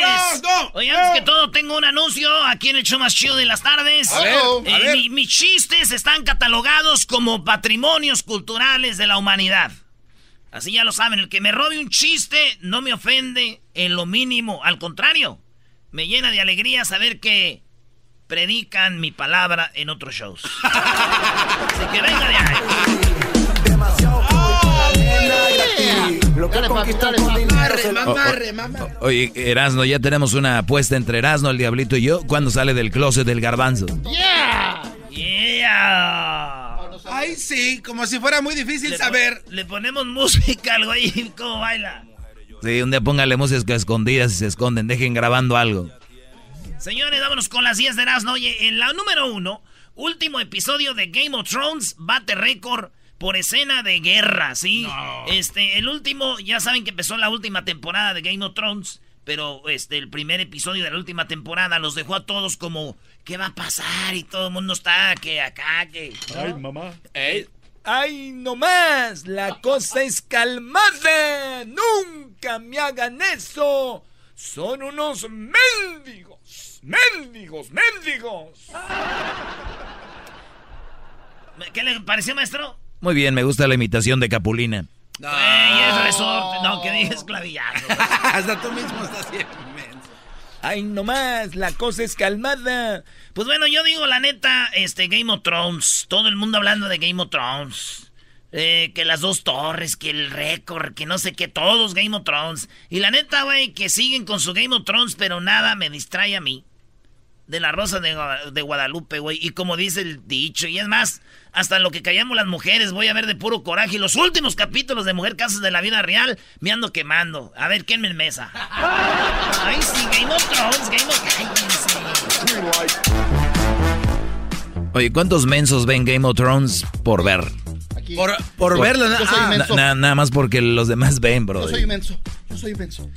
señores! Oye, antes que todo, tengo un anuncio aquí en el show más chido de las tardes. A ver, Eh, a ver. mi- mis chistes están catalogados como patrimonios culturales de la humanidad. Así ya lo saben, el que me robe un chiste no me ofende en lo mínimo. Al contrario, me llena de alegría saber que predican mi palabra en otros shows. Así que venga de ahí. Dale, papi, dale, papi. Mamarre, mamarre, mamarre. Oye, Erasno, ya tenemos una apuesta entre Erasno, el Diablito y yo. ¿Cuándo sale del closet del garbanzo? Yeah. Ay, sí, como si fuera muy difícil Le, saber. le ponemos música al güey, ¿cómo baila? Sí, un día póngale música escondidas y se esconden. Dejen grabando algo. Señores, vámonos con las 10 de Erasmo. Oye, en la número uno, último episodio de Game of Thrones, bate récord por escena de guerra, ¿sí? Este, el último, ya saben que empezó la última temporada de Game of Thrones, pero este, el primer episodio de la última temporada los dejó a todos como, ¿qué va a pasar? Y todo el mundo está que acá, que... Ay, mamá. ¡Ay, no más! La cosa es calmarse. ¡Nunca me hagan eso! Son unos mendigos. Mendigos, mendigos. ¿Qué le pareció, maestro? Muy bien, me gusta la imitación de Capulina. Ey, es resorte. No, que digas clavillazo. Hasta tú mismo estás bien inmenso. ¡Ay, no más! La cosa es calmada. Pues bueno, yo digo la neta, este Game of Thrones, todo el mundo hablando de Game of Thrones. Eh, que las dos torres, que el récord, que no sé qué, todos Game of Thrones. Y la neta, güey, que siguen con su Game of Thrones, pero nada me distrae a mí. De la Rosa de, de Guadalupe, güey. Y como dice el dicho, y es más, hasta lo que callamos las mujeres, voy a ver de puro coraje. Y los últimos capítulos de Mujer Casas de la Vida Real, me ando quemando. A ver, ¿quién me mesa? Ay, sí, Game of Thrones, Game of... Cállense. Oye, ¿cuántos mensos ven Game of Thrones por ver? Aquí. Por, por verlo. Ah. Na- nada más porque los demás ven, bro. Yo soy inmenso. Yo soy inmenso.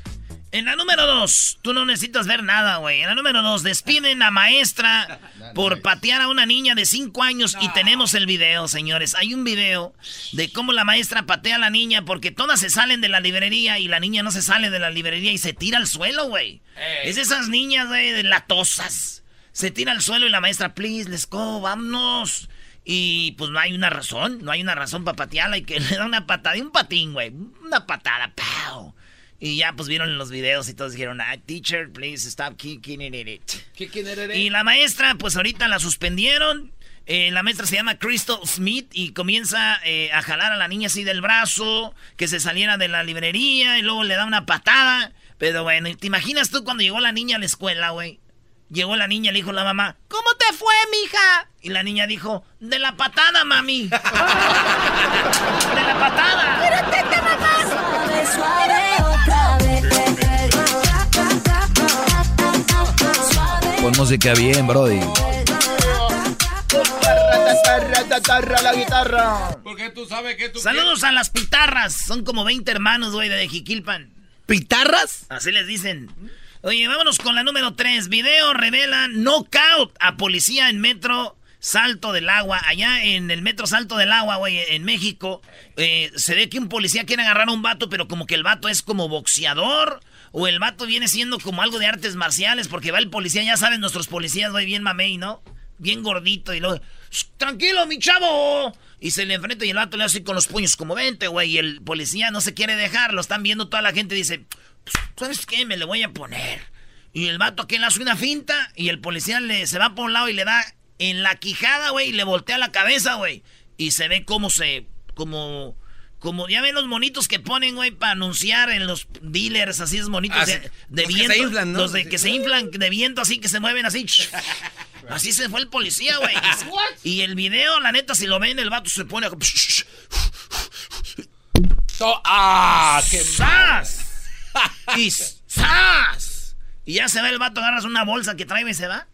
En la número dos, tú no necesitas ver nada, güey. En la número dos, despiden a maestra por patear a una niña de cinco años y tenemos el video, señores. Hay un video de cómo la maestra patea a la niña porque todas se salen de la librería y la niña no se sale de la librería y se tira al suelo, güey. Es esas niñas, güey, de latosas. Se tira al suelo y la maestra, please, let's go, vámonos. Y pues no hay una razón, no hay una razón para patearla y que le da una patada y un patín, güey. Una patada, ¡pau! Y ya pues vieron los videos y todos dijeron, ah, teacher, please stop kicking it. ¿Qué, quién eres? Y la maestra, pues ahorita la suspendieron. Eh, la maestra se llama Crystal Smith y comienza eh, a jalar a la niña así del brazo, que se saliera de la librería y luego le da una patada. Pero bueno, ¿te imaginas tú cuando llegó la niña a la escuela, güey? Llegó la niña, le dijo la mamá, ¿cómo te fue, mija? Y la niña dijo, de la patada, mami. de la patada. Suave, suave, Pon música bien, brody. la guitarra. Porque tú sabes que tú. Saludos a las pitarras. Son como 20 hermanos, güey, de Jiquilpan. ¿Pitarras? Así les dicen. Oye, vámonos con la número 3. Video revela knockout a policía en metro Salto del Agua. Allá en el metro Salto del Agua, güey, en México. eh, se ve que un policía quiere agarrar a un vato, pero como que el vato es como boxeador. O el vato viene siendo como algo de artes marciales, porque va el policía, ya saben, nuestros policías, güey, bien mamey, ¿no? Bien gordito, y luego, "Shh, tranquilo, mi chavo. Y se le enfrenta y el vato le hace con los puños como vente, güey. Y el policía no se quiere dejar, lo están viendo toda la gente dice, "Pues, ¿sabes qué? Me le voy a poner. Y el vato aquí le hace una finta y el policía le, se va por un lado y le da en la quijada, güey, y le voltea la cabeza, güey. Y se ve cómo se, como, como, ya ven los monitos que ponen, güey, para anunciar en los dealers, así es monitos Ah, de, Los que viento. se inflan, ¿no? Los de que se inflan de viento así, que se mueven así. Así se fue el policía, güey. Y, el video, la neta, si lo ven, el vato se pone... To- ¡Ah! ¡Qué ¡Sas! y ¡Sas! Y ya se ve el vato, agarras una bolsa que trae y se va.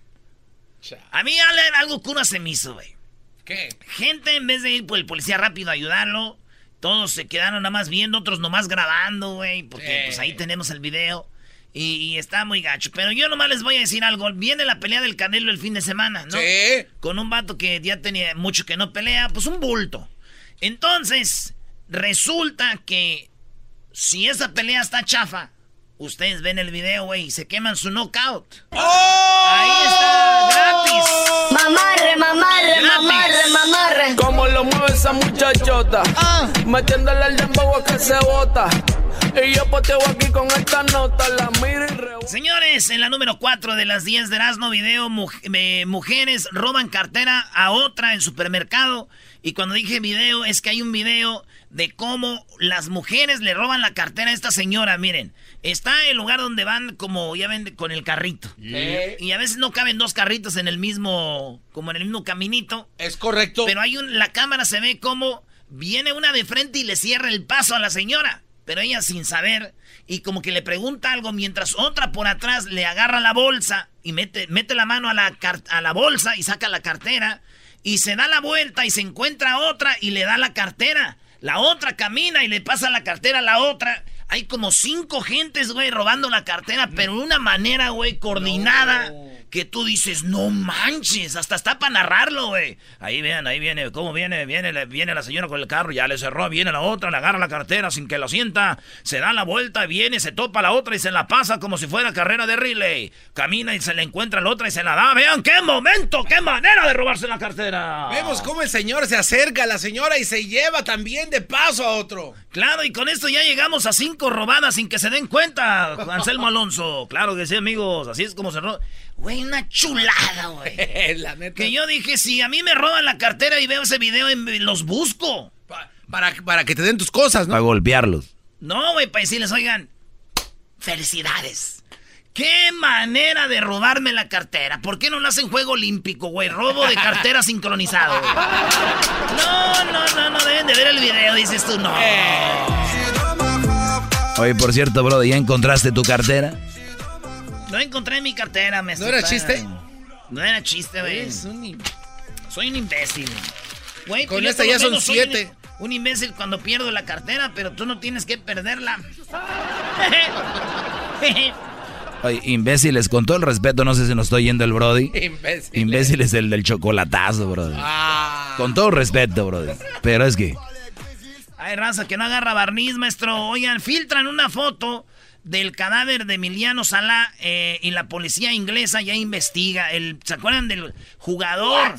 A mí algo cura se me hizo, güey. ¿Qué? Gente, en vez de ir por el policía rápido a ayudarlo, todos se quedaron nada más viendo, otros nomás grabando, güey, porque Sí. pues ahí tenemos el video. Y, y está muy gacho. Pero yo nomás les voy a decir algo. Viene la pelea del Canelo el fin de semana, ¿no? Sí. Con un vato que ya tenía mucho que no pelea, pues un bulto. Entonces, resulta que si esa pelea está chafa, ustedes ven el video, güey, y se queman su knockout. Ahí está, gratis. Mamarre, mamarre, Gratis. mamarre, mamarre. Como lo mueve esa muchachota. Metiéndole el dembow a que se bota. Y yo poteo aquí con esta nota. La miro y. Señores, en la número 4 de las 10 de Erasmo Video, eh, mujeres roban cartera a otra en supermercado. Y cuando dije video, es que hay un video de cómo las mujeres le roban la cartera a esta señora. Miren, está el lugar donde van como, ya ven, con el carrito. Y a veces no caben dos carritos en el mismo, como en el mismo caminito. Es correcto. Pero hay un, la cámara se ve como viene una de frente y le cierra el paso a la señora. Pero ella sin saber y como que le pregunta algo mientras otra por atrás le agarra la bolsa y mete, mete la mano a la, a la bolsa y saca la cartera y se da la vuelta y se encuentra otra y le da la cartera. La otra camina y le pasa la cartera a la otra. Hay como cinco gentes, güey, robando la cartera, pero de una manera, güey, coordinada. Que tú dices, no manches, hasta está para narrarlo, güey. Ahí vean, ahí viene, cómo viene, viene, la- viene la señora con el carro, ya le cerró, viene la otra, le agarra la cartera sin que lo sienta, se da la vuelta, viene, se topa la otra y se la pasa como si fuera carrera de relay. Camina y se le encuentra la otra y se la da. Vean qué momento, qué manera de robarse la cartera. Vemos cómo el señor se acerca a la señora y se lleva también de paso a otro. Claro, y con esto ya llegamos a cinco robadas sin que se den cuenta, Anselmo Alonso. Claro que sí, amigos, así es como se roba. Güey, una chulada, güey. la neta. Que yo dije, si a mí me roban la cartera y veo ese video, en- los busco. Pa- para, para que te den tus cosas, ¿no? Para golpearlos. No, güey, para decirles, oigan, felicidades. Qué manera de robarme la cartera. ¿Por qué no lo hacen juego olímpico, güey? Robo de cartera sincronizado. güey. No, no, no, no deben de ver el video, dices tú, no. Oye, por cierto, bro, ¿ya encontraste tu cartera? No encontré mi cartera, me ¿No era chiste? No era chiste, güey. Es un im- Soy un imbécil. Güey, Con pues esta ya son siete. Un, un imbécil cuando pierdo la cartera, pero tú no tienes que perderla. Oye, imbéciles, con todo el respeto, no sé si nos estoy yendo el Brody. Imbécil. Imbécil es el del chocolatazo, Brody. Ah. Con todo respeto, Brody. Pero es que... Hay raza que no agarra barniz, maestro. Oigan, filtran una foto del cadáver de Emiliano Sala eh, y la policía inglesa ya investiga. El, ¿Se acuerdan del jugador?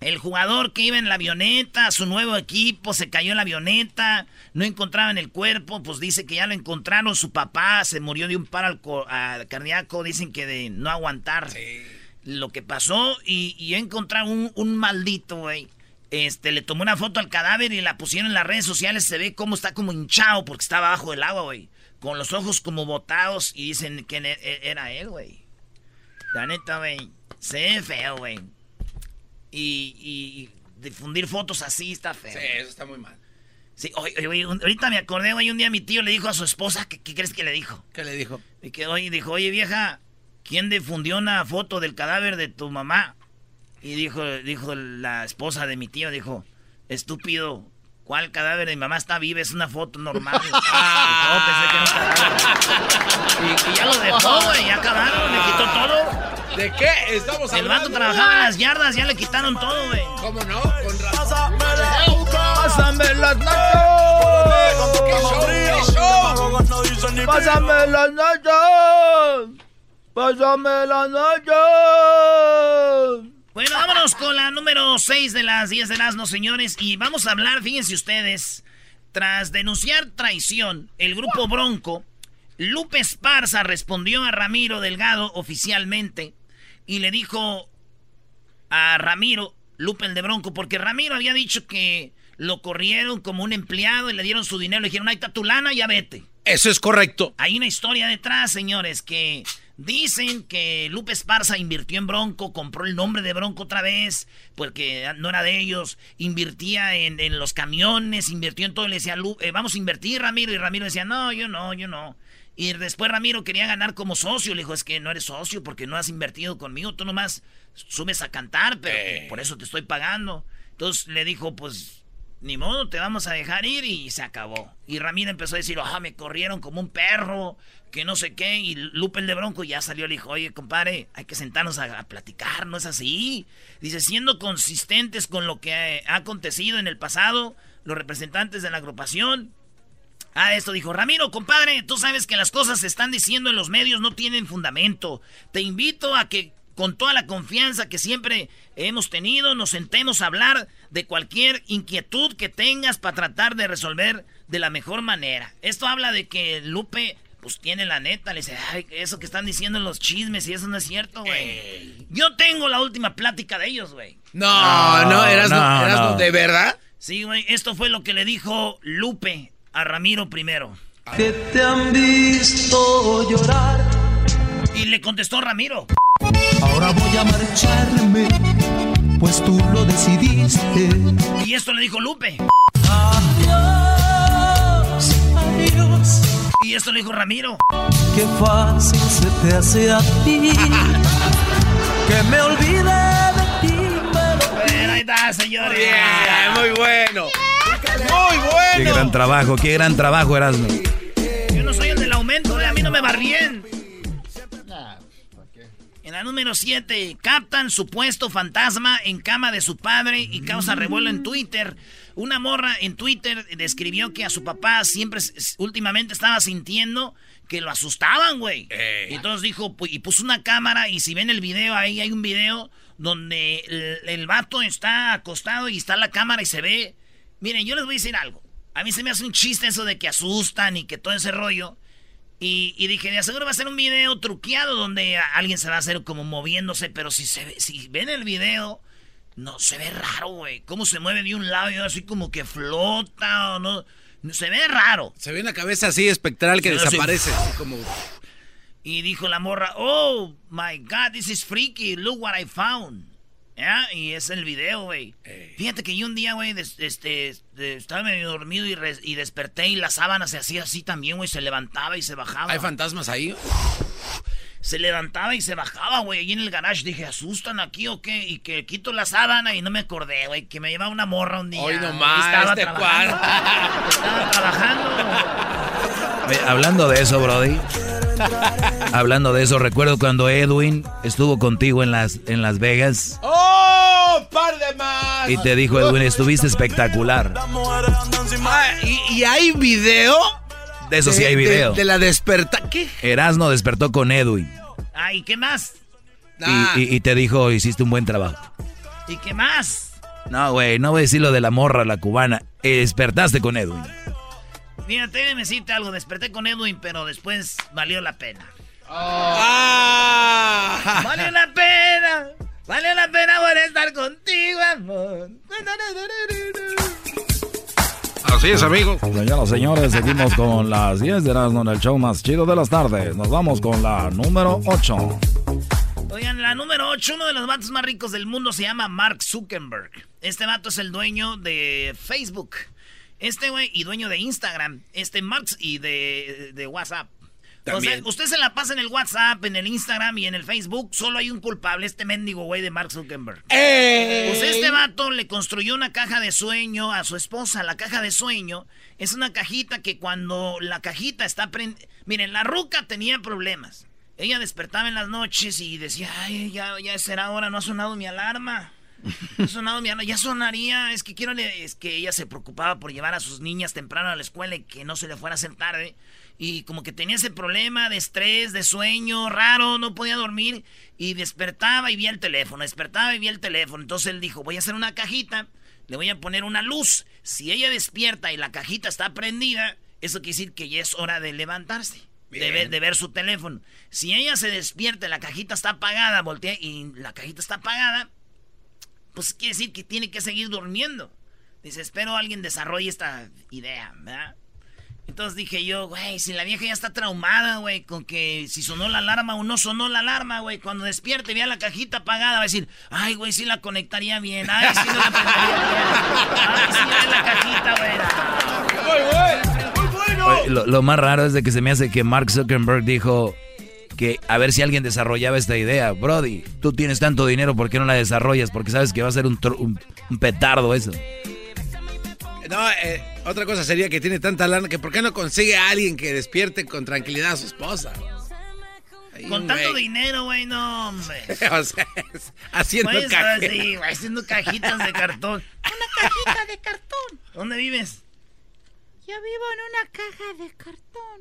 El jugador que iba en la avioneta, su nuevo equipo, se cayó en la avioneta, no encontraban el cuerpo, pues dice que ya lo encontraron, su papá se murió de un paro al co- a- cardíaco, dicen que de no aguantar lo que pasó y, y encontraron un, un maldito, güey. Este, le tomó una foto al cadáver y la pusieron en las redes sociales, se ve cómo está como hinchado porque estaba bajo el agua, güey. Con los ojos como botados y dicen que e- era él, güey. La neta, güey, se ve feo, güey. Y, y difundir fotos así está feo. Sí, eso está muy mal. Sí, oye, oye, ahorita me acordé, güey, un día mi tío le dijo a su esposa, ¿qué, qué crees que le dijo? ¿Qué le dijo? Y que oye, dijo, oye vieja, ¿quién difundió una foto del cadáver de tu mamá? Y dijo, dijo la esposa de mi tío, dijo, estúpido, ¿cuál cadáver de mi mamá está viva? Es una foto normal. Dijo, "Oh, pensé que era un cadáver". Y, y ya lo dejó, güey, ya acabaron, le quitó todo. ¿De qué estamos El hablando? vato trabajaba en las yardas, ya le quitaron todo, güey. ¿Cómo no? Con razón. Pásame las ¿Qué show? ¿Qué show? Pásame las nachos. Pásame las nachos. Bueno, vámonos con la número 6 de las 10 de Erasmo, señores. Y vamos a hablar, fíjense ustedes, tras denunciar traición, el grupo Bronco, Lupe Esparza respondió a Ramiro Delgado oficialmente y le dijo a Ramiro, Lupe el de Bronco, porque Ramiro había dicho que lo corrieron como un empleado y le dieron su dinero, le dijeron, ahí está tu lana, ya vete. Eso es correcto. Hay una historia detrás, señores, que dicen que Lupe Esparza invirtió en Bronco, compró el nombre de Bronco otra vez, porque no era de ellos, invertía en, en los camiones, invirtió en todo, le decía, "Lu- eh, vamos a invertir, Ramiro, y Ramiro decía, no, yo no, yo no. Y después Ramiro quería ganar como socio. Le dijo, es que no eres socio porque no has invertido conmigo. Tú nomás subes a cantar, pero Eh. por eso te estoy pagando. Entonces le dijo, pues, ni modo, te vamos a dejar ir y se acabó. Y Ramiro empezó a decir, ah, me corrieron como un perro, que no sé qué. Y Lupe el de Bronco ya salió, le dijo, oye, compadre, hay que sentarnos a, platicar, no es así. Dice, siendo consistentes con lo que ha, ha acontecido en el pasado, los representantes de la agrupación Ah, esto dijo, Ramiro, compadre, tú sabes que las cosas se están diciendo en los medios no tienen fundamento. Te invito a que con toda la confianza que siempre hemos tenido, nos sentemos a hablar de cualquier inquietud que tengas para tratar de resolver de la mejor manera. Esto habla de que Lupe, pues tiene la neta, le dice, ay, eso que están diciendo en los chismes y eso no es cierto, güey. Yo tengo la última plática de ellos, güey. No, no, eras, no, eras no. de verdad. Sí, güey, esto fue lo que le dijo Lupe a Ramiro primero. Que te han visto llorar. Y le contestó Ramiro. Ahora voy a marcharme, pues tú lo decidiste. Y esto le dijo Lupe. Adiós, adiós. Y esto le dijo Ramiro. Qué fácil se te hace a ti. que me olvide de ti, pero Bueno, ahí está, señores. Bien, muy bueno. Muy Qué bueno. gran trabajo, qué gran trabajo, Erasmo. Yo no soy el del aumento, eh, a mí no me va bien. La número 7, captan supuesto fantasma en cama de su padre y causa revuelo en Twitter. Una morra en Twitter describió que a su papá siempre, últimamente estaba sintiendo que lo asustaban, güey. Y entonces dijo, y puso una cámara y si ven el video, ahí hay un video donde el, el vato está acostado y está la cámara y se ve. Miren, yo les voy a decir algo. A mí se me hace un chiste eso de que asustan y que todo ese rollo. Y, y dije, de seguro va a ser un video truqueado donde alguien se va a hacer como moviéndose, pero si se ve- si ven el video, no se ve raro, güey. Cómo se mueve de un lado y así como que flota o no. Se ve raro. Se ve una cabeza así espectral que desaparece. así como... Y dijo la morra, oh my god, this is freaky, look what I found. ¿Ya? Y es el video, güey. Fíjate que yo un día, güey, este, este, estaba medio dormido y, re- y desperté y la sábana se hacía así también, güey, se levantaba y se bajaba. ¿Hay fantasmas ahí? se levantaba y se bajaba, güey, allí en el garage. Dije, ¿asustan aquí o qué? Y que quito la sábana y no me acordé, güey, que me llevaba una morra un día. Hoy nomás, estaba este trabajando. Estaba trabajando. Oye, hablando de eso, Brody. Hablando de eso, recuerdo cuando Edwin estuvo contigo en Las, en las Vegas ¡Oh! ¡Par de más! y te dijo, Edwin, estuviste espectacular. Ah, ¿y, y hay video? De eso sí hay de- video. De, la desperta... ¿Qué? Erasno despertó con Edwin Ay, ¿qué más? y, Ah, y- y te dijo, hiciste un buen trabajo. ¿Y qué más? No, güey, no voy a decir lo de la morra, la cubana. Eh, despertaste con Edwin. Fíjate, déjame decirte algo. Desperté con Edwin, pero después valió la pena. ah. Valió la pena. Valió la pena por estar contigo, amor. Así es, amigos. Señoras, señores, seguimos con las 10 de Erasmo en el show más chido de las tardes. Nos vamos con la número 8. Oigan, la número 8, uno de los vatos más ricos del mundo se llama Mark Zuckerberg. Este vato es el dueño de Facebook. Este güey, y dueño de Instagram. Este Mark y de, de WhatsApp. O sea, usted se la pasa en el WhatsApp, en el Instagram y en el Facebook. Solo hay un culpable, este mendigo güey de Mark Zuckerberg. ¡Ey! Pues este vato le construyó una caja de sueño a su esposa. La caja de sueño es una cajita que cuando la cajita está prendida... Miren, la ruca tenía problemas. Ella despertaba en las noches y decía, ay, ya, ya será hora, no ha sonado mi alarma. No ha sonado mi alarma, ya sonaría. Es que quiero, es que ella se preocupaba por llevar a sus niñas temprano a la escuela y que no se le fuera a hacer tarde. Y como que tenía ese problema de estrés, de sueño raro, no podía dormir. Y despertaba y vía el teléfono, despertaba y vía el teléfono. Entonces él dijo, voy a hacer una cajita, le voy a poner una luz. Si ella despierta y la cajita está prendida, eso quiere decir que ya es hora de levantarse. De ver, de ver su teléfono. Si ella se despierta y la cajita está apagada, voltea y la cajita está apagada, pues quiere decir que tiene que seguir durmiendo. Dice, espero alguien desarrolle esta idea, ¿verdad? Entonces dije yo, güey, si la vieja ya está traumada, güey, con que si sonó la alarma o no sonó la alarma, güey, cuando despierte y vea la cajita apagada, va a decir, ay, güey, sí la conectaría bien, ay, sí la prendería bien, ay, sí, ve la cajita, güey. Muy bueno, muy bueno. Oye, lo, lo más raro es de que se me hace que Mark Zuckerberg dijo que a ver si alguien desarrollaba esta idea. Brody, tú tienes tanto dinero, ¿por qué no la desarrollas? Porque sabes que va a ser un, un, petardo eso. No, eh, otra cosa sería que tiene tanta lana que ¿por qué no consigue a alguien que despierte con tranquilidad a su esposa? con tanto dinero, güey, no, hombre. o sea, haciendo pues, sí, haciendo cajitas de cartón. Una cajita de cartón. ¿Dónde vives? Yo vivo en una caja de cartón.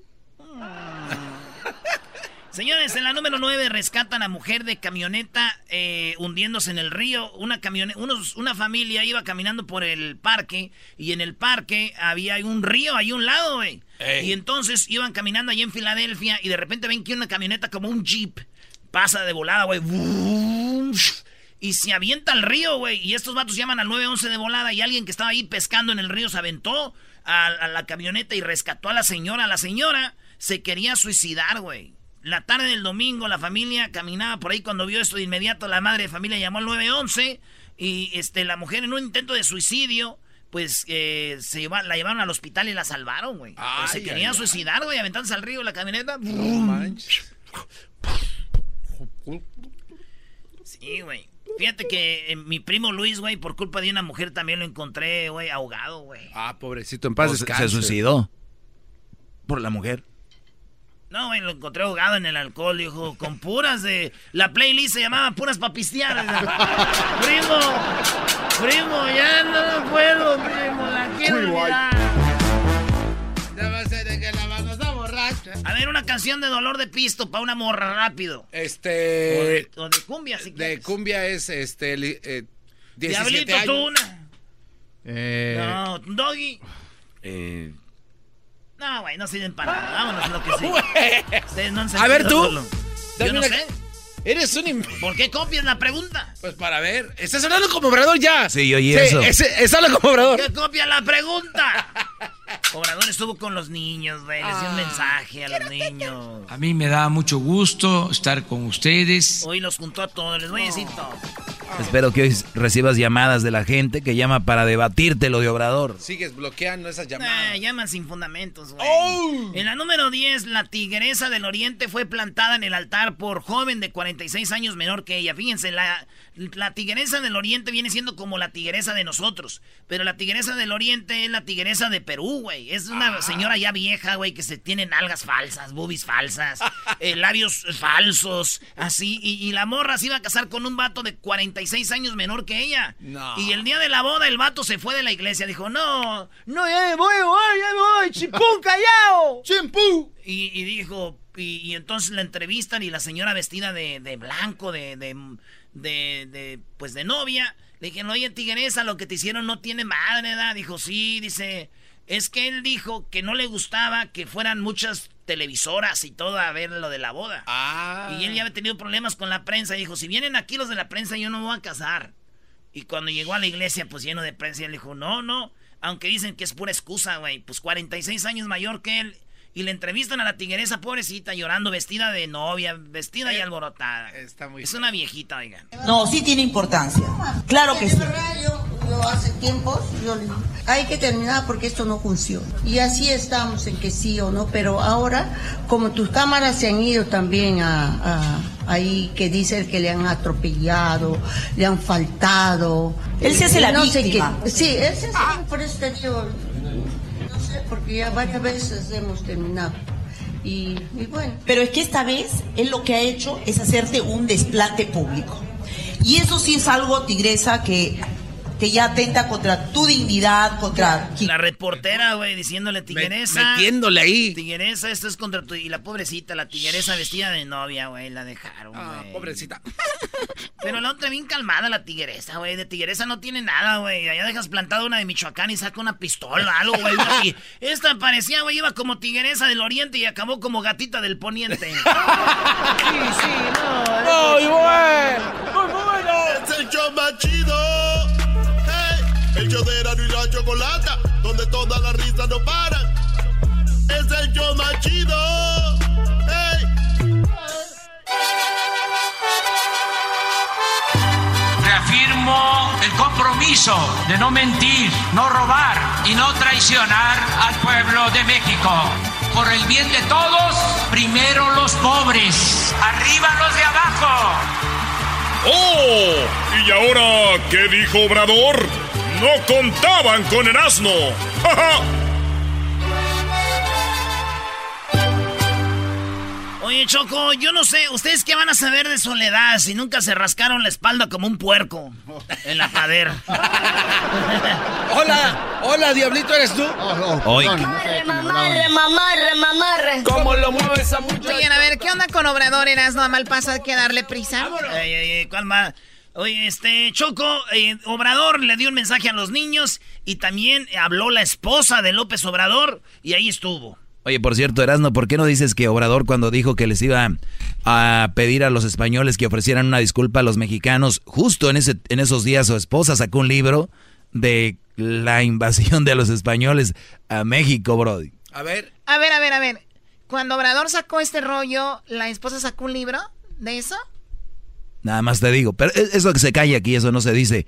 Ah. Señores, en la número 9 rescatan a mujer de camioneta eh, hundiéndose en el río. Una, unos, una familia iba caminando por el parque y en el parque había un río ahí a un lado, güey. Y entonces iban caminando allí en Filadelfia y de repente ven que una camioneta como un jeep pasa de volada, güey. Y se avienta al río, güey. Y estos vatos llaman al 911 de volada y alguien que estaba ahí pescando en el río se aventó a la camioneta y rescató a la señora. La señora se quería suicidar, güey. La tarde del domingo la familia caminaba por ahí cuando vio esto de inmediato la madre de familia llamó al 911 y este la mujer en un intento de suicidio pues eh, se la llevaron al hospital y la salvaron, güey. se quería suicidar, güey, aventándose al río la camioneta. Sí, güey. Fíjate que eh, mi primo Luis, güey, por culpa de una mujer también lo encontré, güey, ahogado, güey. Ah, pobrecito, en paz pues, Se suicidó. Por la mujer. No, güey, lo encontré ahogado en el alcohol, dijo, con puras de... La playlist se llamaba Puras Papisteadas. primo, primo, ya no lo puedo, primo, la quiero a ver, una canción de dolor de pisto para una morra rápido. Este... O de, cumbia, si De cumbia es, este... Eh, Diablito, tú una. Eh... No, Doggy. Eh... No, güey, no sirven para nada. Vámonos a lo que sí. no a ver tú. Yo no sé. Eres un... ¿Por qué copias la pregunta? Pues para ver. Estás hablando como obrador ya. Sí, yo y eso. Es, habla como obrador. ¿Por qué copia la pregunta? Obrador estuvo con los niños, güey. Les dio un ah. mensaje a los niños. A mí me da mucho gusto estar con ustedes. Hoy los juntó a todos. Les voy a decir todo. Espero que hoy recibas llamadas de la gente que llama para debatirte lo de Obrador. Sigues bloqueando esas llamadas. llaman sin fundamentos, güey. Oh. En la número 10, la tigresa del oriente fue plantada en el altar por joven de 46 años menor que ella. Fíjense, la, la tigresa del oriente viene siendo como la tigresa de nosotros. Pero la tigresa del oriente es la tigresa de Perú, güey. Es una ah. señora ya vieja, güey, que se tiene nalgas falsas, boobies falsas, eh, labios falsos, así. Y, y, la morra se iba a casar con un vato de 46 años menor que ella. Y el día de la boda el vato se fue de la iglesia. Dijo, no, no, ya voy, voy, ya voy, chimpú, callao. Chimpú. Y, y dijo, y, entonces la entrevistan y la señora vestida de, de blanco, de, de pues de novia. Le dije, oye, tigresa, lo que te hicieron no tiene madre, ¿verdad? Dijo, sí, dice, es que él dijo que no le gustaba que fueran muchas televisoras y todo a ver lo de la boda. Ah. Y él ya había tenido problemas con la prensa. Dijo, si vienen aquí los de la prensa, yo no me voy a casar. Y cuando llegó a la iglesia, pues lleno de prensa, él dijo, no, no. Aunque dicen que es pura excusa, güey. Pues 46 años mayor que él. Y le entrevistan a la tigresa pobrecita llorando, vestida de novia, vestida y eh, alborotada. Está muy es una viejita, oigan. No, sí tiene importancia. Claro que sí. Yo, hace tiempos, yo le hay que terminar porque esto no funciona. Y así estamos en que sí o no, pero ahora, como tus cámaras se han ido también a, ahí que dicen que le han atropellado, le han faltado. Él se hace la víctima. sí, él se hace, por eso te digo, porque ya varias veces hemos terminado. Y, bueno. Pero es que esta vez él lo que ha hecho es hacerte un desplante público. Y eso sí es algo, tigresa, que que ya atenta contra tu dignidad, contra... La reportera, güey, diciéndole tigresa. Metiéndole ahí. Tigresa, esto es contra tu... Y la pobrecita, la tigresa vestida de novia, güey, la dejaron, ah, pobrecita. Pero la otra bien calmada, la tigresa, güey. De tigresa no tiene nada, güey. Allá dejas plantada una de Michoacán y saca una pistola, algo, güey. esta parecía, güey, iba como tigresa del oriente y acabó como gatita del poniente. sí, sí, no. ¡Muy bueno! ¡Muy bueno! ¡Es el show más chido! El show de Erano y la Chocolata, donde todas las risas no paran. Es el show más chido. Reafirmo el compromiso de no mentir, no robar y no traicionar al pueblo de México. por el bien de todos, primero los pobres, arriba los de abajo. ¡Oh! ¿Y ahora qué dijo Obrador? No contaban con el asno. Oye, Choco, yo no sé, ¿ustedes qué van a saber de soledad si nunca se rascaron la espalda como un puerco en la padera? hola, hola, Diablito, ¿eres tú? Mamarre, mamarre, mamarre, mamarre. ¿Cómo lo mueve esa muchacha? Oigan, a ver, ¿qué onda con Obrador? ¿Eras no mal paso hay que darle prisa? Ey, ey, ey, calma. Oye, este, Choco, eh, Obrador le dio un mensaje a los niños y también habló la esposa de López Obrador y ahí estuvo. Oye, por cierto, Erasno, ¿por qué no dices que Obrador cuando dijo que les iba a pedir a los españoles que ofrecieran una disculpa a los mexicanos, justo en, ese, en esos días su esposa sacó un libro de la invasión de los españoles a México, Brody? A ver. A ver, a ver, a ver. Cuando Obrador sacó este rollo, ¿la esposa sacó un libro de eso? Nada más te digo, pero es- eso que se calle aquí, eso no se dice.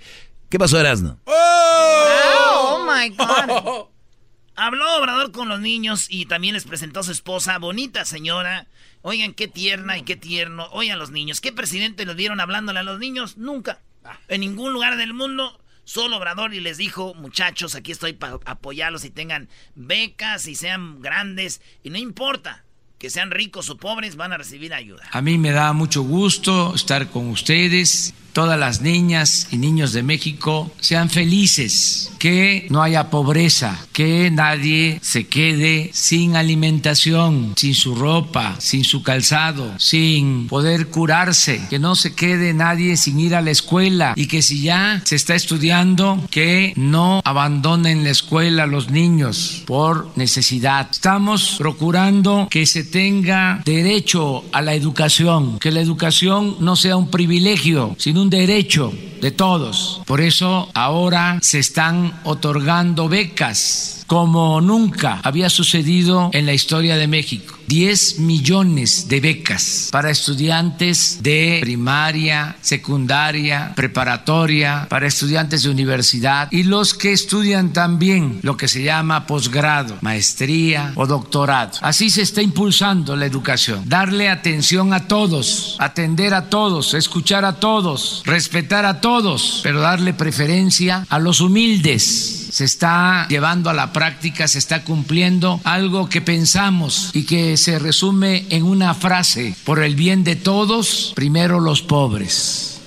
¿Qué pasó, Erasno? Oh, my God. Habló Obrador con los niños y también les presentó a su esposa, bonita señora. Oigan, qué tierna y qué tierno. Oigan los niños, ¿qué presidente lo dieron hablándole a los niños? Nunca. En ningún lugar del mundo, solo Obrador y les dijo, muchachos, aquí estoy para apoyarlos y tengan becas y sean grandes. Y no importa que sean ricos o pobres, van a recibir ayuda. A mí me da mucho gusto estar con ustedes. Todas las niñas y niños de México sean felices, que no haya pobreza, que nadie se quede sin alimentación, sin su ropa, sin su calzado, sin poder curarse, que no se quede nadie sin ir a la escuela y que si ya se está estudiando, que no abandonen la escuela los niños por necesidad. Estamos procurando que se tenga derecho a la educación, que la educación no sea un privilegio, sino un derecho de todos. Por eso ahora se están otorgando becas como nunca había sucedido en la historia de México. 10 millones de becas para estudiantes de primaria, secundaria, preparatoria, para estudiantes de universidad y los que estudian también lo que se llama posgrado, maestría o doctorado. Así se está impulsando la educación. Darle atención a todos, atender a todos, escuchar a todos, respetar a todos, pero darle preferencia a los humildes se está llevando a la práctica, se está cumpliendo algo que pensamos y que se resume en una frase, por el bien de todos, primero los pobres.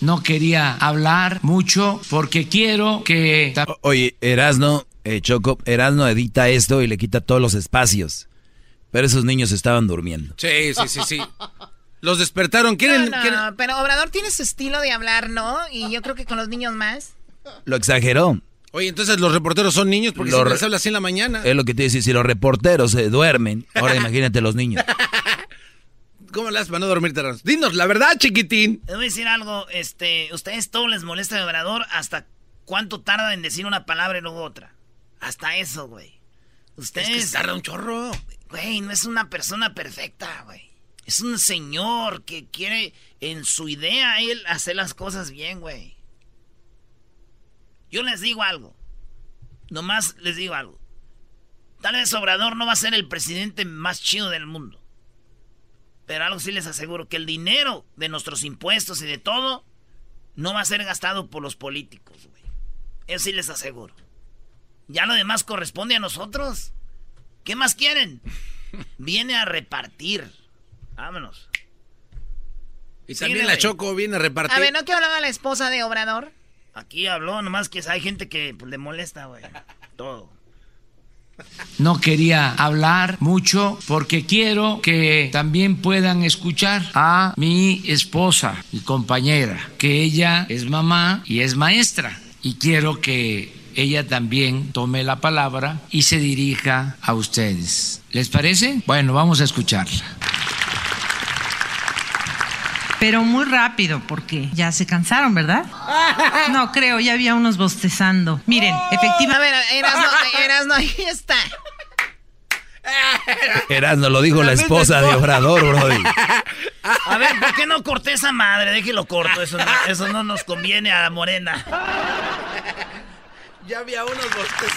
No quería hablar mucho porque quiero que... Oye, Erasno, eh, Choco, Erasno edita esto y le quita todos los espacios. Pero esos niños estaban durmiendo. Sí, sí, sí, sí. Los despertaron. ¿Quieren, No, no, quieren- pero Obrador tiene su estilo de hablar, ¿no? Y yo creo que con los niños más. Lo exageró. Oye, entonces los reporteros son niños porque Lo siempre re- les habla así en la mañana. Es lo que te dice, si los reporteros se duermen, ahora imagínate los niños. ¿Cómo le haces para no dormirte? Ramos? Dinos la verdad, chiquitín. Les voy a decir algo, este, ustedes todo les molesta de Obrador hasta cuánto tarda en decir una palabra y luego otra. Hasta eso, güey. Ustedes... Es que se tarda un chorro. Güey, no es una persona perfecta, güey. Es un señor que quiere en su idea él hacer las cosas bien, güey. Yo les digo algo. Nomás les digo algo. Tal vez Obrador no va a ser el presidente más chido del mundo. Pero algo sí les aseguro, que el dinero de nuestros impuestos y de todo no va a ser gastado por los políticos, güey. Eso sí les aseguro. Ya lo demás corresponde a nosotros. ¿Qué más quieren? Viene a repartir. Vámonos. Y también Síguele, la. Choco viene a repartir. A ver, ¿no que hablaba la esposa de Obrador? Aquí habló, nomás que hay gente que pues, le molesta, güey. Todo. No quería hablar mucho porque quiero que también puedan escuchar a mi esposa y compañera, que ella es mamá y es maestra. Y quiero que ella también tome la palabra y se dirija a ustedes. ¿Les parece? Bueno, vamos a escucharla. Pero muy rápido, porque ya se cansaron, ¿verdad? No, creo, ya había unos bostezando. Miren, A efectivamente. ver, Erasno, Erasno, ahí está. Erasno lo dijo la esposa de Obrador, Brody. A ver, ¿por qué no corté esa madre? Déjelo corto, eso no, eso no nos conviene a Morena. Ya había unos bosques.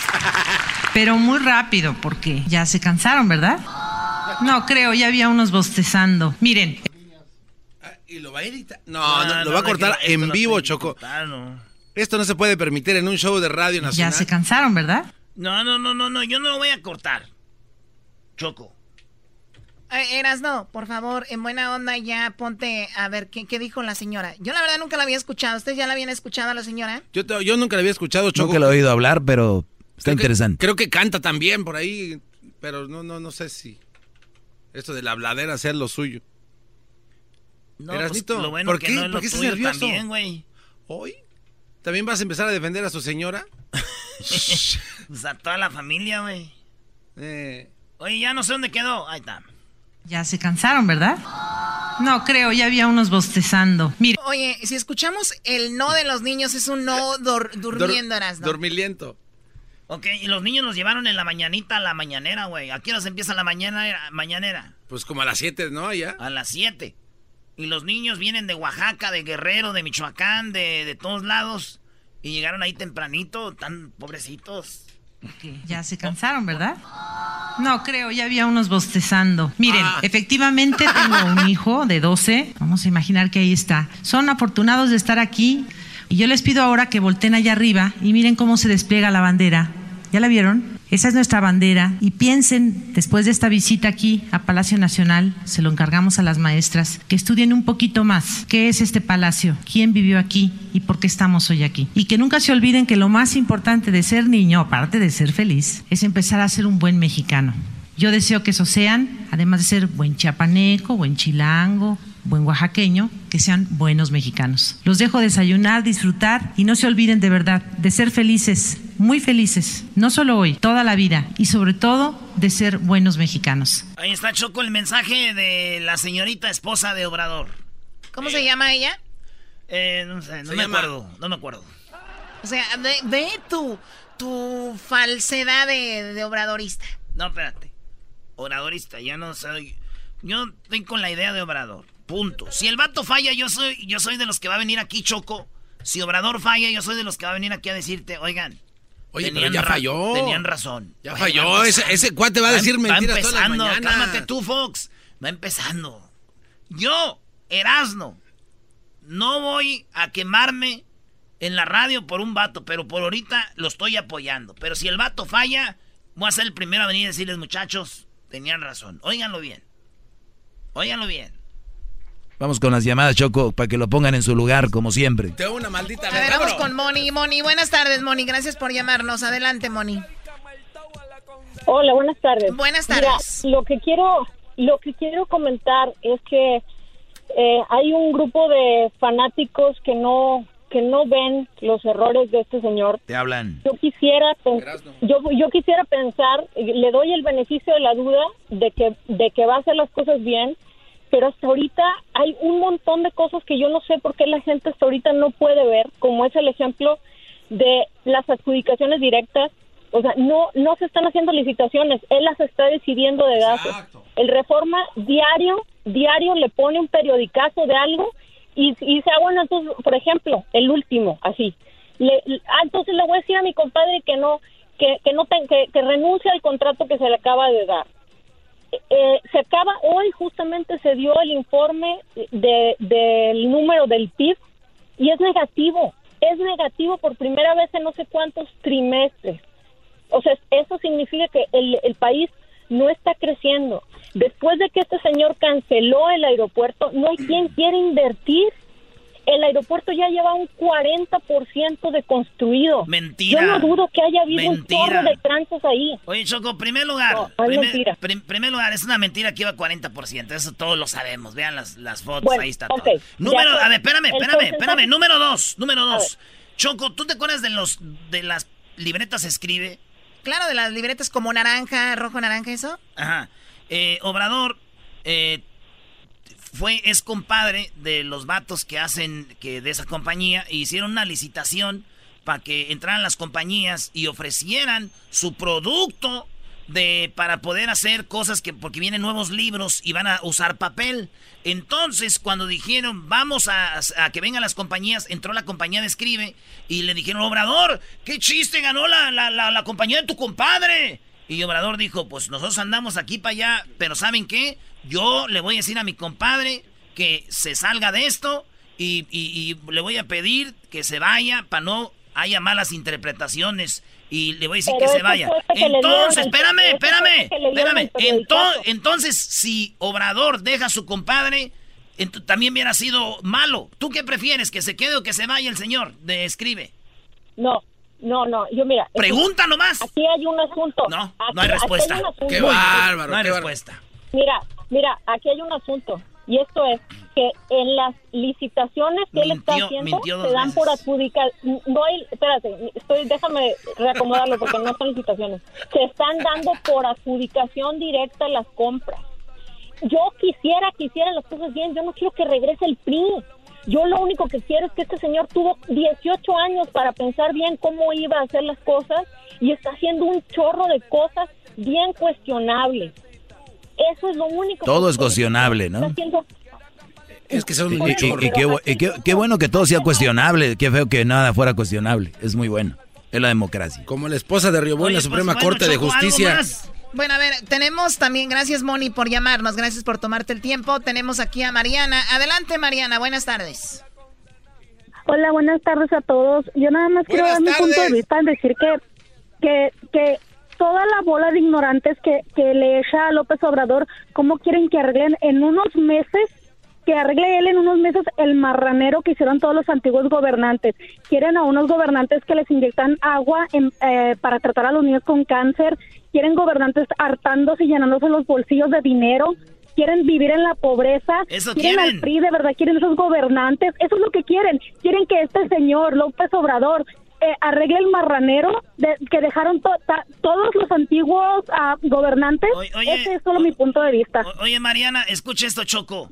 Pero muy rápido, porque ya se cansaron, ¿verdad? No, creo, ya había unos bostezando. Miren. ¿Y lo va a editar? No, no, lo va a cortar en vivo, Choco. Esto no se puede permitir en un show de radio nacional. Ya se cansaron, ¿verdad? No, no, no, no, no, yo no lo voy a cortar. Choco. Eh, Eras, no, por favor, en buena onda ya ponte a ver qué, qué, dijo la señora. Yo la verdad nunca la había escuchado. ¿Ustedes ya la habían escuchado a la señora? Yo, yo nunca la había escuchado, Choco. Nunca la he oído hablar, pero está creo interesante. Que, creo que canta también por ahí, pero no, no, no sé si esto de la habladera sea lo suyo. No, pues, lo bueno ¿por que qué? no es ¿Por lo qué estás nervioso? también, güey. ¿Hoy? ¿También vas a empezar a defender a su señora? pues a toda la familia, güey. Eh. Oye, ya no sé dónde quedó. Ahí está. Ya se cansaron, ¿verdad? No, creo, ya había unos bostezando. Mire. Oye, si escuchamos el no de los niños, es un no dor durmiendo, Eras, ¿no? Dormiliento. Ok, y los niños los llevaron en la mañanita a la mañanera, güey. ¿A qué hora se empieza la mañana, mañanera? Pues como a las 7, ¿no? Ya. A las 7. Y los niños vienen de Oaxaca, de Guerrero, de Michoacán, de, de todos lados. Y llegaron ahí tempranito, tan pobrecitos. Ya se cansaron, ¿verdad? No, creo, ya había unos bostezando. Miren, ah. efectivamente tengo un hijo de 12. Vamos a imaginar que ahí está. Son afortunados de estar aquí. Y yo les pido ahora que volteen allá arriba y miren cómo se despliega la bandera. ¿Ya la vieron? Esa es nuestra bandera. Y piensen, después de esta visita aquí a Palacio Nacional, se lo encargamos a las maestras, que estudien un poquito más qué es este palacio, quién vivió aquí y por qué estamos hoy aquí. Y que nunca se olviden que lo más importante de ser niño, aparte de ser feliz, es empezar a ser un buen mexicano. Yo deseo que eso sean, además de ser buen chiapaneco, buen chilango, buen oaxaqueño, que sean buenos mexicanos. Los dejo desayunar, disfrutar y no se olviden de verdad de ser felices, muy felices, no solo hoy, toda la vida y sobre todo de ser buenos mexicanos. Ahí está Choco el mensaje de la señorita esposa de Obrador. ¿Cómo eh, se llama ella? Eh, no sé, no me llama... acuerdo, no me acuerdo. O sea, ve, ve tu, tu falsedad de, de obradorista. No, espérate. Obradorista, ya no soy... Yo estoy con la idea de Obrador. Punto. Si el vato falla, yo soy, yo soy de los que va a venir aquí, Choco. Si Obrador falla, yo soy de los que va a venir aquí a decirte, oigan. Oye, pero ya falló. Tenían razón. Ya falló. Ese, ese cuate va a decir va, mentiras va empezando, todas las. Cálmate tú, Fox. Va empezando. Yo, Erasno, no voy a quemarme en la radio por un vato, pero por ahorita lo estoy apoyando. Pero si el vato falla, voy a ser el primero a venir a decirles, muchachos, tenían razón. Óiganlo bien. Óiganlo bien. Vamos con las llamadas, Choco, para que lo pongan en su lugar, como siempre. Tengo una maldita A ver, vamos con Moni. Moni, buenas tardes, Moni. Gracias por llamarnos. Adelante, Moni. Hola, buenas tardes. Buenas tardes. Mira, lo que quiero, lo que quiero comentar es que eh, hay un grupo de fanáticos que no que no ven los errores de este señor. Te hablan. Yo quisiera yo yo quisiera pensar, le doy el beneficio de la duda de que de que va a hacer las cosas bien pero hasta ahorita hay un montón de cosas que yo no sé por qué la gente hasta ahorita no puede ver, como es el ejemplo de las adjudicaciones directas. O sea, no, no se están haciendo licitaciones, él las está decidiendo de gases. El Reforma diario, diario le pone un periodicazo de algo y, y se ah, bueno, entonces, por ejemplo, el último, así. Le, ah, entonces le voy a decir a mi compadre que no, que, que no te, que, que renuncie al contrato que se le acaba de dar eh, se acaba hoy justamente se dio el informe de, del número del PIB y es negativo, es negativo por primera vez en no sé cuántos trimestres. O sea, eso significa que el, el país no está creciendo. Después de que este señor canceló el aeropuerto, no hay quien quiera invertir el aeropuerto ya lleva un 40% de construido. Mentira. Yo no dudo que haya habido mentira. un chorro de trances ahí. Oye, Choco, primer lugar. No, no primer, mentira. prim, primer lugar, es una mentira que iba 40%. Eso todos lo sabemos. Vean las, las fotos, Bueno, ahí está todo. Número, a ver, espérame, espérame, espérame. Número dos, número dos. Choco, ¿tú te acuerdas de los de las libretas escribe? Claro, de las libretas como naranja, rojo, naranja, eso. Ajá. Eh, Obrador eh, fue, es compadre de los vatos que hacen, que de esa compañía, e hicieron una licitación para que entraran las compañías y ofrecieran su producto de para poder hacer cosas que porque vienen nuevos libros y van a usar papel. Entonces, cuando dijeron, vamos a, que vengan las compañías, entró la compañía de Escribe y le dijeron, Obrador, qué chiste ganó la, la, la, compañía de tu compadre. Y Obrador dijo, pues nosotros andamos aquí para allá, pero ¿saben qué? Yo le voy a decir a mi compadre que se salga de esto y, y le voy a pedir que se vaya para no haya malas interpretaciones y le voy a decir que se vaya. Entonces, espérame, espérame, espérame. entonces, si Obrador deja a su compadre, también hubiera sido malo. ¿Tú qué prefieres, que se quede o que se vaya el señor de escribe? No, no, no, yo mira. Pregunta nomás. Aquí hay un asunto. No, no hay respuesta. Qué bárbaro, no hay respuesta. Mira, mira, aquí hay un asunto. Y esto es que en las licitaciones que él está haciendo se dan por adjudicar. No hay, espérate, estoy, déjame reacomodarlo porque no son licitaciones. Se están dando por adjudicación directa las compras. Yo quisiera que hicieran las cosas bien. Yo no quiero que regrese el PRI. Yo lo único que quiero es que este señor tuvo 18 años para pensar bien cómo iba a hacer las cosas y está haciendo un chorro de cosas bien cuestionables. Eso es lo único. Todo es cuestionable, ¿no? Es que son y, qué, bueno que todo sea cuestionable. Qué feo que nada fuera cuestionable. Es muy bueno. Es la democracia. Como la esposa de Riobó en la pues, Suprema Corte de Justicia. Bueno, a ver, tenemos también, gracias Moni por llamarnos, gracias por tomarte el tiempo. Tenemos aquí a Mariana. Adelante Mariana, buenas tardes. Hola, buenas tardes a todos. Yo nada más quiero dar mi punto de vista en decir que, que, que toda la bola de ignorantes que, que le echa a López Obrador, ¿cómo quieren que arreglen en unos meses que arregle él en unos meses el marranero que hicieron todos los antiguos gobernantes. Quieren a unos gobernantes que les inyectan agua eh, para tratar a los niños con cáncer. Quieren gobernantes hartándose y llenándose los bolsillos de dinero. Quieren vivir en la pobreza. Eso quieren, quieren. al PRI, de verdad, quieren esos gobernantes. Eso es lo que quieren. Quieren que este señor López Obrador eh, arregle el marranero de, que dejaron todos los antiguos uh, gobernantes. Ese es solo mi punto de vista. oye, Mariana, escucha esto, Choco.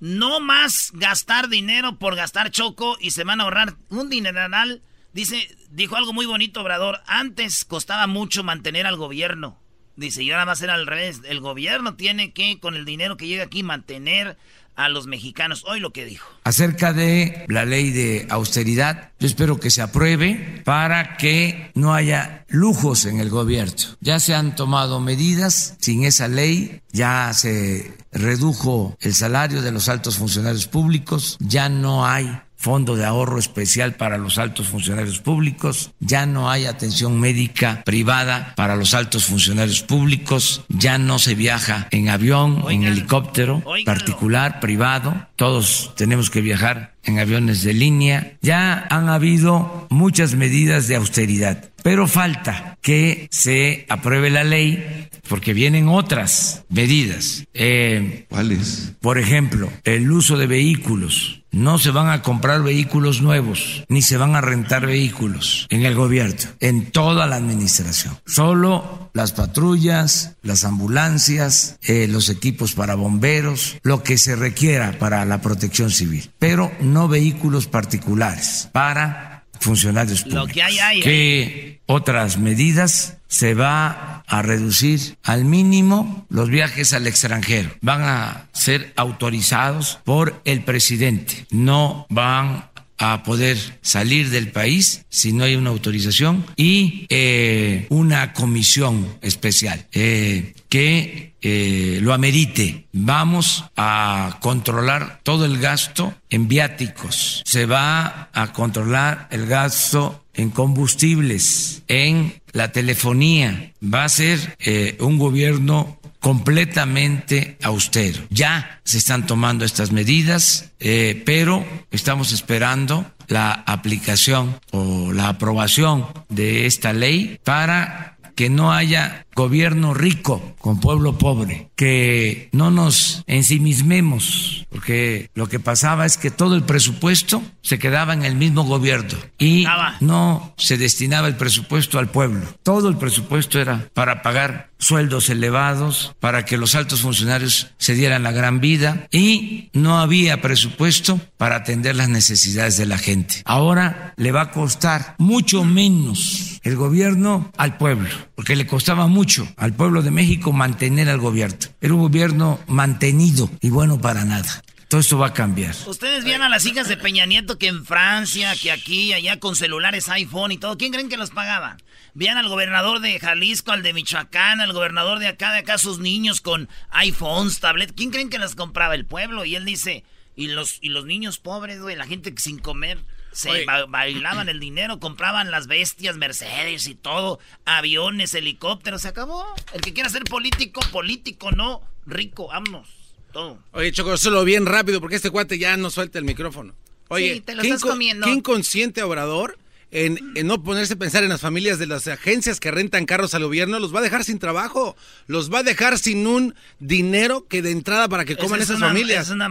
No más gastar dinero por gastar choco y se van a ahorrar un dineral. Dice, dijo algo muy bonito, Obrador. Antes costaba mucho mantener al gobierno. Dice, y ahora va a ser al revés. El gobierno tiene que, con el dinero que llega aquí, mantener a los mexicanos. Hoy lo que dijo. Acerca de la ley de austeridad, yo espero que se apruebe para que no haya lujos en el gobierno. Ya se han tomado medidas sin esa ley, ya se redujo el salario de los altos funcionarios públicos, ya no hay fondo de ahorro especial para los altos funcionarios públicos, ya no hay atención médica privada para los altos funcionarios públicos, ya no se viaja en avión, en helicóptero particular, privado, todos tenemos que viajar en aviones de línea, ya han habido muchas medidas de austeridad, pero falta que se apruebe la ley porque vienen otras medidas. Eh, ¿Cuáles? Por ejemplo, el uso de vehículos. No se van a comprar vehículos nuevos, ni se van a rentar vehículos en el gobierno, en toda la administración. Solo las patrullas, las ambulancias, eh, los equipos para bomberos, lo que se requiera para la protección civil, pero no vehículos particulares para funcionarios públicos. Lo que hay, hay. Que otras medidas se va a reducir al mínimo los viajes al extranjero. Van a ser autorizados por el presidente. No van a poder salir del país si no hay una autorización y eh, una comisión especial eh, que eh, lo amerite. Vamos a controlar todo el gasto en viáticos. Se va a controlar el gasto en combustibles, en la telefonía. Va a ser un gobierno completamente austero. Ya se están tomando estas medidas, eh, pero estamos esperando la aplicación o la aprobación de esta ley para que no haya gobierno rico con pueblo pobre, que no nos ensimismemos, porque lo que pasaba es que todo el presupuesto se quedaba en el mismo gobierno y no se destinaba el presupuesto al pueblo. Todo el presupuesto era para pagar sueldos elevados, para que los altos funcionarios se dieran la gran vida y no había presupuesto para atender las necesidades de la gente. Ahora le va a costar mucho menos el gobierno al pueblo, porque le costaba mucho al pueblo de México mantener al gobierno. Era un gobierno mantenido y bueno para nada. Todo esto va a cambiar. Ustedes vieron a las hijas de Peña Nieto que en Francia, que aquí, allá con celulares iPhone y todo. ¿Quién creen que los pagaba? Vean al gobernador de Jalisco, al de Michoacán, al gobernador de acá, de acá, sus niños con iPhones, tablet. ¿Quién creen que las compraba el pueblo? Y él dice, y los, y los niños pobres, güey, la gente sin comer. Se bailaban el dinero, compraban las bestias, Mercedes y todo, aviones, helicópteros, se acabó. El que quiera ser político, político, no rico, vámonos. Todo. Oye, Choco, solo bien rápido porque este cuate ya no suelta el micrófono. Oye, sí, te lo estás comiendo. ¿qué inconsciente obrador en, no ponerse a pensar en las familias de las agencias que rentan carros al gobierno, los va a dejar sin trabajo, los va a dejar sin un dinero que de entrada para que coman esas familias. Es una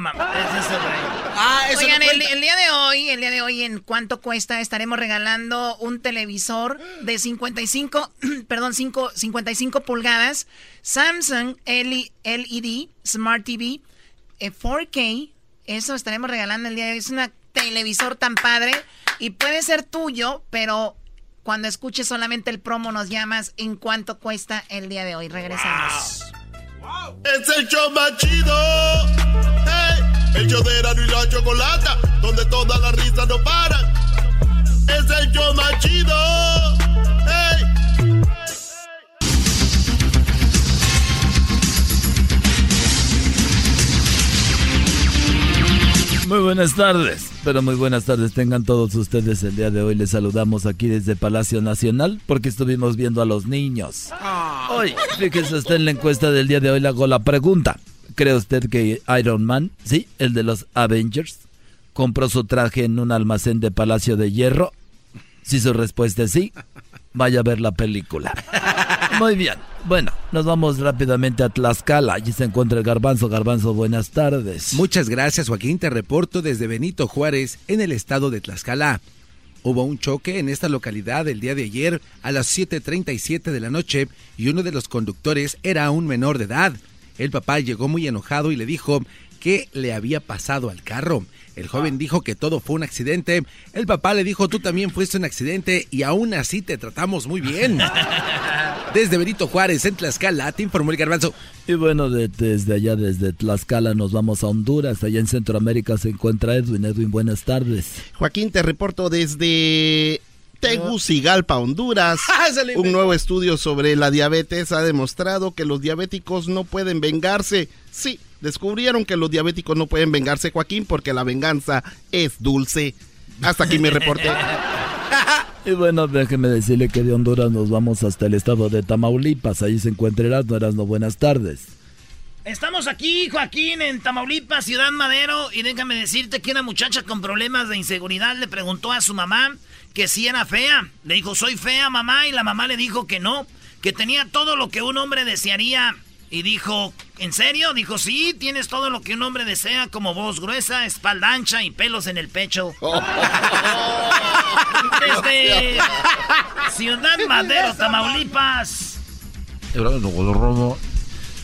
ah, Oigan, el, día de hoy, el día de hoy, ¿en cuánto cuesta? Estaremos regalando un televisor de 55, perdón, 5, 55 pulgadas, Samsung LED Smart TV, 4K. Eh, Eso estaremos regalando el día de hoy. Es un televisor tan padre y puede ser tuyo, pero cuando escuches solamente el promo nos llamas en cuánto cuesta el día de hoy. Regresamos. Es el show más chido. El show de Erano y la Chocolata, donde todas las risas no paran. Es el show más chido. Muy buenas tardes, pero muy buenas tardes tengan todos ustedes el día de hoy. Les saludamos aquí desde Palacio Nacional porque estuvimos viendo a los niños. Hoy, fíjese usted en la encuesta del día de hoy, le hago la pregunta. ¿Cree usted que Iron Man, sí, el de los Avengers, compró su traje en un almacén de Palacio de Hierro? Si su respuesta es sí, vaya a ver la película. Muy bien. Bueno, nos vamos rápidamente a Tlaxcala. Allí se encuentra el Garbanzo. Garbanzo, buenas tardes. Muchas gracias, Joaquín. Te reporto desde Benito Juárez, en el estado de Tlaxcala. Hubo un choque en esta localidad el día de ayer a las 7.37 de la noche y uno de los conductores era un menor de edad. El papá llegó muy enojado y le dijo qué le había pasado al carro. El joven dijo que todo fue un accidente. El papá le dijo, tú también fuiste un accidente y aún así te tratamos muy bien. Desde Benito Juárez, en Tlaxcala, te informó el garbanzo. Y bueno, desde allá, desde Tlaxcala, nos vamos a Honduras. Allá en Centroamérica se encuentra Edwin. Edwin, buenas tardes. Joaquín, te reporto desde Tegucigalpa, Honduras. Ah, un nuevo estudio sobre la diabetes ha demostrado que los diabéticos no pueden vengarse. Sí, descubrieron que los diabéticos no pueden vengarse, Joaquín, porque la venganza es dulce. Hasta aquí mi reporte. Y bueno, déjeme decirle que de Honduras nos vamos hasta el estado de Tamaulipas. Ahí se encuentra Erasmo. no buenas tardes. Estamos aquí, Joaquín, en Tamaulipas, Ciudad Madero. Y déjame decirte que una muchacha con problemas de inseguridad le preguntó a su mamá que si era fea. Le dijo, soy fea, mamá. Y la mamá le dijo que no, que tenía todo lo que un hombre desearía y dijo, ¿en serio? Dijo, sí, tienes todo lo que un hombre desea, como voz gruesa, espalda ancha y pelos en el pecho. Desde Ciudad Madero, Tamaulipas.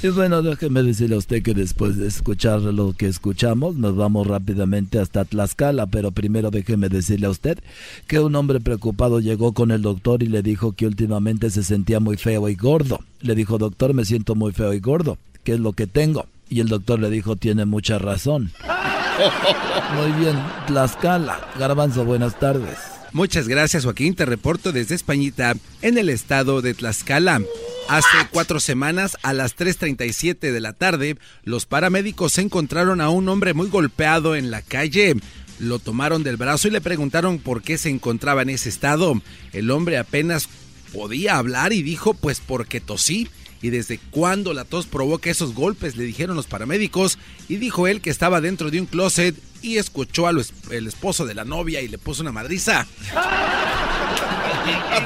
Y bueno, déjeme decirle a usted que después de escuchar lo que escuchamos, nos vamos rápidamente hasta Tlaxcala, pero primero déjeme decirle a usted que un hombre preocupado llegó con el doctor y le dijo que últimamente se sentía muy feo y gordo. Le dijo, doctor, me siento muy feo y gordo, ¿qué es lo que tengo? Y el doctor le dijo, tiene mucha razón. Muy bien, Tlaxcala. Garbanzo, buenas tardes. Muchas gracias, Joaquín. Te reporto desde Españita, en el estado de Tlaxcala. Hace cuatro semanas, a las 3.37 de la tarde, los paramédicos encontraron a un hombre muy golpeado en la calle. Lo tomaron del brazo y le preguntaron por qué se encontraba en ese estado. El hombre apenas podía hablar y dijo pues porque tosí. ¿Y desde cuándo la tos provoca esos golpes? Le dijeron los paramédicos y dijo él que estaba dentro de un closet y escuchó al esposo de la novia y le puso una madriza.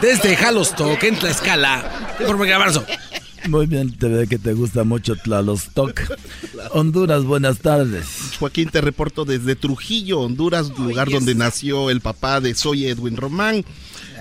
Desde Halostock, en Tlaxcala. Por Garbanzo. Muy bien, te ve que te gusta mucho Tlalostoc. Honduras, buenas tardes. Joaquín, te reporto desde Trujillo, Honduras, lugar donde nació el papá de Soy Edwin Román.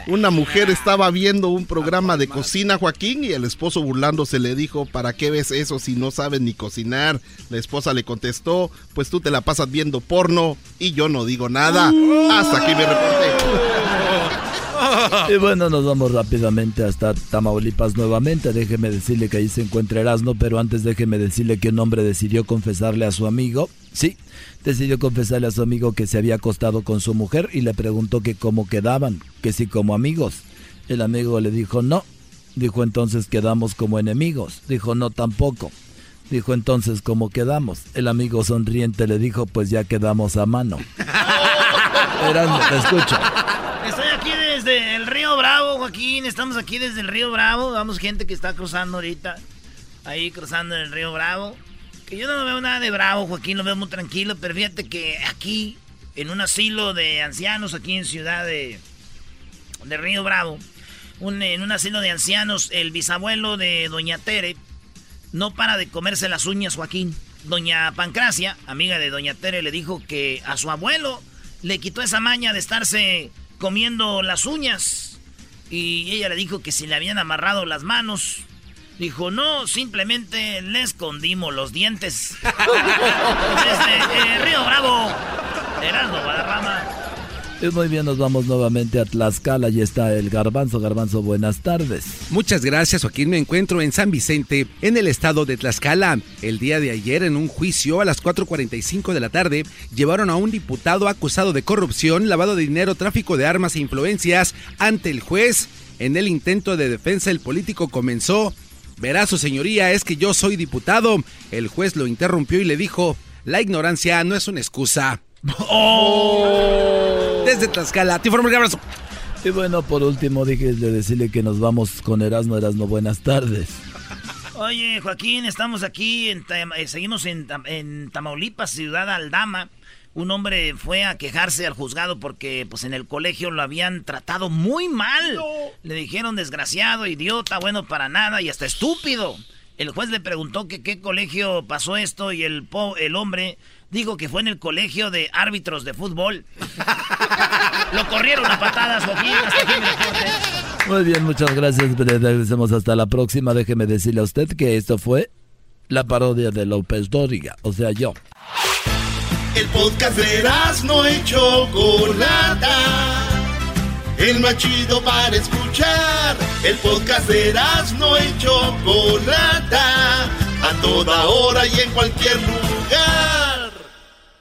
Una mujer estaba viendo un programa de cocina, Joaquín, y el esposo burlándose le dijo, ¿para qué ves eso si no sabes ni cocinar? La esposa le contestó, pues tú te la pasas viendo porno y yo no digo nada. Hasta aquí me reporté. Y bueno, nos vamos rápidamente hasta Tamaulipas nuevamente. Déjeme decirle que ahí se encuentra Erasmo, pero antes déjeme decirle que un hombre decidió confesarle a su amigo, sí, decidió confesarle a su amigo que se había acostado con su mujer y le preguntó que cómo quedaban, que si como amigos. El amigo le dijo no. Dijo entonces quedamos como enemigos. Dijo no tampoco. Dijo entonces cómo quedamos. El amigo sonriente le dijo pues ya quedamos a mano. Erasmo, te escucho. Desde el Río Bravo, Joaquín. Estamos aquí desde el Río Bravo. Vamos gente que está cruzando ahorita. Ahí cruzando el Río Bravo. Que yo no veo nada de bravo, Joaquín. Lo veo muy tranquilo. Pero fíjate que aquí, en un asilo de ancianos, aquí en Ciudad de, de Río Bravo, en un asilo de ancianos, el bisabuelo de Doña Tere no para de comerse las uñas, Joaquín. Doña Pancracia, amiga de Doña Tere, le dijo que a su abuelo le quitó esa maña de estarse comiendo las uñas. Y ella le dijo que si le habían amarrado las manos. Dijo, no, simplemente le escondimos los dientes. Desde eh, Río Bravo, Heraldo Guadarrama. Y muy bien, nos vamos nuevamente a Tlaxcala. Allí está el Garbanzo. Garbanzo, buenas tardes. Muchas gracias, Joaquín. Me encuentro en San Vicente, en el estado de Tlaxcala. El día de ayer, en un juicio a las 4.45 de la tarde, llevaron a un diputado acusado de corrupción, lavado de dinero, tráfico de armas e influencias ante el juez. En el intento de defensa, el político comenzó. Verá, su señoría, es que yo soy diputado. El juez lo interrumpió y le dijo, la ignorancia no es una excusa. Oh. Desde Tlaxcala, te informo el abrazo. Y bueno, por último, dije de decirle que nos vamos con Erasmo. Erasmo, buenas tardes. Oye, Joaquín, estamos aquí, en, eh, seguimos en, Tam- en Tamaulipas, ciudad Aldama. Un hombre fue a quejarse al juzgado porque pues en el colegio lo habían tratado muy mal. Le dijeron desgraciado, idiota, bueno para nada y hasta estúpido. El juez le preguntó que qué colegio pasó esto y el, po- el hombre dijo que fue en el colegio de árbitros de fútbol. lo corrieron a patadas, Joaquín. Hasta aquí. Muy bien, muchas gracias. Le agradecemos hasta la próxima. Déjeme decirle a usted que esto fue la parodia de López Dóriga, o sea, yo. El podcast de no y Chocolata. El más chido para escuchar. El podcast de no y Chocolata. A toda hora y en cualquier lugar.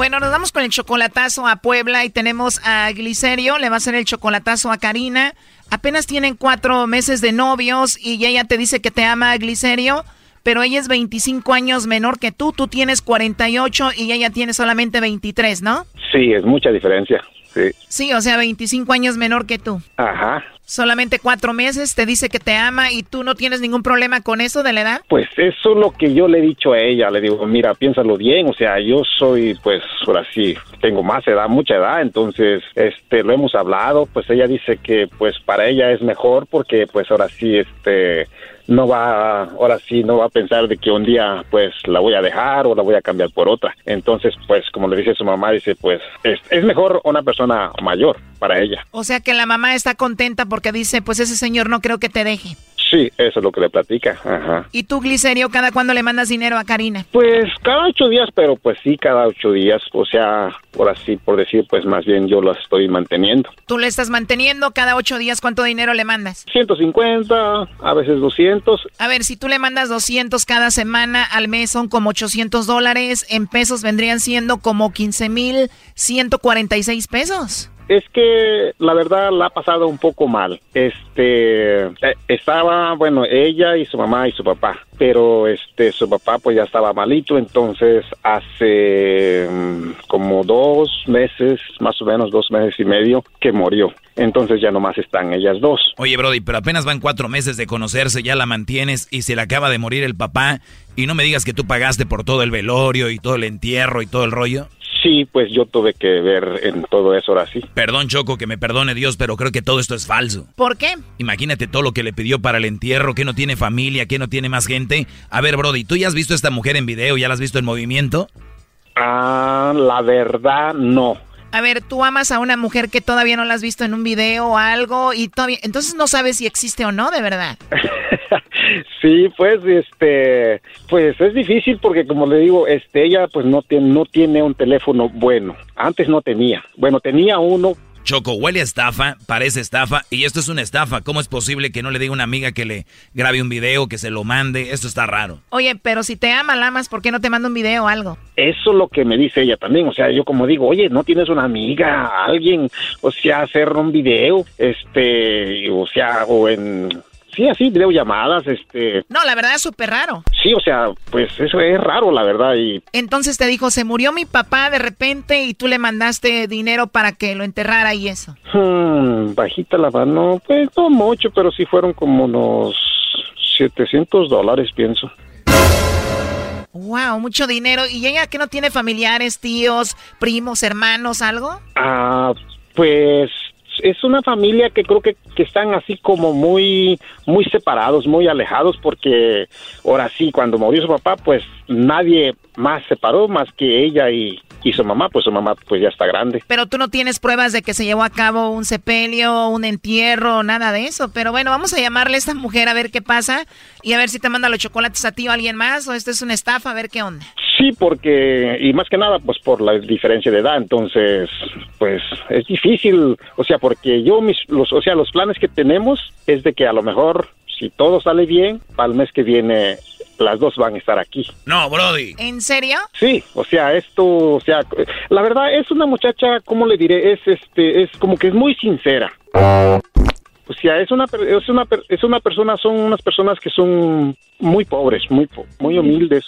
Bueno, nos vamos con el chocolatazo a Puebla y tenemos a Glicerio, le va a hacer el chocolatazo a Karina. Apenas tienen cuatro meses de novios y ella te dice que te ama, Glicerio, pero ella es 25 años menor que tú, tú tienes 48 y ella tiene solamente 23, ¿no? Sí, es mucha diferencia. Sí. Sí, o sea, 25 años menor que tú. Ajá. Solamente cuatro meses, te dice que te ama y tú no tienes ningún problema con eso de la edad. Pues eso es lo que yo le he dicho a ella. Le digo, mira, piénsalo bien. O sea, yo soy, pues, ahora sí, tengo más edad, mucha edad. Entonces, este, lo hemos hablado. Pues ella dice que, pues, para ella es mejor porque, pues, ahora sí, este, no va, ahora sí, no va a pensar de que un día, pues, la voy a dejar o la voy a cambiar por otra. Entonces, pues, como le dice su mamá, dice, pues, es, es mejor una persona mayor para ella. O sea que la mamá está contenta porque dice, pues ese señor no creo que te deje. Sí, eso es lo que le platica. Ajá. ¿Y tú, Glicerio, cada cuándo le mandas dinero a Karina? Pues cada ocho días, pero pues sí, cada ocho días. O sea, por así, por decir, pues más bien yo lo estoy manteniendo. Tú le estás manteniendo cada ocho días, ¿cuánto dinero le mandas? 150, a veces 200. A ver, si tú le mandas 200 cada semana, al mes son como 800 dólares, en pesos vendrían siendo como 15 mil 146 pesos. Es que la verdad la ha pasado un poco mal. Este, eh, estaba, bueno, ella y su mamá y su papá, pero este, su papá pues ya estaba malito, entonces hace mm, como dos meses, más o menos dos meses y medio, que murió. Entonces ya nomás están ellas dos. Oye, Brody, pero apenas van cuatro meses de conocerse, ya la mantienes y se le acaba de morir el papá. Y no me digas que tú pagaste por todo el velorio y todo el entierro y todo el rollo. Sí, pues yo tuve que ver en todo eso ahora sí. Perdón, Choco, que me perdone Dios, pero creo que todo esto es falso. ¿Por qué? Imagínate todo lo que le pidió para el entierro, que no tiene familia, que no tiene más gente. A ver, Brody, ¿tú ya has visto a esta mujer en video? ¿Ya la has visto en movimiento? Ah, la verdad no. A ver, tú amas a una mujer que todavía no la has visto en un video o algo y todavía, entonces no sabes si existe o no, de verdad. sí, pues, este, pues es difícil porque como le digo, este, ella pues no tiene, no tiene un teléfono bueno. Antes no tenía. Bueno, tenía uno, Choco, huele a estafa, parece estafa, y esto es una estafa. ¿Cómo es posible que no le diga a una amiga que le grabe un video, que se lo mande? Esto está raro. Oye, pero si te ama, la ¿por qué no te manda un video o algo? Eso es lo que me dice ella también. O sea, yo como digo, oye, ¿no tienes una amiga, alguien? O sea, hacer un video, este, o sea, o en Sí, así, videollamadas, este... No, la verdad es súper raro. Sí, o sea, pues eso es raro, la verdad, y... Entonces te dijo, se murió mi papá de repente y tú le mandaste dinero para que lo enterrara y eso. Hmm, bajita la mano, pues no mucho, pero sí fueron como unos 700 dólares, pienso. Wow, mucho dinero. ¿Y ella que no tiene familiares, tíos, primos, hermanos, algo? Ah, pues es una familia que creo que, que, están así como muy, muy separados, muy alejados, porque ahora sí, cuando murió su papá, pues nadie más separó más que ella y, y su mamá, pues su mamá pues ya está grande. Pero tú no tienes pruebas de que se llevó a cabo un sepelio, un entierro, nada de eso. Pero bueno, vamos a llamarle a esta mujer a ver qué pasa y a ver si te manda los chocolates a ti o a alguien más o esto es una estafa, a ver qué onda. Sí, porque, y más que nada, pues por la diferencia de edad, entonces, pues es difícil, o sea, porque yo, mis, los, o sea, los planes que tenemos es de que a lo mejor, si todo sale bien, para el mes que viene las dos van a estar aquí. No, Brody. ¿En serio? Sí, o sea, esto, o sea, la verdad es una muchacha, ¿cómo le diré? Es este, es como que es muy sincera. O sea, es una, es una, es una persona, son unas personas que son muy pobres, muy, muy humildes.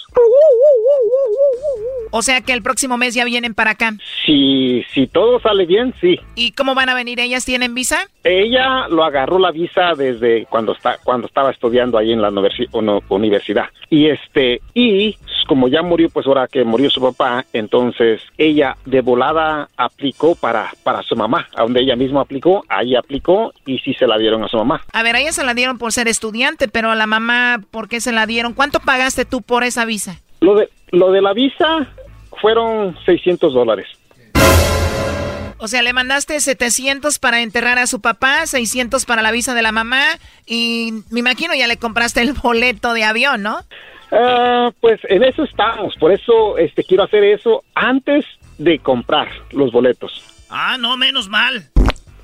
O sea que el próximo mes ya vienen para acá. Si, si todo sale bien, sí. ¿Y cómo van a venir? ¿Ellas tienen visa? Ella lo agarró la visa desde cuando está, cuando estaba estudiando ahí en la universidad. Y este, y como ya murió, pues ahora que murió su papá, entonces ella de volada aplicó para, para su mamá, a donde ella misma aplicó, ahí aplicó y sí se la dieron a su mamá. A ver, a ella se la dieron por ser estudiante, pero a la mamá, ¿por qué se la dieron? ¿Cuánto pagaste tú por esa visa? Lo de, lo de la visa fueron 600 dólares. O sea, le mandaste 700 para enterrar a su papá, 600 para la visa de la mamá y me imagino ya le compraste el boleto de avión, ¿no? Ah, pues en eso estamos, por eso este quiero hacer eso antes de comprar los boletos. Ah, no, menos mal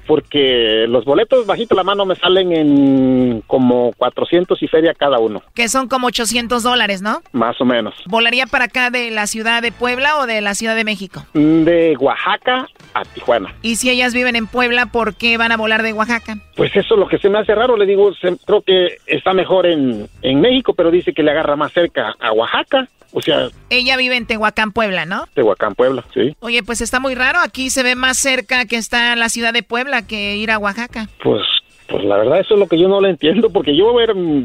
porque los boletos bajito la mano me salen en como 400 y feria cada uno. Que son como 800 dólares, ¿no? Más o menos. ¿Volaría para acá de la ciudad de Puebla o de la ciudad de México? De Oaxaca a Tijuana. ¿Y si ellas viven en Puebla, por qué van a volar de Oaxaca? Pues eso es lo que se me hace raro, le digo, creo que está mejor en, en México, pero dice que le agarra más cerca a Oaxaca. O sea... Ella vive en Tehuacán, Puebla, ¿no? Tehuacán, Puebla, sí. Oye, pues está muy raro. Aquí se ve más cerca que está la ciudad de Puebla que ir a Oaxaca. Pues, pues la verdad eso es lo que yo no lo entiendo, porque yo,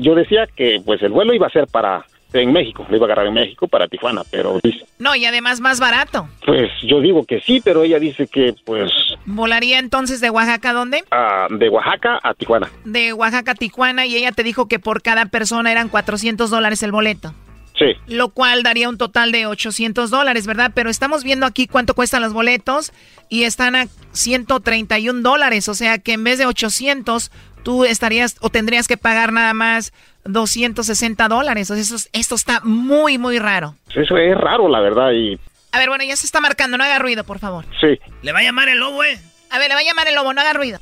yo decía que pues el vuelo iba a ser para en México, le iba a agarrar en México para Tijuana, pero dice... No, y además más barato. Pues yo digo que sí, pero ella dice que pues... ¿Volaría entonces de Oaxaca a dónde? De Oaxaca a Tijuana. De Oaxaca a Tijuana y ella te dijo que por cada persona eran 400 dólares el boleto. Sí. Lo cual daría un total de 800 dólares, ¿verdad? Pero estamos viendo aquí cuánto cuestan los boletos y están a 131 dólares. O sea que en vez de 800, tú estarías o tendrías que pagar nada más 260 dólares. O sea, eso, esto está muy, muy raro. Eso es raro, la verdad. Y... A ver, bueno, ya se está marcando. No haga ruido, por favor. Sí. Le va a llamar el lobo, ¿eh? A ver, le va a llamar el lobo. No haga ruido.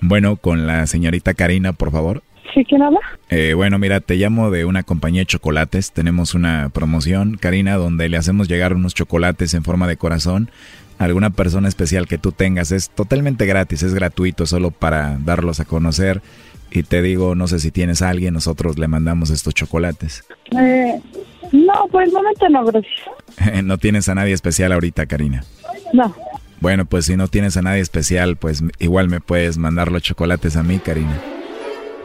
Bueno, con la señorita Karina, por favor. ¿Sí quién habla? Eh, bueno, mira, te llamo de una compañía de chocolates. Tenemos una promoción, Karina, donde le hacemos llegar unos chocolates en forma de corazón a alguna persona especial que tú tengas. Es totalmente gratis, es gratuito, solo para darlos a conocer. Y te digo, no sé si tienes a alguien, nosotros le mandamos estos chocolates. Eh, no, el momento no, gracias. no tienes a nadie especial ahorita, Karina. No. Bueno, pues si no tienes a nadie especial, pues igual me puedes mandar los chocolates a mí, Karina.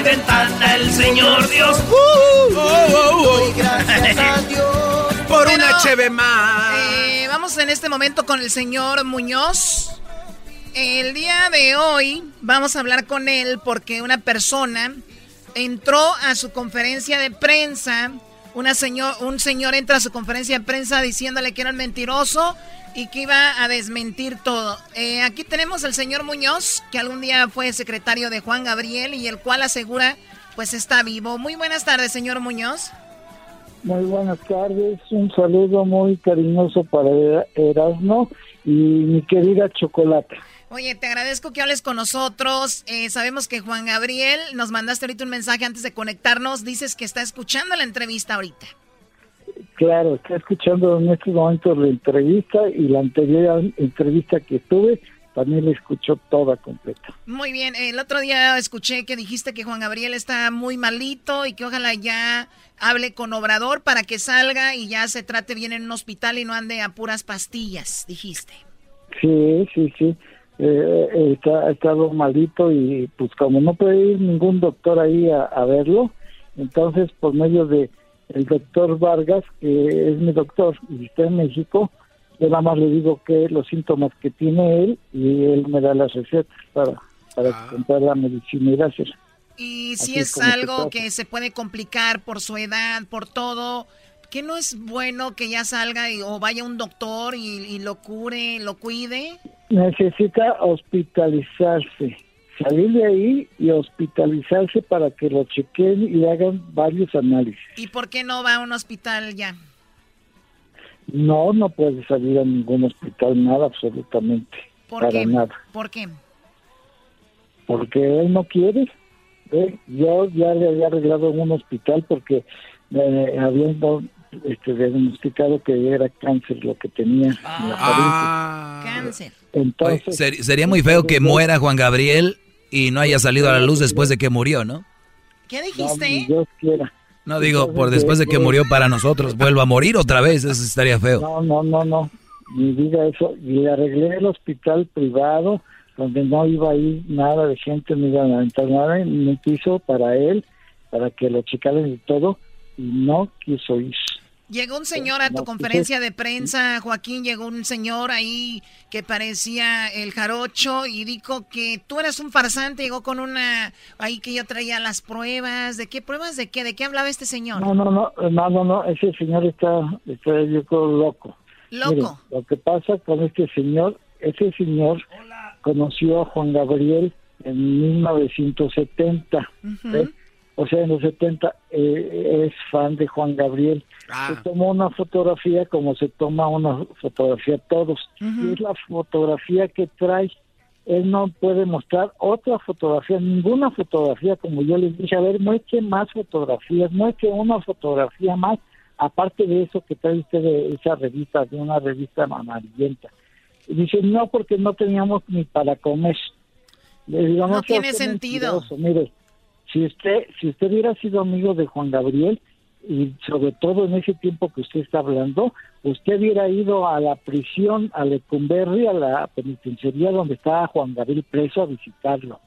mi ventana el Señor Dios. Uh, uh, uh, gracias a Dios por una cheve más. Eh, vamos en este momento con el señor Muñoz. El día de hoy vamos a hablar con él porque una persona entró a su conferencia de prensa. Una señor, un señor entra a su conferencia de prensa diciéndole que era un mentiroso y que iba a desmentir todo. Eh, aquí tenemos al señor Muñoz, que algún día fue secretario de Juan Gabriel y el cual asegura pues está vivo. Muy buenas tardes, señor Muñoz. Muy buenas tardes, un saludo muy cariñoso para Erasmo y mi querida Chocolate. Oye, te agradezco que hables con nosotros. Eh, sabemos que Juan Gabriel, nos mandaste ahorita un mensaje antes de conectarnos, dices que está escuchando la entrevista ahorita. Claro, está escuchando en estos momentos la entrevista y la anterior entrevista que tuve también la escuchó toda completa. Muy bien, el otro día escuché que dijiste que Juan Gabriel está muy malito y que ojalá ya hable con Obrador para que salga y ya se trate bien en un hospital y no ande a puras pastillas, dijiste. Sí, sí, sí. Eh, está, ha estado malito y pues como no puede ir ningún doctor ahí a verlo, entonces por medio de el doctor Vargas, que es mi doctor y está en México, yo nada más le digo que los síntomas que tiene él y él me da las recetas para, para ah. comprar la medicina y gracias. Y si es algo que se puede complicar por su edad, por todo, ¿qué no es bueno que ya salga y, o vaya un doctor y, y lo cure, lo cuide? Necesita hospitalizarse salir de ahí y hospitalizarse para que lo chequen y hagan varios análisis. ¿Y por qué no va a un hospital ya? No, no puede salir a ningún hospital, nada, absolutamente. ¿Por para nada. ¿Por qué? Porque él no quiere. Yo ya le había arreglado en un hospital porque me habían este, diagnosticado que era cáncer lo que tenía. Ah, cáncer. Entonces, sería muy feo que muera Juan Gabriel y no haya salido a la luz después de que murió, ¿no? ¿Qué dijiste? No, Dios quiera. No digo, por después de que murió para nosotros, vuelva a morir otra vez, eso estaría feo. No, no, no, no. Mi vida eso. Y arreglé el hospital privado, donde no iba a ir nada de gente, no iba a entrar nada, en un piso para él, para que lo checaran y todo, y no quiso ir. Llegó un señor a tu conferencia de prensa, Joaquín, llegó un señor ahí que parecía el jarocho y dijo que tú eras un farsante, llegó con una, ahí que yo traía las pruebas, ¿de qué pruebas? ¿De qué? ¿De qué hablaba este señor? No, no, no, no, no, no ese señor está, está yo creo, loco. Loco. lo que pasa con este señor, ese señor conoció a Juan Gabriel en 1970 o sea, en los 70 eh, es fan de Juan Gabriel. Ah. Se tomó una fotografía como se toma una fotografía todos. Y es la fotografía que trae. Él no puede mostrar otra fotografía, ninguna fotografía, como yo les dije, a ver, muestre más fotografías, muestre una fotografía más, aparte de eso que trae usted de esa revista, de una revista amarillenta. Y dice, no, porque no teníamos ni para comer. no, tiene sentido. Mire, si usted, si usted hubiera sido amigo de Juan Gabriel, y sobre todo en ese tiempo que usted está hablando, usted hubiera ido a la prisión, a Lecumberri, a la penitenciaría donde estaba Juan Gabriel preso a visitarlo.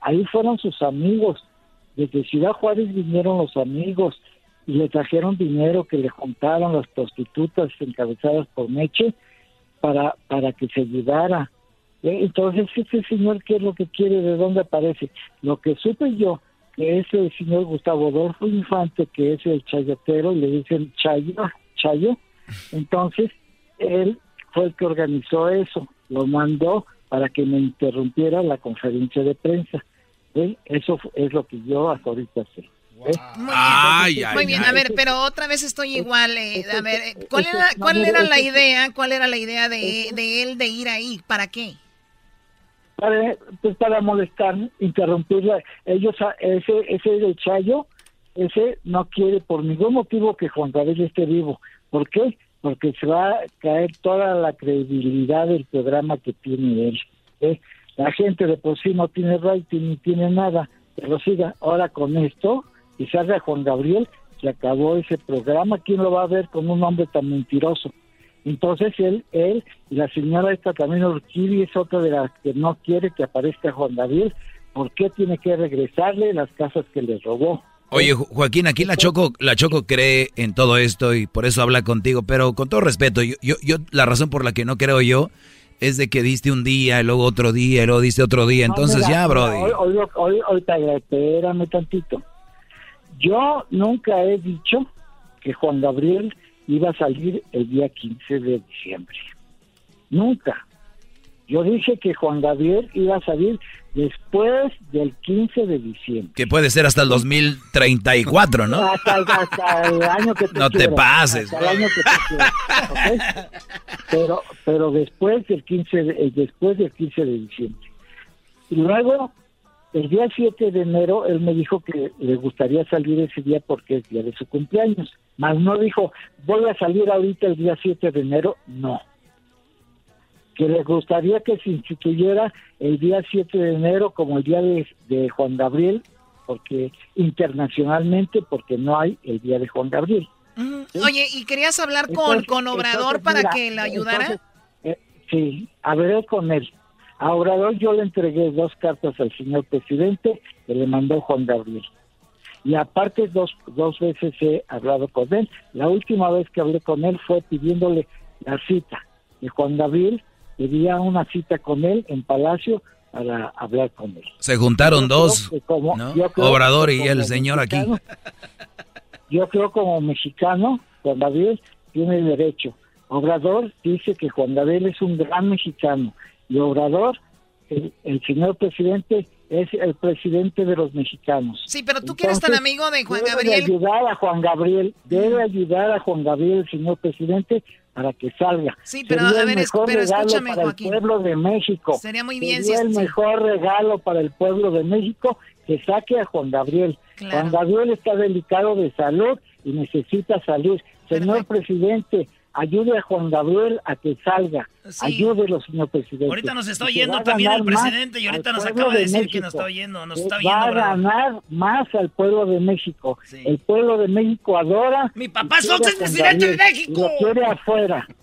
Ahí fueron sus amigos. Desde Ciudad Juárez vinieron los amigos y le trajeron dinero que le juntaron las prostitutas encabezadas por Meche para, para que se ayudara. Eh, Entonces, este señor, ¿qué es lo que quiere? ¿De dónde aparece? Lo que supe yo, que es el señor Gustavo Adolfo Infante, que es el chayotero, le dicen Chayo, Chayo. Entonces, él fue el que organizó eso, lo mandó para que me interrumpiera la conferencia de prensa. ¿Eh? Eso es lo que yo hasta ahorita sé. ¿Eh? Muy bien, Muy bien, a ver, pero otra vez estoy igual. eh, a ver, eh, ¿cuál era, cuál era la idea? ¿Cuál era la idea de, de él de ir ahí? ¿Para qué? Para, pues para molestar, interrumpirla. Ellos, ese, ese del Chayo, ese no quiere por ningún motivo que Juan Gabriel esté vivo. ¿Por qué? Porque se va a caer toda la credibilidad del programa que tiene él. ¿eh? La gente de por sí no tiene rating ni tiene nada, pero siga ahora con esto y salga Juan Gabriel, se acabó ese programa. ¿Quién lo va a ver con un hombre tan mentiroso? Entonces él, él y la señora esta también Urquidi es otra de las que no quiere que aparezca Juan Gabriel. ¿Por qué tiene que regresarle las casas que le robó? Oye, Jo- Joaquín, aquí la Choco, la Choco cree en todo esto y por eso habla contigo, pero con todo respeto, yo, yo, yo la razón por la que no creo yo es de que diste un día, y luego otro día, y luego diste otro día, entonces No, mira, ya, Brody. Hoy, hoy, hoy, espérame tantito. Yo nunca he dicho que Juan Gabriel iba a salir el día 15 de diciembre. Nunca. Yo dije que Juan Gabriel iba a salir después del 15 de diciembre. Que puede ser hasta el 2034, ¿no? Hasta, hasta el año que tú No te pases. hasta el año que tú quieras, ¿ok? Pero, pero después del 15 de, eh, después del 15 de diciembre. Y luego, el día 7 de enero, él me dijo que le gustaría salir ese día porque es día de su cumpleaños. Mas no dijo, voy a salir ahorita el día 7 de enero. No. Que le gustaría que se instituyera el día 7 de enero como el día de, de Juan Gabriel, porque internacionalmente, porque no hay el día de Juan Gabriel. Oye, ¿y querías hablar con, Entonces- con Obrador entonces, para mira, que le ayudara? entonces, eh, sí, hablaré con él. A Obrador yo le entregué dos cartas al señor presidente que le mandó Juan Gabriel. Y aparte dos, dos veces he hablado con él. La última vez que hablé con él fue pidiéndole la cita. Y Juan Gabriel pedía una cita con él en Palacio para hablar con él. Se juntaron dos, como- ¿no? Obrador y el señor aquí. Yo creo como mexicano, Juan Gabriel tiene derecho. Obrador dice que Juan Gabriel es un gran mexicano y Obrador, el, el señor presidente, es el presidente de los mexicanos. Sí, pero tú que eres tan amigo de Juan debe Gabriel. ayudar a Juan Gabriel, debe ayudar a Juan Gabriel, el señor presidente, para que salga. Sí, pero, Sería a el ver, es- mejor pero regalo escúchame, para Joaquín. el pueblo de México. Sería muy bien Sería si- el sí. mejor regalo para el pueblo de México que saque a Juan Gabriel. Claro. Juan Gabriel está delicado de salud y necesita salir. Señor presidente, ayude a Juan Gabriel a que salga. Sí. Ayúdelo, señor presidente. Ahorita nos está oyendo va a también el presidente y ahorita nos acaba de decir que nos está oyendo, nos está Va oyendo, a Obrador. ganar más al pueblo de México. El pueblo de México adora. Mi papá es presidente de México. Lo quiere afuera.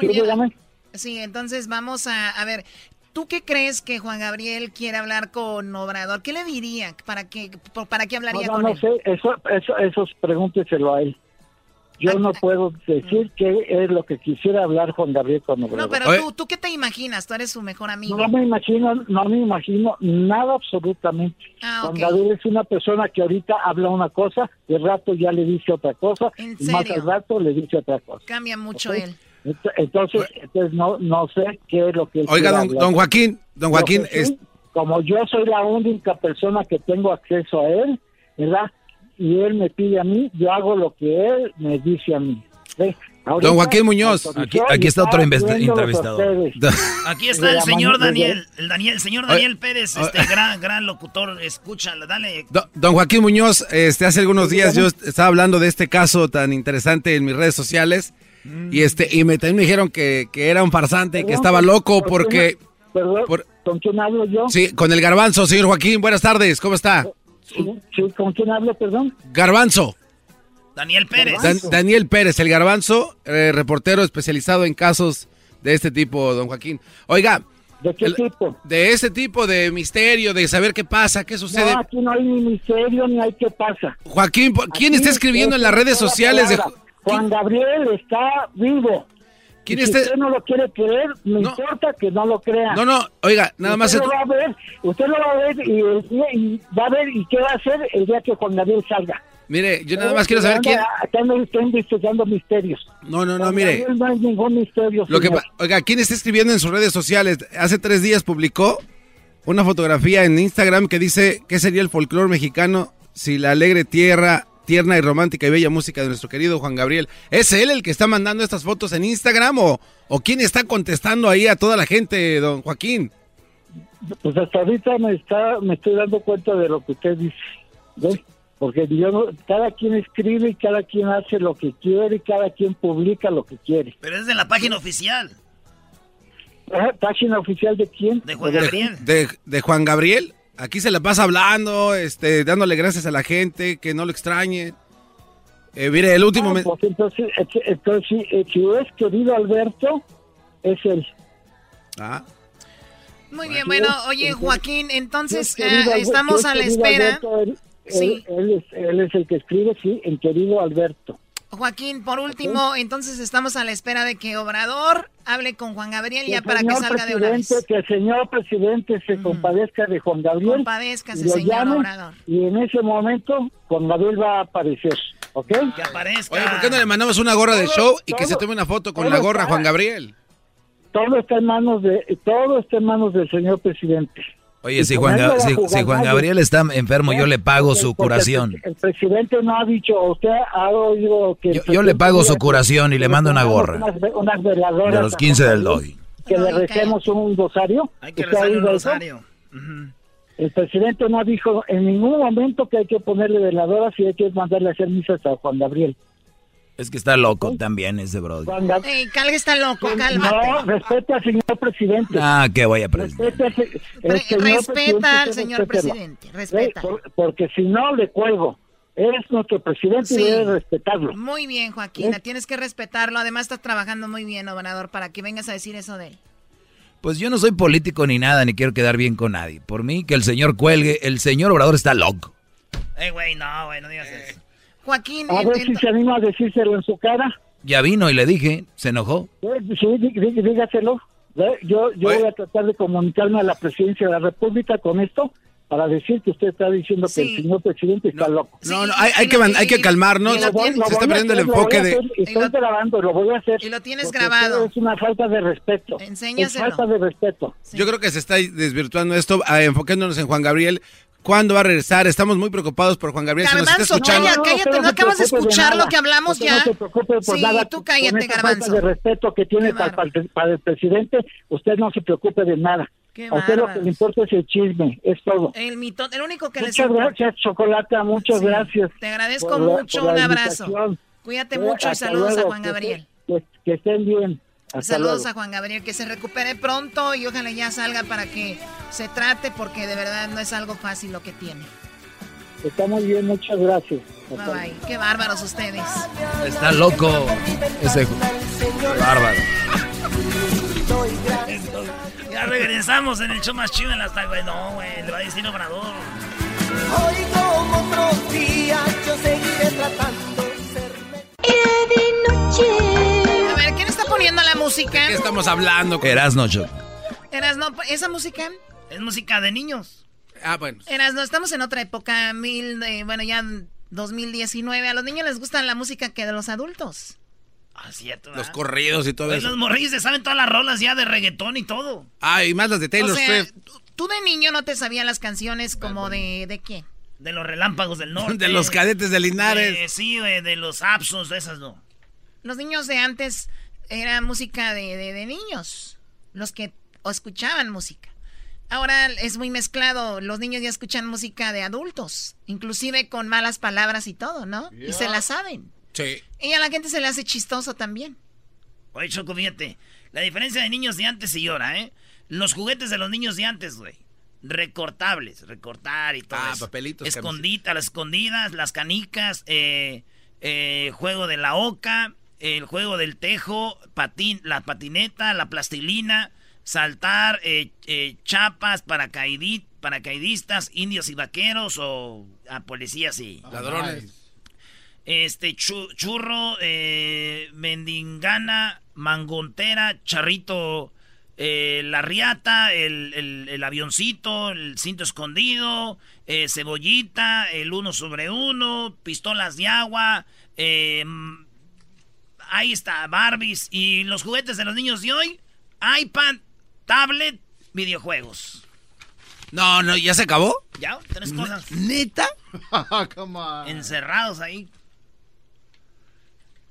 Sí. Sí, entonces vamos a, a ver, ¿tú qué crees que Juan Gabriel quiere hablar con Obrador? ¿Qué le diría? ¿Para qué, para qué hablaría No, con no, él? no sé, eso, eso, eso pregúnteselo a él. Yo no puedo decir qué es lo que quisiera hablar Juan Gabriel con Obrador. No, pero tú, ¿tú qué te imaginas? Tú eres su mejor amigo. No me imagino, no me imagino nada absolutamente. Ah, Juan. Gabriel es una persona que ahorita habla una cosa, de rato ya le dice otra cosa, ¿En y más serio? al rato le dice otra cosa. Cambia mucho ¿ok? él. Ent- Entonces, entonces no, no sé qué es lo que él Oiga, don, don Joaquín, don Joaquín, es- como yo soy la única persona que tengo acceso a él, ¿verdad? Y él me pide a mí, yo hago lo que él me dice a mí. Don Joaquín Muñoz. Aquí- aquí está otro ustedes. Aquí está el señor Daniel, el Daniel, el señor Daniel Pérez, este gran, gran locutor, escúchalo, dale. Do- Don Joaquín Muñoz, este, hace algunos días yo estaba hablando de este caso tan interesante en mis redes sociales y este y me, también me dijeron que, que era un farsante y que estaba ¿por- loco por porque... Perdón, ¿con quién hablo yo? Sí, con el garbanzo, señor Joaquín, buenas tardes, ¿cómo está? Sí, sí, ¿con quién hablo, perdón? Garbanzo. Daniel Pérez. Dan- Daniel Pérez, el garbanzo, eh, reportero especializado en casos de este tipo, don Joaquín. Oiga. ¿De qué tipo? De ese tipo de misterio, de saber qué pasa, qué sucede. No, aquí no hay ni misterio ni hay qué pasa. Joaquín, ¿por- ¿quién Aquí está escribiendo en las es redes sociales de... Juan Gabriel está vivo. ¿Quién si usted no lo quiere creer, me importa que no lo crea. No, no, oiga, nada más... Usted lo va a ver, usted lo va a ver y, y, va a ver y qué va a hacer el día que Juan Gabriel salga. Mire, yo nada más quiero saber quién... Acá no están investigando misterios. No, no, no, mire. No hay ningún misterio. Lo que, oiga, ¿quién está escribiendo en sus redes sociales? Hace tres días publicó una fotografía en Instagram que dice qué sería el folclore mexicano si la alegre tierra, tierna y romántica y bella música de nuestro querido Juan Gabriel. ¿Es él el que está mandando estas fotos en Instagram o, o quién está contestando ahí a toda la gente, don Joaquín? Pues hasta ahorita me está me estoy dando cuenta de lo que usted dice. ¿ves? Porque yo cada quien escribe y cada quien hace lo que quiere y cada quien publica lo que quiere. Pero es de la página oficial. ¿Página oficial de quién? De Juan Gabriel. De, Juan Gabriel. Aquí se la pasa hablando, este, dándole gracias a la gente, que no lo extrañe. Eh, mire, el último... Ah, pues entonces, entonces, eh, si es querido Alberto, es él. Ah. Muy bien, bueno, oye Joaquín, entonces eh, estamos a la espera. sí. Él, es, él es el que escribe, sí, el querido Alberto. Joaquín, por último, entonces estamos a la espera de que Obrador hable con Juan Gabriel ya para que salga de una vez. Que el señor presidente se compadezca de Juan Gabriel. Compadezcase, señor Obrador. Y en ese momento Juan Gabriel va a aparecer, ¿ok? Que aparezca. Oye, ¿por qué no le mandamos una gorra de show y que se tome una foto con la gorra Juan Gabriel? Todo está en manos de todo está en manos del señor presidente. Oye, si Juan, Gabriel está enfermo, yo le pago su curación. El presidente no ha dicho, usted ha oído que... Yo, le pago su curación y le mando una gorra. Unas, veladoras. De los 15 del DOI. Que le recemos un rosario. Hay que rezar un rosario. El presidente no dijo en ningún momento que hay que ponerle veladoras y hay que mandarle a hacer misas a Juan Gabriel. Es que está loco también ese brother. Ey, Calga está loco, cálmate. No, respeta al señor presidente. Ah, que voy a aprender. Respeta, al señor presidente, respeta. porque si no, le cuelgo. Es nuestro presidente y debe respetarlo. Muy bien, Joaquín, tienes que respetarlo. Además, estás trabajando muy bien, gobernador, para que vengas a decir eso de él. Pues yo no soy político ni nada, ni quiero quedar bien con nadie. Por mí, que el señor cuelgue. El señor Obrador está loco. Ey, güey, no, güey, no digas eso. Joaquín. A ver si se anima a decírselo en su cara. Ya vino y le dije, se enojó. Sí, dígaselo. Yo, yo voy a tratar de comunicarme a la presidencia de la República con esto para decir que usted está diciendo que el señor presidente está loco. No, no, hay, hay que, hay que calmarnos. Se está perdiendo el enfoque de... Estoy grabando, lo voy a hacer. Y lo tienes grabado. Es una falta de respeto. Enséñaselo. Es falta de respeto. Yo creo que se está desvirtuando esto, enfocándonos en Juan Gabriel. ¿Cuándo va a regresar? Estamos muy preocupados por Juan Gabriel. Garbanzo, está escuchando. cállate, no, acabas de escuchar lo que hablamos ya. No se preocupe por sí, nada. tú cállate, con Garbanzo. falta de respeto que tiene para, para, el presidente, usted no se preocupe de nada. Qué a usted lo que le importa es el chisme, es todo. El mito, el único que muchas les gracias, Chocolata, muchas sí, gracias. Te agradezco por mucho, por un abrazo. Cuídate mucho y saludos luego, a Juan Gabriel. Que, que estén bien. Hasta Saludos luego. a Juan Gabriel, que se recupere pronto y ojalá ya salga para que se trate porque de verdad no es algo fácil lo que tiene. Está muy bien, muchas gracias. Bye bye. Qué bárbaros ustedes. Está loco ese bárbaro. Ya regresamos en el show más chido en las tardes. No, güey, le va a decir Obrador. Hoy como otros días yo seguiré tratando de noche. A ver, ¿quién está poniendo la música? ¿De qué estamos hablando? Erasno, Choc. Erasno, ¿esa música? Es música de niños. Ah, bueno. Erasno, estamos en otra época, mil, eh, bueno, ya 2019. A los niños les gusta la música que de los adultos. Ah, cierto. Los corridos y todo pues eso. Los morrillos se saben todas las rolas ya de reggaetón y todo. Ah, y más las de Taylor o sea, Swift. Tú de niño no te sabías las canciones como de, de quién? De los relámpagos del norte. De los cadetes de Linares. De, sí, de, de los Absos, de esas no. Los niños de antes era música de, de, de niños. Los que o escuchaban música. Ahora es muy mezclado. Los niños ya escuchan música de adultos. Inclusive con malas palabras y todo, ¿no? Yeah. Y se la saben. Sí. Y a la gente se le hace chistoso también. Oye, Choco, fíjate. La diferencia de niños de antes y ahora, ¿eh? Los juguetes de los niños de antes, güey. Recortables, recortar y todo Ah, eso. papelitos. Escondidas, las escondidas, las canicas, eh, eh, juego de la oca, el juego del tejo, patín, la patineta, la plastilina, saltar, eh, eh, chapas, paracaidí, paracaidistas, indios y vaqueros o a policías y... Ladrones. este, churro, eh, mendingana, mangontera, charrito, eh, la riata, el, avioncito, el cinto escondido, eh, cebollita, el uno sobre uno, pistolas de agua, ahí está, Barbies y los juguetes de los niños de hoy, iPad, tablet, videojuegos. No, no, ¿ya se acabó? Ya, tres cosas. ¿Neta? Encerrados ahí.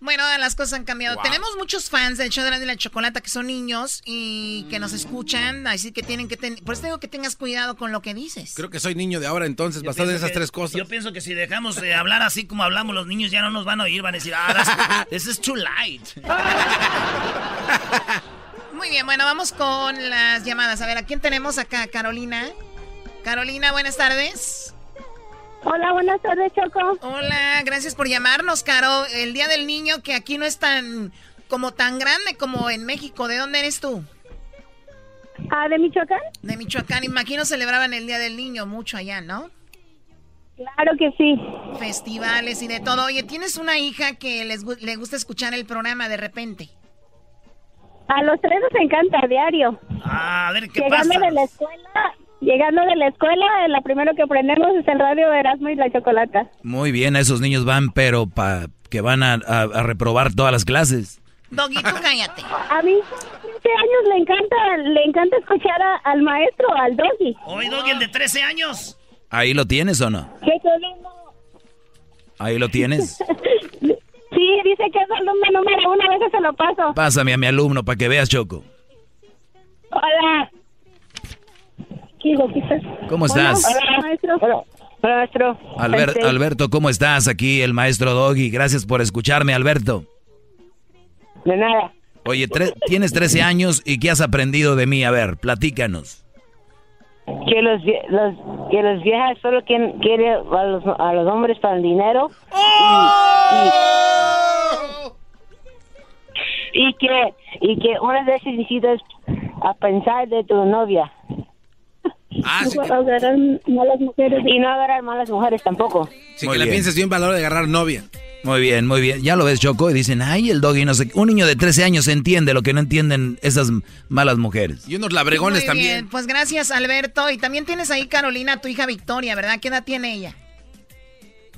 Bueno, las cosas han cambiado. Tenemos muchos fans del show de la chocolata que son niños y que nos escuchan, así que tienen que tener... Por eso digo que tengas cuidado con lo que dices. Creo que soy niño de ahora entonces, basado en esas tres cosas. Yo pienso que si dejamos de hablar así como hablamos los niños, ya no nos van a oír, van a decir, ah, this is too light. Muy bien, bueno, vamos con las llamadas. A ver, ¿a quién tenemos acá? Carolina. Carolina, buenas tardes. Hola, buenas tardes, Choco. Hola, gracias por llamarnos, Caro. El Día del Niño, que aquí no es tan como tan grande como en México. ¿De dónde eres tú? Ah, ¿de Michoacán? De Michoacán. Imagino celebraban el Día del Niño mucho allá, ¿no? Claro que sí. Festivales y de todo. Oye, ¿tienes una hija que les, le gusta escuchar el programa de repente? A los tres nos encanta, a diario. Ah, a ver, ¿qué Llegando de la escuela, Llegando de la escuela, lo primero que aprendemos es el radio de Erasmo y la chocolata. Muy bien, esos niños van, pero pa que van a, reprobar todas las clases. Doggy, tú cállate. A mí, 13 años le encanta, le encanta escuchar al maestro, al Doggy. Hoy Doggy, el de 13 años. ¿Ahí lo tienes o no? ¿Ahí lo tienes? sí, dice que es alumno número uno, a veces se lo paso. Pásame a mi alumno para que veas, Choco. Hola. ¿Cómo estás? Hola, maestro. Hola, maestro. Alberto, ¿cómo estás? Aquí el maestro Doggy. Gracias por escucharme, Alberto. De nada. Oye, tienes 13 años y ¿qué has aprendido de mí? A ver, platícanos. Que los, los que los viejas solo quieren, quieren a, los, a los hombres para el dinero. Y, y, que y que una vez necesitas a pensar de tu novia. Ah, sí. agarrar malas mujeres. Y no agarrar malas mujeres tampoco. Sí, que la pienses bien valor de agarrar novia. Muy bien, muy bien. Ya lo ves, Choco, y dicen, ay, el doggy no sé. Un niño de 13 años entiende lo que no entienden esas malas mujeres. Y unos labregones muy también. Bien. Pues gracias, Alberto. Y también tienes ahí, Carolina, tu hija Victoria, ¿verdad? ¿Qué edad tiene ella?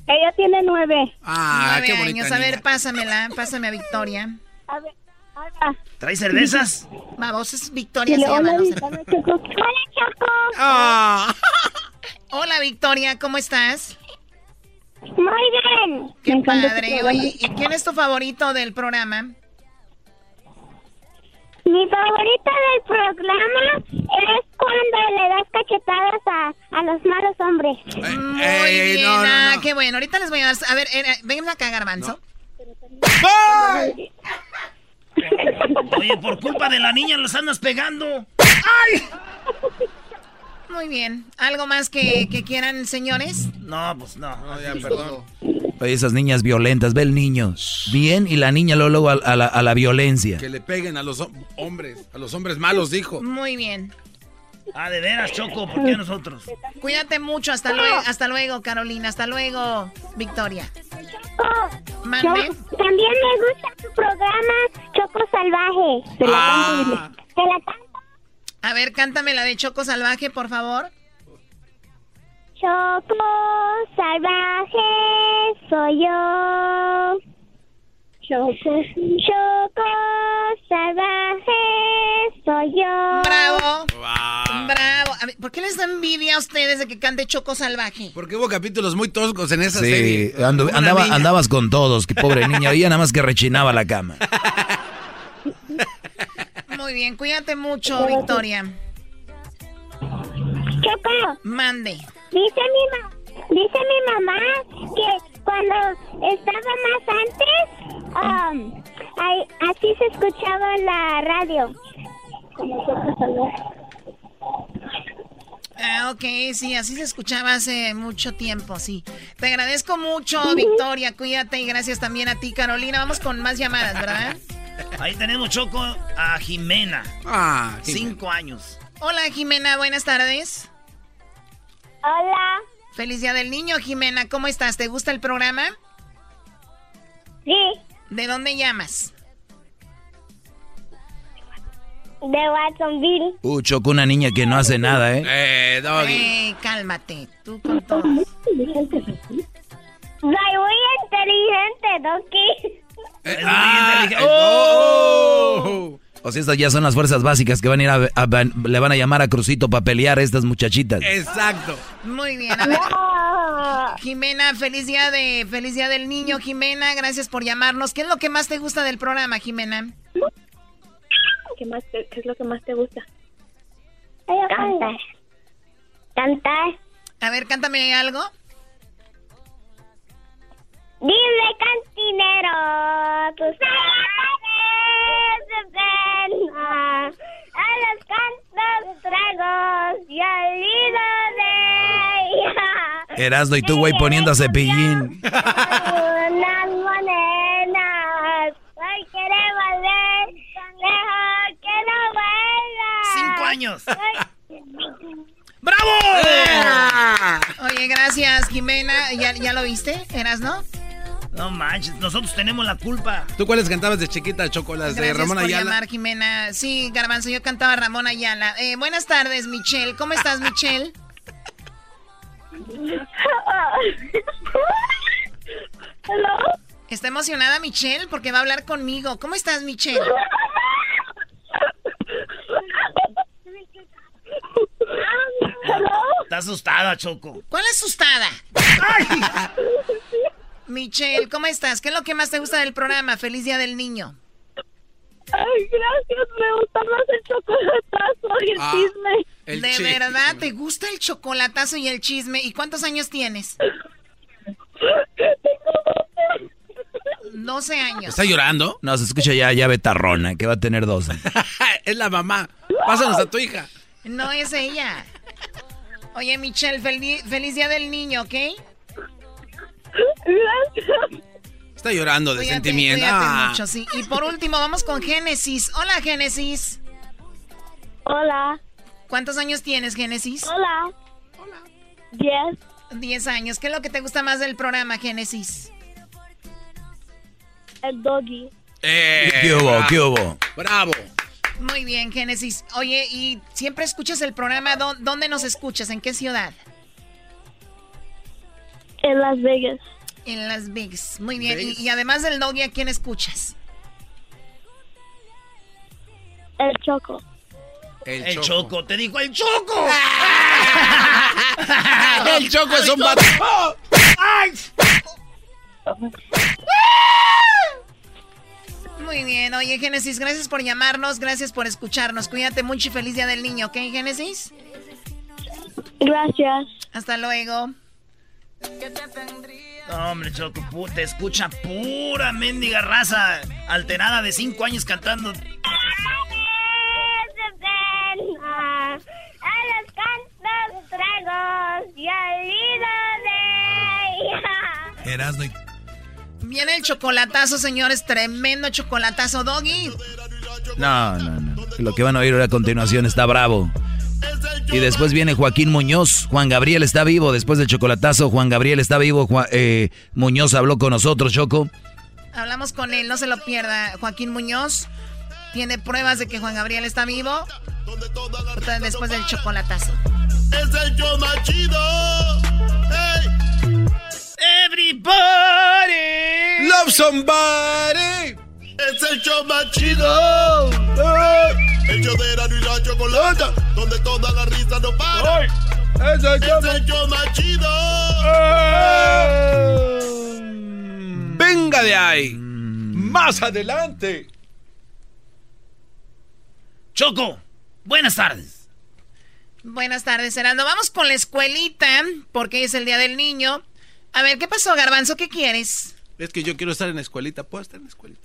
Ella tiene nueve. Ah, qué bonita años. A ver, pásamela, pásame a Victoria. A ver. ¿Trae cervezas? Vamos, es Victoria. Se llama, Hola, Choco. Ah. Hola, Victoria, ¿cómo estás? Muy bien. Qué padre. Oye, ¿y quién es tu favorito del programa? Mi favorita del programa es cuando le das cachetadas a, a los malos hombres. Muy bien, ah, qué bueno. Ahorita les voy a dar... A ver, eh, vengan acá, Garbanzo. Oye, por culpa de la niña los andas pegando. ¡Ay! Muy bien. ¿Algo más que, quieran, señores? No, pues no. ya, perdón. Oye, esas niñas violentas, ve el niño. Bien, y la niña luego, a, la, a la violencia. Que le peguen a los hombres, a los hombres malos, dijo. Muy bien. Ah, de veras, Choco, ¿por qué nosotros? Cuídate mucho, hasta luego, hasta luego, Carolina, hasta luego, Victoria. Choco, también me gusta tu programa Choco Salvaje. Te la ah. Te la canto. A ver, cántame la de Choco Salvaje, por favor. Choco Salvaje soy yo. Choco, Choco salvaje soy yo. Bravo. Bravo. ¿Por qué les da envidia a ustedes de que cante Choco salvaje? Porque hubo capítulos muy toscos en esa serie. Sí, andaba, andabas con todos, que pobre niña. Ella nada más que rechinaba la cama. Muy bien, cuídate mucho, Victoria. Choco. Mande. Dice mi, dice mi mamá que cuando estaba más antes, um, así se escuchaba la radio. Ah, ok, sí, así se escuchaba hace mucho tiempo, sí. Te agradezco mucho, Victoria, cuídate y gracias también a ti, Carolina. Vamos con más llamadas, ¿verdad? Ahí tenemos, Choco, a Jimena. Ah, Cinco años. Hola, Jimena, buenas tardes. Hola. Feliz Día del Niño, Jimena. ¿Cómo estás? ¿Te gusta el programa? Sí. ¿De dónde llamas? De Watsonville. Uh, chocó una niña que no hace nada, ¿eh? Eh, Doggy. Eh, cálmate. Tú con todo. Soy muy inteligente, Doki. Eh, ah, eh, ¡Oh! O sea, estas ya son las fuerzas básicas que van a ir a, a- le van a llamar a Crucito para pelear a estas muchachitas. Exacto. Muy bien, a ver. Jimena, feliz día de feliz día del niño, Jimena, gracias por llamarnos. ¿Qué es lo que más te gusta del programa, Jimena? ¿Qué, más te- qué es lo que más te gusta? Cantar. Cantar. A ver, cántame algo. Dile cantinero, tus de pena. A los cantos tragos y al hilo de ella. Erasno y tú, güey, poniendo a cepillín. Unas monedas. Hoy quiere volver. Mejor que no vuelva. Cinco años. ¡Bravo! Oye, gracias, Jimena. ¿Ya, ya lo viste? ¿Eras, no? Manches, nosotros tenemos la culpa. ¿Tú cuáles cantabas de chiquita, Choco? Las de Ramón por Ayala. llamar, Jimena. Sí, Garbanzo, yo cantaba Ramón Ayala. Eh, buenas tardes, Michelle. ¿Cómo estás, Michelle? Está emocionada, Michelle, porque va a hablar conmigo. ¿Cómo estás, Michelle? Está asustada, Choco. ¿Cuál asustada? Michelle, ¿cómo estás? ¿Qué es lo que más te gusta del programa? Feliz Día del Niño. Ay, gracias. Me gusta más el chocolatazo y el Ah. chisme. ¿De verdad te gusta el chocolatazo y el chisme? ¿Y cuántos años tienes? 12 años. ¿Está llorando? No, se escucha ya, ya betarrona, que va a tener dos. es la mamá. Pásanos a tu hija. No es ella. Oye, Michelle, feliz, feliz Día del Niño, ¿ok? Gracias. Está llorando de Cuídate, sentimiento. cuídate Ah. mucho, sí. Y por último, vamos con Génesis. Hola, Génesis. Hola. ¿Cuántos años tienes, Génesis? Hola. Hola. Diez. Diez años. ¿Qué es lo que te gusta más del programa, Génesis? El doggy. Eh, ¿Qué hubo? ¿Qué hubo? Bravo. Muy bien, Génesis. Oye, ¿y siempre escuchas el programa? ¿Dó- ¿Dónde nos escuchas? ¿En qué ciudad? En Las Vegas. En Las Vegas. Muy bien. Y, Vegas. y además del doggy, ¿a quién escuchas? El Choco. El, choco. te dijo el Choco. el Choco es un vato. ¡Ay! Muy bien. Oye, Génesis, gracias por llamarnos. Gracias por escucharnos. Cuídate mucho y feliz Día del Niño, ¿ok, Génesis? Gracias. Hasta luego. No, hombre, Choco, te escucha pura mendiga raza alterada de cinco años cantando. De pena. A los cantos tragos y al hilo de ella. Erasno y... Viene el chocolatazo, señores. Tremendo chocolatazo, Doggy. No, no, no. Lo que van a oír a continuación está bravo. Y después viene Joaquín Muñoz. Juan Gabriel está vivo. Después del chocolatazo, Juan Gabriel está vivo. Juan- eh, Muñoz habló con nosotros, Choco. Hablamos con él, no se lo pierda. Joaquín Muñoz tiene pruebas de que Juan Gabriel está vivo. Después del chocolatazo. Es el yo más chido. Hey. Everybody. Love somebody. Es el show más chido. Hey. El show de Erasmo y la chocolata. Donde toda la risa no para. Es el Es el show más chido. Venga de ahí. Más adelante. Choco, buenas tardes. Buenas tardes, Herando. Vamos con la escuelita, porque es el Día del Niño. A ver, ¿qué pasó, Garbanzo? ¿Qué quieres? Es que yo quiero estar en la escuelita. ¿Puedo estar en la escuelita?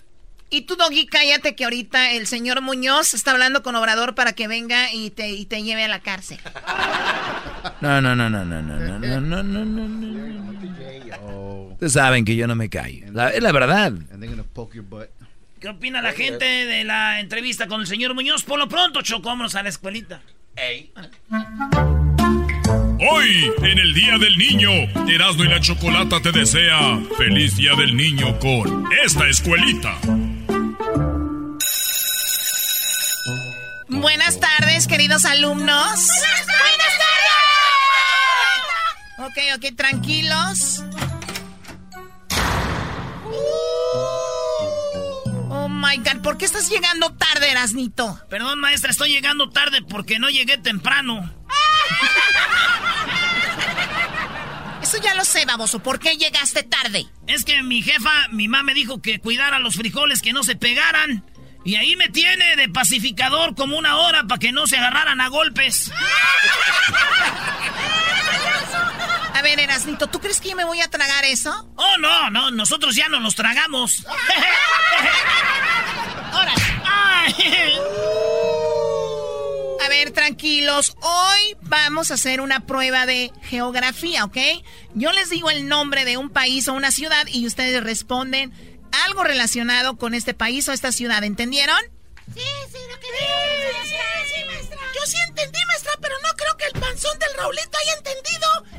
Y tú, Doggy, cállate que ahorita el señor Muñoz está hablando con Obrador para que venga y te, y te lleve a la cárcel. No, no, no, no, no, no, no, no, no, no, no, no. Ustedes saben que yo no me callo. La- es la verdad. ¿Qué opina la gente de la entrevista con el señor Muñoz? Por lo pronto, Choco, vámonos a la escuelita. Hoy, en el Día del Niño, Erasmo y la Chocolata te desea feliz Día del Niño con esta escuelita. Buenas tardes, queridos alumnos. Buenas tardes. Ok, ok, tranquilos. Oh my god, ¿por qué estás llegando tarde, Erasnito? Perdón, maestra, estoy llegando tarde porque no llegué temprano. Eso ya lo sé, baboso. ¿Por qué llegaste tarde? Es que mi jefa, mi mamá me dijo que cuidara los frijoles que no se pegaran. Y ahí me tiene de pacificador como una hora para que no se agarraran a golpes. A ver, Erasnito, ¿tú crees que yo me voy a tragar eso? Oh, no, no, nosotros ya no nos tragamos. Ahora. A ver, tranquilos. Hoy vamos a hacer una prueba de geografía, ¿ok? Yo les digo el nombre de un país o una ciudad y ustedes responden algo relacionado con este país o esta ciudad. ¿Entendieron? Sí, sí, lo que sí, sí, maestra. Yo sí entendí, maestra, pero no creo que el panzón del Raulito haya entendido.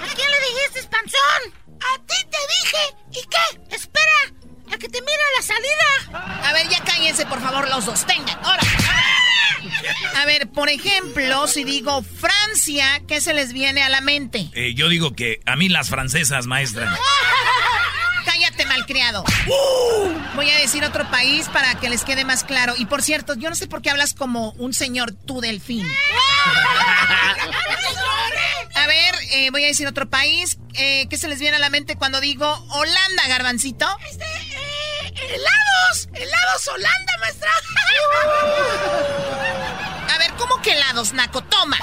¿A quién le dijiste, panzón? A ti te dije. ¿Y qué? Espera, a que te mire la salida. A ver, ya cállense, por favor, los dos. Tengan, ahora. A ver, por ejemplo, si digo Francia, ¿qué se les viene a la mente? Eh, yo digo que a mí las francesas, maestra. Cállate, malcriado. Uh. Voy a decir otro país para que les quede más claro. Y por cierto, yo no sé por qué hablas como un señor tú delfín. A ver, eh, voy a decir otro país. Eh, ¿Qué se les viene a la mente cuando digo Holanda, garbancito? Este, helados. Helados Holanda, maestra. A ver, ¿cómo que helados, Naco? Toma.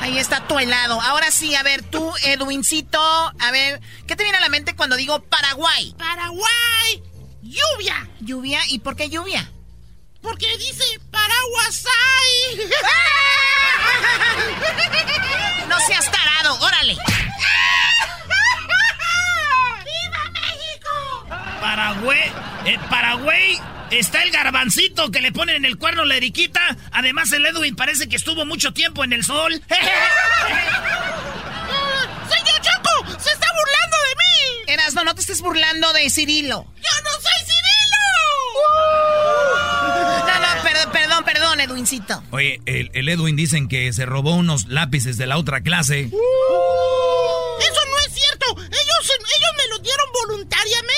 Ahí está tu helado. Ahora sí, a ver, tú, Edwincito, a ver, ¿qué te viene a la mente cuando digo Paraguay? Paraguay. Lluvia. ¿Lluvia? ¿Y por qué lluvia? Porque dice paraguas hay. No seas tarado, órale. Paraguay, eh, Paraguay está el garbancito que le ponen en el cuerno la eriquita. Además, el Edwin parece que estuvo mucho tiempo en el sol. ¡Señor Choco! ¡Se está burlando de mí! Erasno, no te estés burlando de Cirilo. ¡Yo no soy Cirilo! No, no, perdón, perdón, perdón, Edwincito. Oye, el, el Edwin dicen que se robó unos lápices de la otra clase. ¡Eso no es cierto! ¡Ellos, ellos me lo dieron voluntariamente!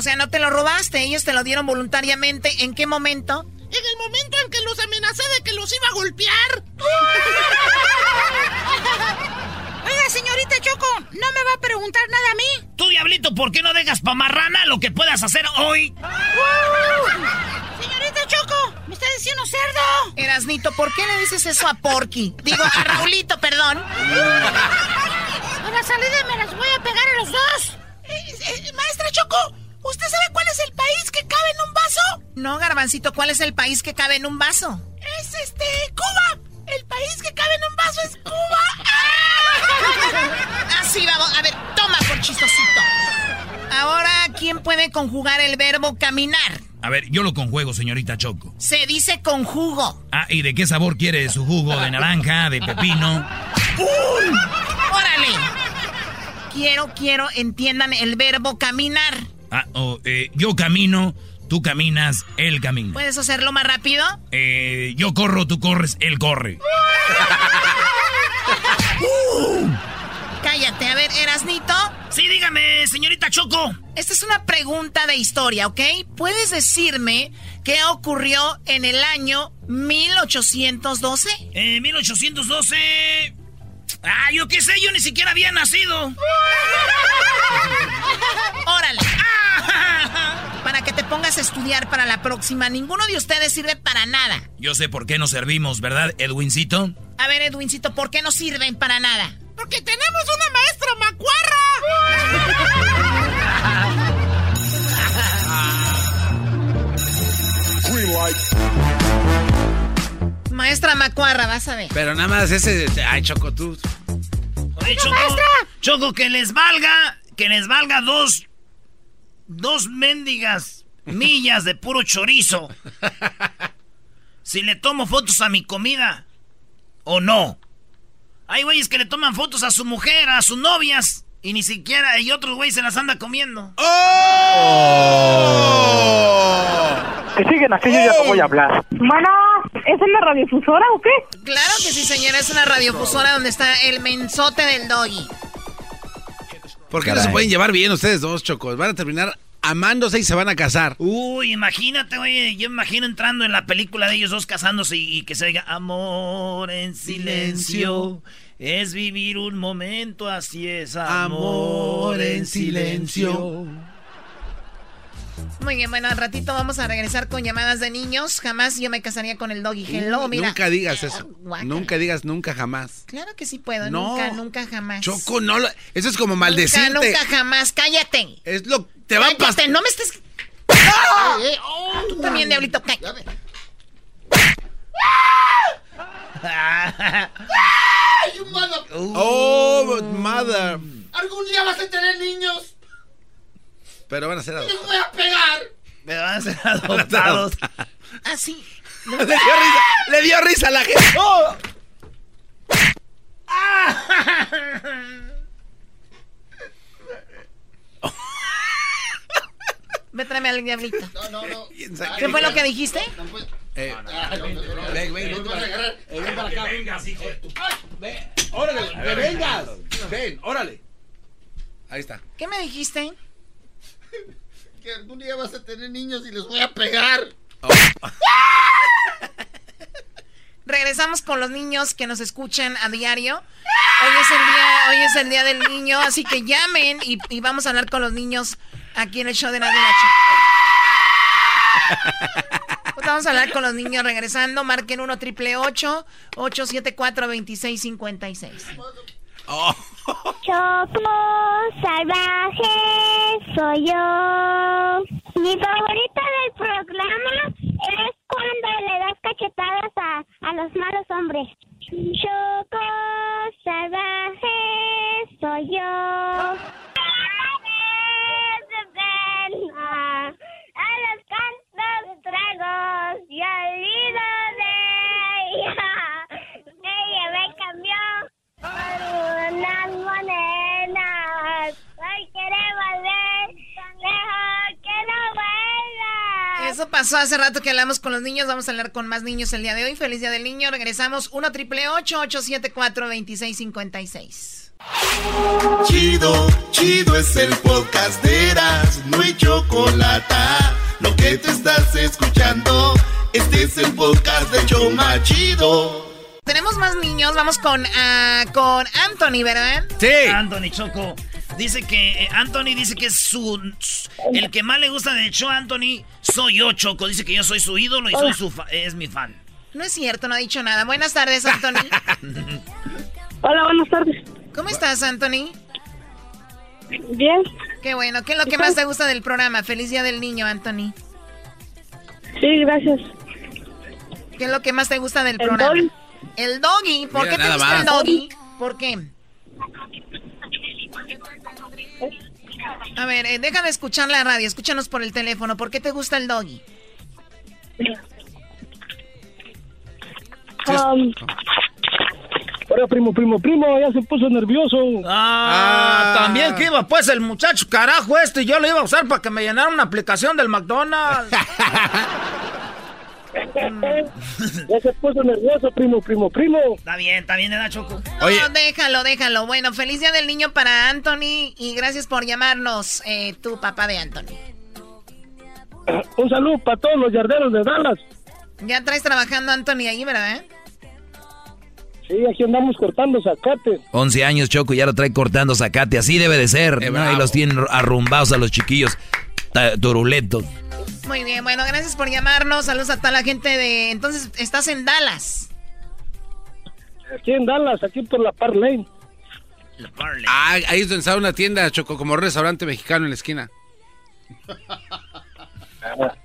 O sea, no te lo robaste, ellos te lo dieron voluntariamente. ¿En qué momento? En el momento en que los amenacé de que los iba a golpear. Oiga, señorita Choco, ¿no me va a preguntar nada a mí? Tú, diablito, ¿por qué no dejas pa' marrana lo que puedas hacer hoy? Señorita Choco, me está diciendo cerdo. Erasnito, ¿por qué le dices eso a Porky? Digo, a Raulito, perdón. A la salida me las voy a pegar a los dos. Eh, eh, maestra Choco, ¿usted sabe cuál es el país que cabe en un vaso? No, Garbancito, ¿cuál es el país que cabe en un vaso? Es este, Cuba. El país que cabe en un vaso es Cuba. Así vamos. A ver, toma por chistosito. Ahora, ¿quién puede conjugar el verbo caminar? A ver, yo lo conjuego, señorita Choco. Se dice conjugo. Ah, ¿y de qué sabor quiere su jugo? ¿De naranja? ¿De pepino? ¡Uy! ¡Órale! Quiero, quiero, entiendan el verbo caminar. Ah, oh, eh, yo camino, tú caminas, él camina. ¿Puedes hacerlo más rápido? Eh, yo corro, tú corres, él corre. Cállate, a ver, Erasnito. Sí, dígame, señorita Choco. Esta es una pregunta de historia, ¿ok? ¿Puedes decirme qué ocurrió en el año 1812? Eh, 1812. Ah, yo qué sé, yo ni siquiera había nacido. Órale. Para que te pongas a estudiar para la próxima. Ninguno de ustedes sirve para nada. Yo sé por qué no servimos, ¿verdad, Edwincito? A ver, Edwincito, ¿por qué no sirven para nada? Porque tenemos una maestra macuarra. Maestra Macuarra, vas a ver. Pero nada más ese. Ay, Choco, tú. Oye, Choco, Choco, que les valga, que les valga dos. Dos mendigas millas de puro chorizo. si le tomo fotos a mi comida o no. Hay güeyes que le toman fotos a su mujer, a sus novias, y ni siquiera, y otros güeyes se las anda comiendo. ¡Oh! Que siguen aquí, yo ya no voy a hablar. Bueno, ¿es una radiofusora o qué? Claro que sí, señora, es una radiofusora donde está el mensote del doggy. ¿Por qué no se pueden llevar bien ustedes dos, chocos? Van a terminar amándose y se van a casar. Uy, imagínate, oye, yo me imagino entrando en la película de ellos dos casándose y, que se diga amor en silencio. Es vivir un momento, así es amor, en silencio. Muy bien, bueno, al ratito vamos a regresar con llamadas de niños. Jamás yo me casaría con el doggy. Hello, mira. Nunca digas eso. nunca digas nunca jamás. Claro que sí puedo. Nunca, nunca jamás. Choco, no. Eso es como maldecirte. Nunca, nunca jamás. Cállate. Es lo. Te va a pasar. No me estés. ¡Ah! Tú también, diablito. Cállate. ¡Ay, mother! Oh, mother. ¿Algún día vas a tener niños? Pero van a ser adoptados. ¡Les voy a pegar! Me van a ser adoptados. ah, sí. le dio risa. Le dio risa a la gente. ¡Oh! Ve, tráeme al diablito. No, no, no. ¿Qué fue lo que dijiste? Eh, ven, ven, ven, ven para acá. Vengas, hijo de tu. Ven, órale, vengas. Ven, órale. Ahí está. ¿Qué me dijiste? Que algún día vas a tener niños y les voy a pegar. Oh. Regresamos con los niños que nos escuchan a diario. Hoy es el día, hoy es el día del niño, así que llamen y, y vamos a hablar con los niños aquí en el show de Nadie pues Vamos a hablar con los niños regresando. Marquen 1 triple 874 2656. Choco salvaje soy yo. Mi favorita del programa es cuando le das cachetadas a, a los malos hombres. Choco salvaje soy yo. a los cantos tragos y al de ella. Ella me cambió unas monedas. Hoy quiere volver, mejor que no vuelva. Eso pasó hace rato que hablamos con los niños. Vamos a hablar con más niños el día de hoy. Feliz día del niño. Regresamos 1 triple 874 2656. Chido, chido es el podcast de Eras, no hay chocolate. Lo que te estás escuchando, este es el podcast de Choma Chido. Tenemos más niños, vamos con, uh, con Anthony, ¿verdad? Sí. Anthony Choco. Dice que, eh, Anthony dice que es su, el que más le gusta de hecho Anthony, soy yo, Choco. Dice que yo soy su ídolo y soy su es mi fan. No es cierto, no ha dicho nada. Buenas tardes, Anthony. Hola, buenas tardes. ¿Cómo estás, Anthony? Bien. Qué bueno. ¿Qué es lo que más te gusta del programa? Feliz Día del Niño, Anthony. Sí, gracias. ¿Qué es lo que más te gusta del programa? El doggy. ¿Por qué te gusta el doggy? ¿Por qué? A ver, eh, deja de escuchar la radio, escúchanos por el teléfono. ¿Por qué te gusta el doggy? Um, Ahora, primo, primo, primo, ya se puso nervioso. Ah, ah, también que iba pues el muchacho carajo este, yo lo iba a usar para que me llenara una aplicación del McDonald's. ya se puso nervioso, primo, primo, primo. Está bien, está bien, era Choco. No, déjalo, déjalo. Bueno, feliz día del niño para Anthony y gracias por llamarnos, eh, tu papá de Anthony. Un saludo para todos los yarderos de Dallas. Ya traes trabajando Anthony ahí, ¿verdad? Sí, aquí andamos cortando zacate. 11 años, Choco, ya lo trae cortando zacate. Así debe de ser. Eh, ¿no? Y los tienen arrumbados a los chiquillos. Turuletos. Muy bien, bueno, gracias por llamarnos. Saludos a toda la gente de... Entonces, ¿estás en Dallas? Aquí en Dallas, aquí por la Par Lane. Ah, ahí es donde está una tienda, Choco, como restaurante mexicano en la esquina.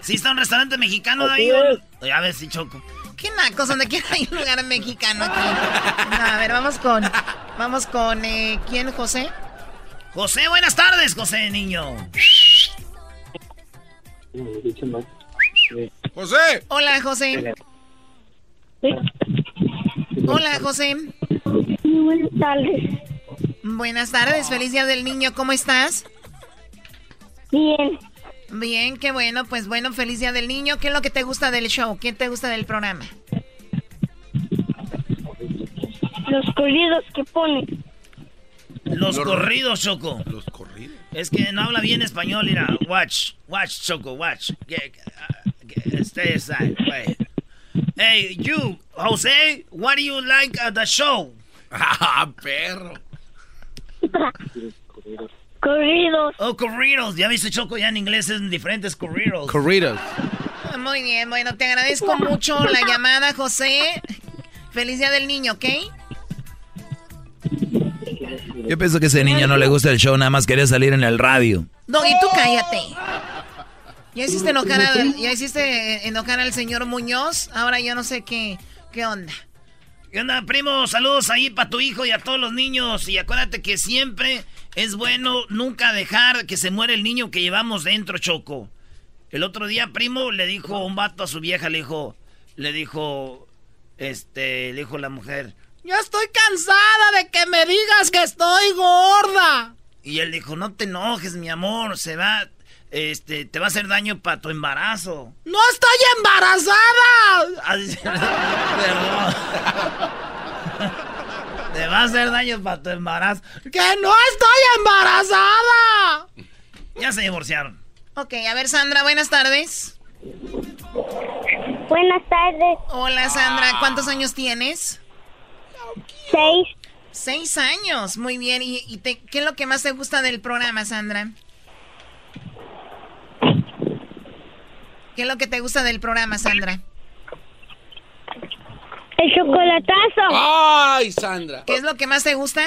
¿Sí está un restaurante mexicano ahí? A ver si Choco. ¿Qué nacos? Donde quiera hay un lugar mexicano aquí. a ver, vamos con. Vamos con. Eh, ¿Quién, José? José, buenas tardes, José, niño. José. Hola, José. Hola, José. buenas tardes. Buenas tardes, feliz día del niño, ¿cómo estás? Bien. Bien, qué bueno, pues bueno, feliz día del niño. ¿Qué es lo que te gusta del show? ¿Qué te gusta del programa? Los corridos que ponen. Los corridos, Choco. Los corridos. Es que no habla bien español, mira. Watch, watch, Choco, watch. Stay aside, Hey, you, Jose, what do you like at the show? Ah, perro. Corridos. Oh, corridos. Ya viste, Choco, ya en inglés es diferentes corridos. Corridos. Muy bien, bueno, te agradezco mucho la llamada, José. Feliz día del niño, ¿ok? Yo pienso que ese niño no le gusta el show, nada más quería salir en el radio. No, y tú cállate. Ya hiciste enojar, ya hiciste enojar al señor Muñoz, ahora yo no sé qué, qué onda. ¿Qué onda, primo? Saludos ahí para tu hijo y a todos los niños. Y acuérdate que siempre es bueno nunca dejar que se muera el niño que llevamos dentro, Choco. El otro día, primo, le dijo un vato a su vieja, le dijo, le dijo, este, le dijo la mujer, ya estoy cansada de que me digas que estoy gorda. Y él dijo, no te enojes, mi amor, se va, este, te va a hacer daño para tu embarazo. ¡No estoy embarazada! te va a hacer daño para tu embarazo. ¡Que no estoy embarazada! Ya se divorciaron. Ok, a ver, Sandra, buenas tardes. Buenas tardes. Hola, Sandra, ¿cuántos años tienes? Seis. Seis años, muy bien. ¿Y, qué es lo que más te gusta del programa, Sandra? ¿Qué es lo que te gusta del programa, Sandra? El chocolatazo. ¡Ay, Sandra! ¿Qué es lo que más te gusta?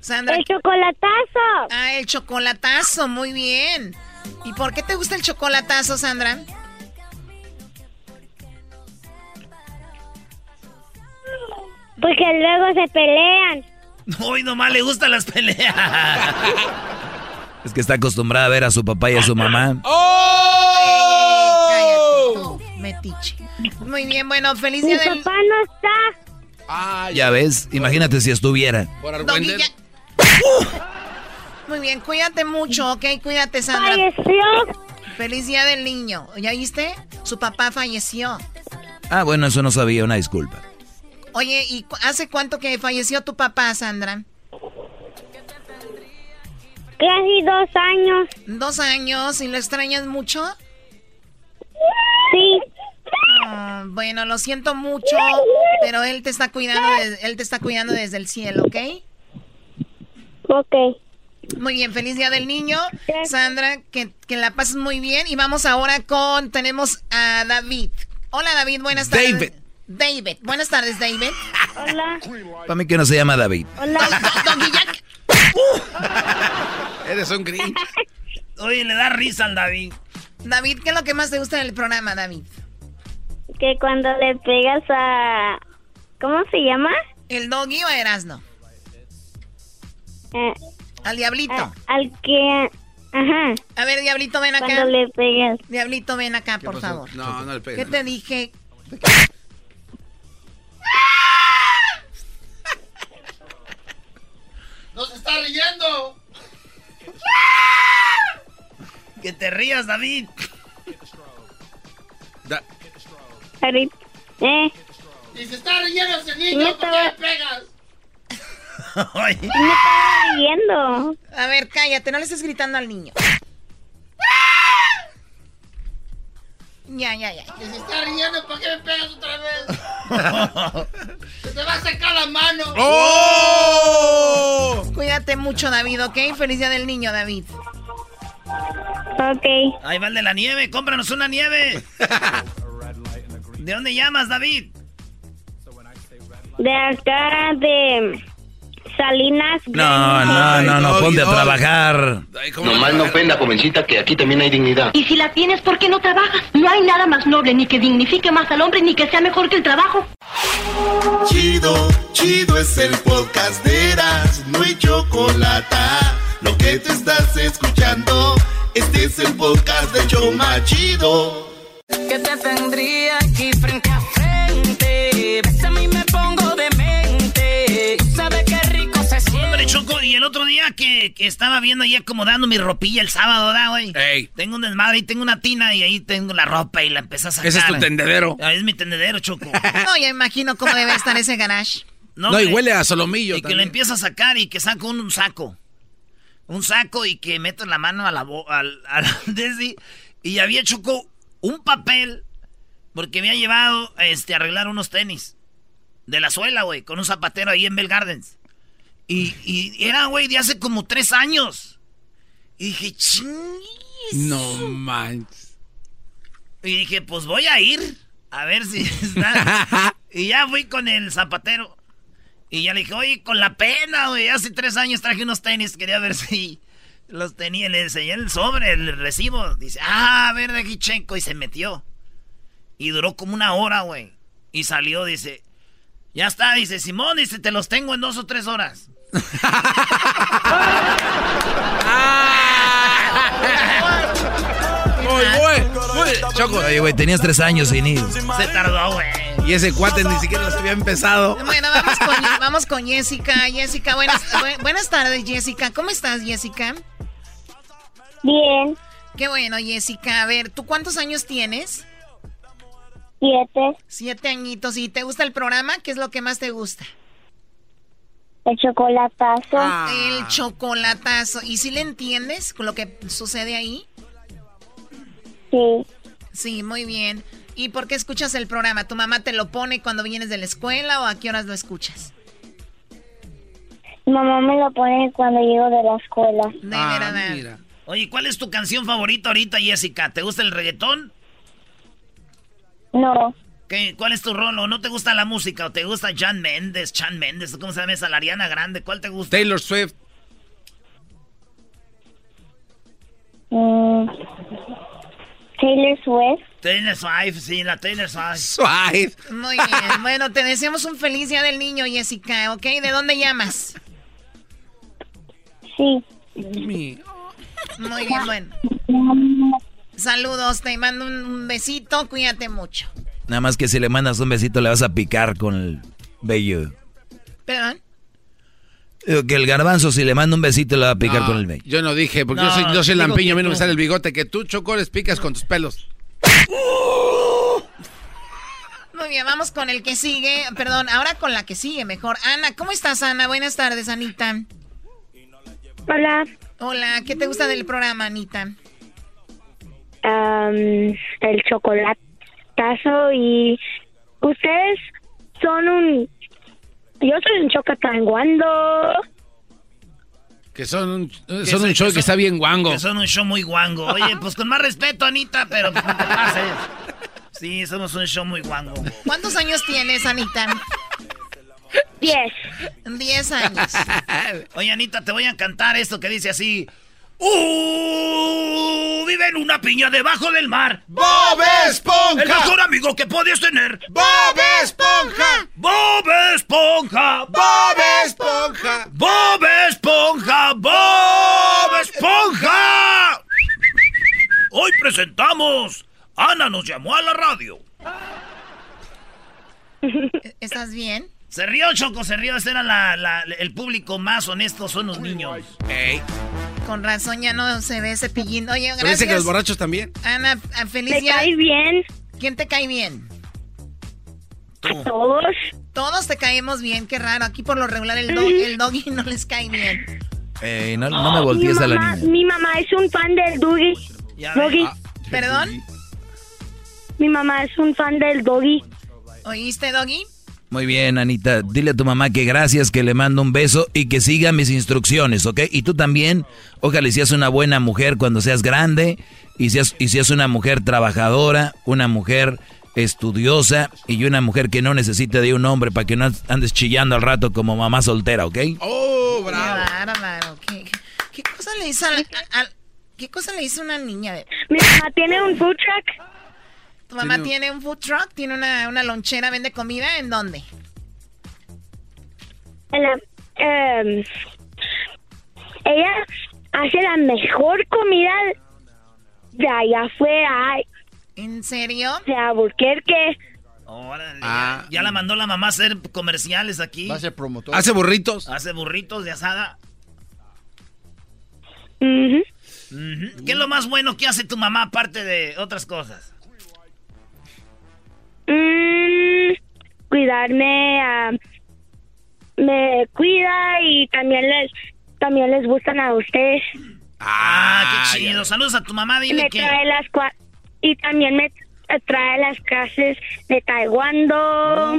Sandra. El chocolatazo. Ah, el chocolatazo, muy bien. ¿Y por qué te gusta el chocolatazo, Sandra? Porque luego se pelean. Hoy nomás le gustan las peleas. Es que está acostumbrada a ver a su papá y a su mamá. ¡Oh! metiche. Muy bien, bueno, feliz día Mi papá no está. Ah, ya ves, imagínate si estuviera. Muy bien, cuídate mucho, ¿ok? Cuídate, Sandra. Falleció. Feliz día del niño. ¿Ya viste? Su papá falleció. Ah, bueno, eso no sabía, una disculpa. Oye, ¿y hace cuánto que falleció tu papá, Sandra? Casi dos años. ¿Dos años? ¿Y lo extrañas mucho? Sí. Ah, bueno, lo siento mucho, pero él te está cuidando, él te está cuidando desde el cielo, ¿ok? Ok. Muy bien, feliz día del niño. Sandra, que, que la pases muy bien. Y vamos ahora con, tenemos a David. Hola David, buenas tardes. David. David. Buenas tardes, David. Hola. Para mí que no se llama David. Hola. Eres un grinch. Oye, le da risa al David. David, ¿qué es lo que más te gusta del programa, David? Que cuando le pegas a... ¿Cómo se llama? ¿El doggy o Erasno? Eh, al diablito. A, al que... Ajá. A ver, diablito, ven acá. Cuando le pegas. Diablito, ven acá, por favor. No, no le pegas. ¿Qué te dije? ¡Nos está riendo! Que te rías, David. David. Eh. Y se está riendo ese niño, ¿por qué le pegas? Me estaba riendo. A ver, cállate, no le estés gritando al niño. Ya, ya, ya. Que se está riendo, ¿por qué me pegas otra vez? se te va a sacar la mano. ¡Oh! Cuídate mucho, David, ¿ok? Feliz día del niño, David. Ok. Ahí va el de la nieve, cómpranos una nieve. ¿De dónde llamas, David? De acá, de Salinas. No, no, no, no, ponte a trabajar. Nomás no ofenda, jovencita, que aquí también hay dignidad. Y si la tienes, ¿por qué no trabajas? No hay nada más noble, ni que dignifique más al hombre, ni que sea mejor que el trabajo. Chido, chido es el podcast de Eras, no hay chocolate. Lo que te estás escuchando, Este es el podcast de Choma Chido. Que te tendría aquí frente a frente. El otro día que, que estaba viendo ahí acomodando mi ropilla el sábado, ¿verdad, güey? Ey. Tengo un desmadre y tengo una tina y ahí tengo la ropa y la empecé a sacar. Ese es tu tendedero. Ahí es mi tendedero, Choco. No, ya imagino cómo debe estar ese garage. No, y hombre. huele a solomillo Y que lo empiezo a sacar y que saco un, un saco. Un saco y que meto la mano a la bo- al, al Desi, y había Choco un papel porque había llevado este, a arreglar unos tenis de la suela, güey, con un zapatero ahí en Bell Gardens. Y, y era, güey, de hace como tres años. Y dije, ching. No manches. Y dije, pues voy a ir a ver si está. y ya fui con el zapatero. Y ya le dije, oye, con la pena, güey. Hace tres años traje unos tenis, quería ver si los tenía. Le enseñé el sobre, el recibo. Dice, ah, a ver, de aquí checo. Y se metió. Y duró como una hora, güey. Y salió, dice, ya está, dice, Simón, dice, te los tengo en dos o tres horas. Muy bueno. Muy Choco. Oye, güey, tenías tres años sin ir. Se tardó, güey. Y ese cuate ni siquiera los había empezado. Bueno, vamos con, vamos con Jessica. Jessica, buenas, bu- buenas tardes, Jessica. ¿Cómo estás, Jessica? Bien. Qué bueno, Jessica. A ver, ¿tú cuántos años tienes? Siete. Siete añitos. ¿Y te gusta el programa? ¿Qué es lo que más te gusta? El chocolatazo. El chocolatazo. ¿Y si le entiendes con lo que sucede ahí? Sí. Sí, muy bien. ¿Y por qué escuchas el programa? ¿Tu mamá te lo pone cuando vienes de la escuela o a qué horas lo escuchas? Mi mamá me lo pone cuando llego de la escuela. De Ah, verdad. mira. Oye, ¿cuál es tu canción favorita ahorita, Jessica? ¿Te gusta el reggaetón? No. ¿Qué, ¿Cuál es tu rol? ¿O no te gusta la música? ¿O te gusta Jan Méndez, Chan Méndez? ¿Cómo se llama esa? La Ariana Grande. ¿Cuál te gusta? Taylor Swift. Mm. Taylor Swift. Taylor Swift, sí, la Taylor Swift. Swift. Muy bien. Bueno, te deseamos un feliz día del niño, Jessica, ¿ok? ¿De dónde llamas? Sí. Muy bien, bueno. Saludos, te mando un- besito, cuídate mucho. Nada más que si le mandas un besito le vas a picar con el vello. Perdón. Que el garbanzo si le manda un besito le va a picar No, con el vello. Yo no dije, porque No, yo soy, yo soy lampiño, a mí no me sale el bigote, que tú, Choco, les picas con tus pelos. Muy bien, vamos con el que sigue. Perdón, ahora con la que sigue mejor. Ana, ¿cómo estás, Ana? Buenas tardes, Anita. Hola. Hola, ¿qué te gusta del programa, Anita? Am, el chocolatazo y ustedes son un yo soy un chocatanguando Que son un, Que son un que show que está bien guango. Que son un show muy guango. Oye, pues con más respeto, Anita, pero pues, no te pases. Sí, somos un show muy guango. ¿Cuántos años tienes, Anita? Diez. Diez años. Oye, Anita, te voy a cantar esto que dice así. ¡Uh! Vive en una piña debajo del mar. ¡Bob Esponja! El mejor amigo que podías tener. ¡Bob Esponja! ¡Bob Esponja! ¡Bob Esponja! ¡Bob Esponja! ¡Bob Esponja! Hoy presentamos. Ana nos llamó a la radio. ¿Estás bien? Se rió, Choco, se rió. Ese era la- la- el público más honesto, son los niños. Con razón ya no se ve ese pillín. Oye, Pero dice que gracias. los borrachos también. Ana, a- feliz ¿Te día. cae bien? ¿Quién te cae bien? todos Todos te caemos bien, qué raro. Aquí por lo regular el, do- el doggy no les cae bien. Ey, no, no me voltees a la mamá, niña. mi mamá es un fan del doggy doggy ¿Perdón? mi mamá es un fan del doggy ¿Oíste, doggy? Muy bien, Anita. Dile a tu mamá que gracias, que le mando un beso y que siga mis instrucciones, ¿ok? Y tú también, ojalá y seas una buena mujer cuando seas grande y seas, y seas una mujer trabajadora, una mujer estudiosa y una mujer que no necesite de un hombre para que no andes chillando al rato como mamá soltera, ¿ok? ¡Oh, Qué bárbaro. ¿Qué, qué, qué cosa le hizo a, la- a- ¿Qué cosa le hizo una niña? De... mi mamá tiene un food truck ¿Tu mamá Tiene- tiene un food truck? ¿Tiene una, una lonchera? ¿Vende comida? ¿En dónde? en la- em, ella hace la mejor comida de allá afuera. ¿En serio? De Albuquerque. Órale, Ah. ya, ya la mandó la mamá a hacer comerciales aquí. Va a ser promotor. ¿Hace burritos? Hace burritos de asada. Ujú. ¿Qué es lo más bueno que hace tu mamá aparte de otras cosas? Mm, cuidarme, ah, me cuida y también les también les gustan a ustedes. Ah, qué chido. Saludos a tu mamá, dile me que... trae las cua- y también me trae las clases de taekwondo,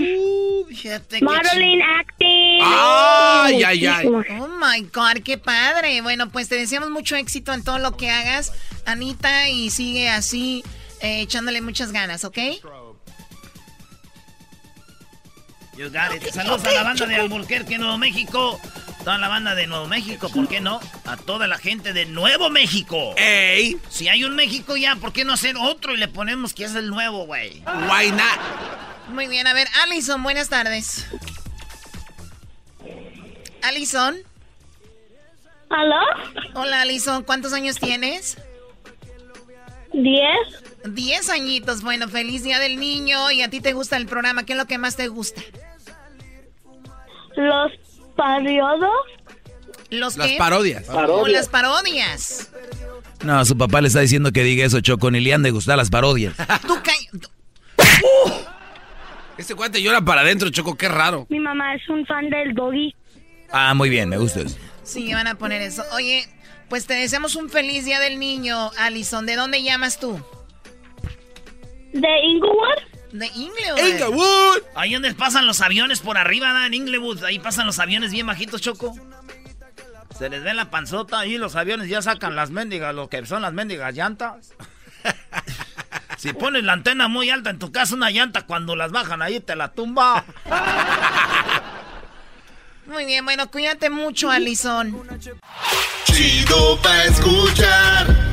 qué modeling, acting. Ay, ay, ay. Oh my God, qué padre. Bueno, pues te deseamos mucho éxito en todo lo que hagas, Anita, y sigue así eh, echándole muchas ganas, ¿ok? You got it. Saludos a la banda de Albuquerque, Nuevo México. Toda la banda de Nuevo México, ¿por qué no? A toda la gente de Nuevo México. ¡Ey! Si hay un México ya, ¿por qué no hacer otro y le ponemos que es el nuevo, güey? Why not? Muy bien, a ver, Alison, buenas tardes. Alison. ¿Aló? Hola, Alison, ¿cuántos años tienes? Diez. Diez añitos, bueno, feliz Día del Niño. ¿Y a ti te gusta el programa? ¿Qué es lo que más te gusta? Los periodos. ¿Los Las qué? parodias. Oh, las parodias. No, su papá le está diciendo que diga eso, Choco. Ni le han de gustar las parodias. Tú ca- Este cuate llora para adentro, Choco, qué raro. Mi mamá es un fan del doggy. Ah, muy bien, me gusta eso. Sí, van a poner eso. Oye, pues te deseamos un feliz Día del Niño, Alison. ¿De dónde llamas tú? ¿De Inglewood? De Inglewood. Inglewood. Ahí donde pasan los aviones por arriba, ¿da? en Inglewood. Ahí pasan los aviones bien bajitos, Choco. Se les ve la panzota y los aviones ya sacan las mendigas, lo que son las mendigas llantas. si pones la antena muy alta en tu casa, una llanta, cuando las bajan ahí te la tumba. Muy bien, bueno, cuídate mucho, Alison. Chido pa' escuchar.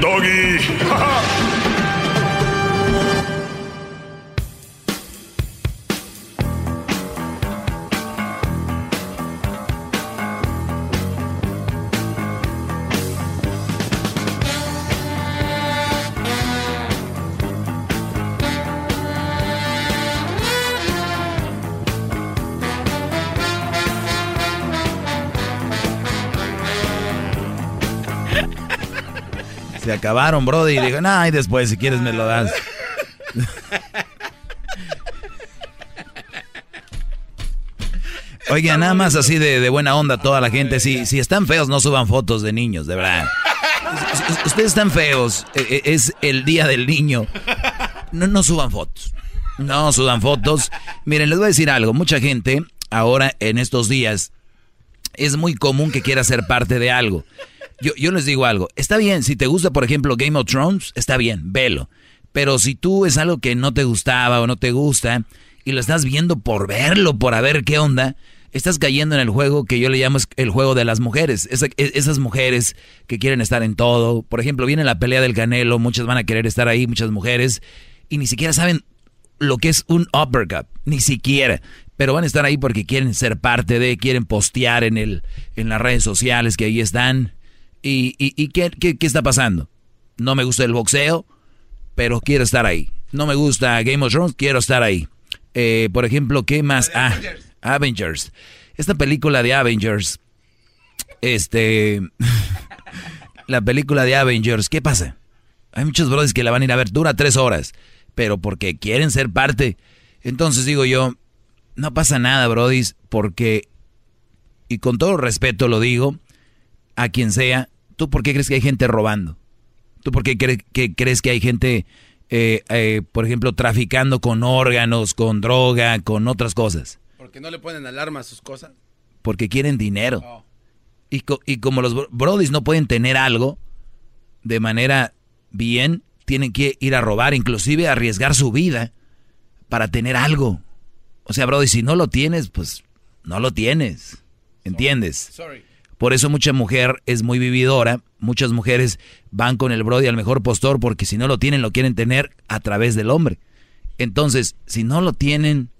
doggy. Se acabaron, Brody. Y digo, no, y después, si quieres, me lo das. Oiga, nada más así de, de buena onda toda la gente. Si, si están feos, no suban fotos de niños, de verdad. Ustedes están feos. eh, eh, Es el día del niño. No, no suban fotos. No suban fotos. Miren, les voy a decir algo. Mucha gente ahora en estos días es muy común que quiera ser parte de algo. Yo, les digo algo. Está bien, si te gusta, por ejemplo, Game of Thrones, está bien, velo. Pero si tú es algo que no te gustaba o no te gusta y lo estás viendo por verlo, por a ver qué onda, estás cayendo en el juego que yo le llamo el juego de las mujeres. E- esas mujeres que quieren estar en todo. Por ejemplo, viene la pelea del Canelo, muchas van a querer estar ahí, muchas mujeres, y ni siquiera saben lo que es un uppercut, ni siquiera. Pero van a estar ahí porque quieren ser parte de, quieren postear en, el, en las redes sociales que ahí están. ¿Y, y, y qué, qué, qué está pasando? No me gusta el boxeo, pero quiero estar ahí. No me gusta Game of Thrones, quiero estar ahí. Eh, por ejemplo, ¿qué más? Ah, Avengers. Esta película de Avengers, este, la película de Avengers, ¿qué pasa? Hay muchos brothers que la van a ir a ver, dura tres horas, pero porque quieren ser parte. Entonces digo yo, no pasa nada, brodis, porque, y con todo respeto lo digo, a quien sea, ¿tú por qué crees que hay gente robando? ¿Tú por qué cre- que crees que hay gente, eh, eh, por ejemplo, traficando con órganos, con droga, con otras cosas? Porque no le ponen alarma a sus cosas. Porque quieren dinero. Y, co- y como los bro- brodis no pueden tener algo de manera bien, tienen que ir a robar, inclusive arriesgar su vida para tener algo. O sea, Brody, si no lo tienes, pues no lo tienes. ¿Entiendes? Por eso mucha mujer es muy vividora. Muchas mujeres van con el Brody al mejor postor porque si no lo tienen, lo quieren tener a través del hombre. Entonces, si no lo tienen,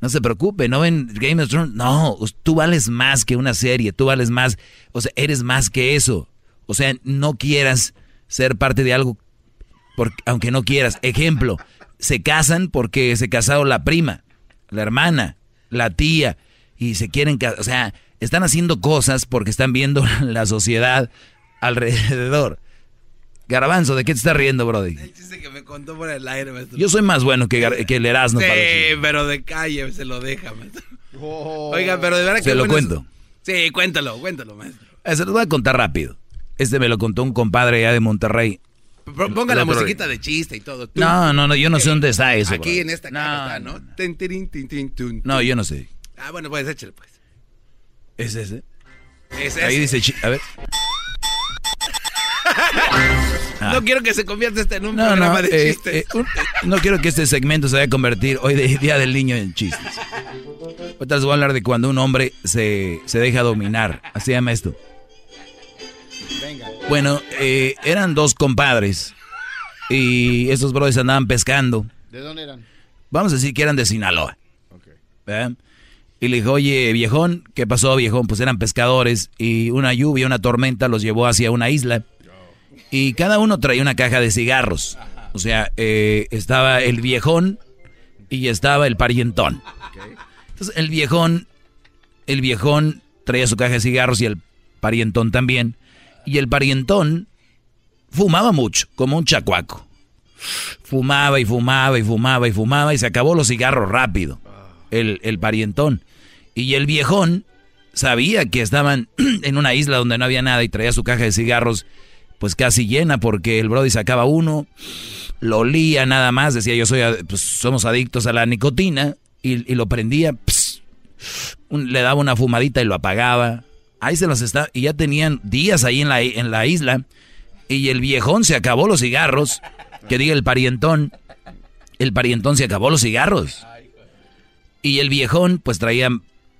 no se preocupe, no ven Game of Thrones. No, tú vales más que una serie, tú vales más, o sea, eres más que eso. O sea, no quieras ser parte de algo, porque, aunque no quieras. Ejemplo, se casan porque se casó la prima, la hermana, la tía, y se quieren casar. O sea, están haciendo cosas porque están viendo la sociedad alrededor. Garbanzo, ¿de qué te estás riendo, Brody? El chiste que me contó por el aire, maestro. Yo soy más bueno que, que el Erasmo. Sí, pero de calle se lo deja, maestro. Oh. Oiga, pero de verdad que... Se lo cuento. Sí, cuéntalo, cuéntalo, maestro. Eh, se lo voy a contar rápido. Este me lo contó un compadre allá de Monterrey. Ponga la musiquita de chiste y todo. No, no, no, yo no sé dónde está eso. Aquí en esta casa, ¿no? Tin, tirin, tin, tin, tun, No, yo no sé. Ah, bueno, pues échale, pues. ¿Es ese? Es Ahí ese. dice, a ver. Ah. No quiero que se convierta este en un No, programa no, de eh, chistes. eh, un- no quiero que este segmento se vaya a convertir hoy de Día del Niño en chistes. Ahorita les voy a hablar de cuando un hombre se, se deja dominar. Así se llama esto. Bueno, eh, eran dos compadres y estos brothers andaban pescando. ¿De dónde eran? Vamos a decir que eran de Sinaloa. ¿verdad? Y le dijo, oye, viejón, ¿qué pasó, viejón? Pues eran pescadores y una lluvia, una tormenta los llevó hacia una isla. Y cada uno traía una caja de cigarros. O sea, eh, estaba el viejón y estaba el parientón. Entonces, el viejón, el viejón traía su caja de cigarros y el parientón también. Y el parientón fumaba mucho, como un chacuaco. Fumaba y fumaba y fumaba y fumaba y se acabó los cigarros rápido. El, el parientón. Y el viejón sabía que estaban en una isla donde no había nada y traía su caja de cigarros pues casi llena porque el Brody sacaba uno, lo olía nada más, decía yo soy, pues somos adictos a la nicotina y, lo prendía, ps, un- le daba una fumadita y lo apagaba. Ahí se los está y ya tenían días ahí en la, en la isla y el viejón se acabó los cigarros, que diga el parientón, el parientón se acabó los cigarros. Y el viejón pues traía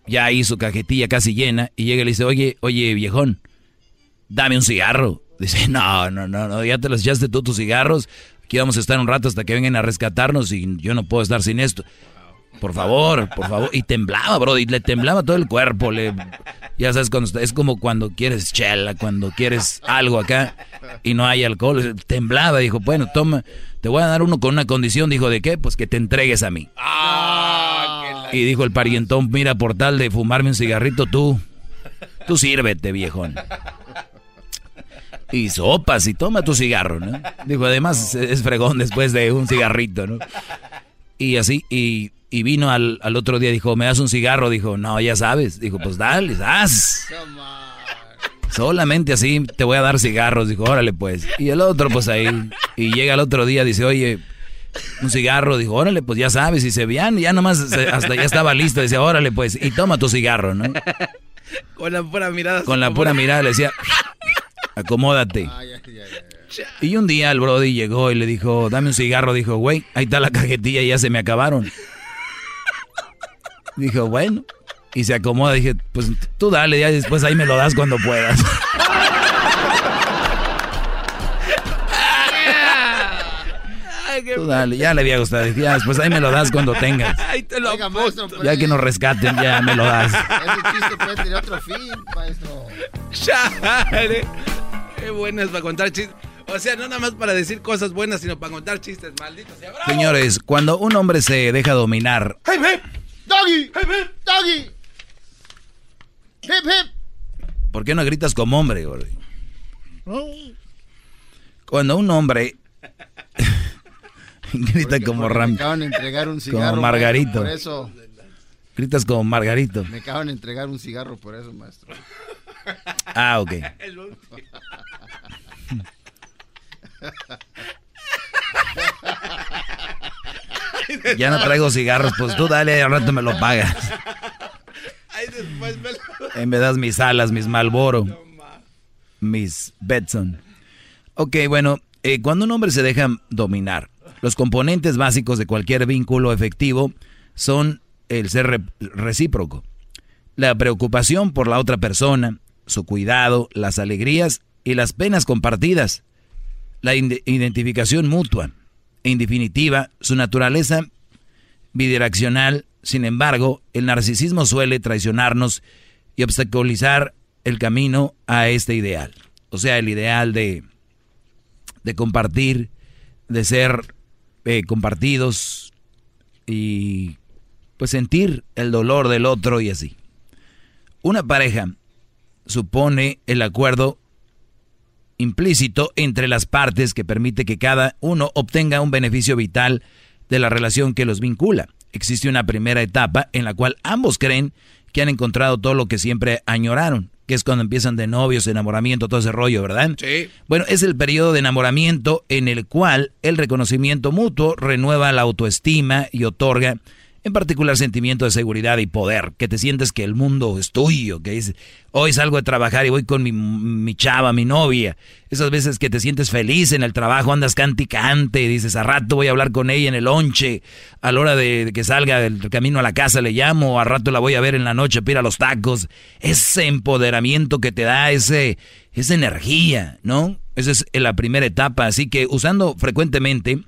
ya ahí su cajetilla casi llena y llega y le dice, oye, oye viejón, dame un cigarro. Dice, no, no, no, no, ya te los echaste tú tus cigarros. Aquí vamos a estar un rato hasta que vengan a rescatarnos y yo no puedo estar sin esto. Por favor, por favor. Y temblaba, bro, y le temblaba todo el cuerpo. Le, ya sabes, cuando es como cuando quieres chela, cuando quieres algo acá y no hay alcohol. Temblaba, dijo, bueno, toma, te voy a dar uno con una condición. Dijo, ¿de qué? Pues que te entregues a mí. Y dijo el parientón, mira, por tal de fumarme un cigarrito, tú, tú sírvete, viejón. Y sopas y toma tu cigarro, ¿no? Dijo, además es fregón después de un cigarrito, ¿no? Y así, y, y vino al, al otro día, dijo, ¿me das un cigarro? Dijo, no, ya sabes. Dijo, pues dale, haz. Solamente así te voy a dar cigarros. Dijo, órale pues. Y el otro, pues ahí. Y llega el otro día, dice, oye, un cigarro. Dijo, órale, pues ya sabes. Y se veían, ya nomás hasta ya estaba listo. Decía, órale pues. Y toma tu cigarro, ¿no? Con la pura mirada. Con la pura mirada le decía, acomódate. Y un día el Brody llegó y le dijo, dame un cigarro. Dijo, güey, ahí está la cajetilla y ya se me acabaron. Dijo, bueno. Y se acomoda. Dije, pues tú dale, ya después ahí me lo das cuando puedas. Tú dale, ya le había gustado. Ya después ahí me lo das cuando tengas. Ahí te lo Oiga, maestro, pues, Ya que nos rescaten, ya me lo das. Ese chiste puede tener otro fin, maestro. Chale. Qué buenas para contar chistes. O sea, no nada más para decir cosas buenas, sino para contar chistes malditos. sea. Señores, cuando un hombre se deja dominar, ¡Hip, hip! ¡Doggy! ¡Hip, hip! ¡Doggy! ¡Hip, hip! ¿por qué no gritas como hombre, Gordy? Cuando un hombre grita como Porque Ram, Me acaban de entregar un cigarro. como Margarito. maestro, Por eso. Gritas como Margarito. Me acaban de entregar un cigarro por eso, maestro. Ah, ok. Ya no traigo cigarros, pues tú dale, al rato me lo pagas. Ahí después me lo... Eh, me das mis alas, mis Malboro, mis Betson. Ok, bueno, eh, cuando un hombre se deja dominar, los componentes básicos de cualquier vínculo efectivo son el ser recíproco, la preocupación por la otra persona, su cuidado, las alegrías y las penas compartidas, la identificación mutua, en definitiva, su naturaleza bidireccional. Sin embargo, el narcisismo suele traicionarnos y obstaculizar el camino a este ideal. O sea, el ideal de, de compartir, de ser eh, compartidos y pues sentir el dolor del otro y así. Una pareja supone el acuerdo implícito entre las partes que permite que cada uno obtenga un beneficio vital de la relación que los vincula. Existe una primera etapa en la cual ambos creen que han encontrado todo lo que siempre añoraron, que es cuando empiezan de novios, enamoramiento, todo ese rollo, ¿verdad? Sí. Bueno, es el periodo de enamoramiento en el cual el reconocimiento mutuo renueva la autoestima y otorga en particular sentimiento de seguridad y poder, que te sientes que el mundo es tuyo, que es, hoy salgo de trabajar y voy con mi, mi chava, mi novia. Esas veces que te sientes feliz en el trabajo, andas canticante, y dices, a rato voy a hablar con ella en el lonche, a la hora de, que salga del camino a la casa le llamo, a rato la voy a ver en la noche, pira los tacos. Ese empoderamiento que te da, ese, esa energía, ¿no? Esa es la primera etapa, así que usando frecuentemente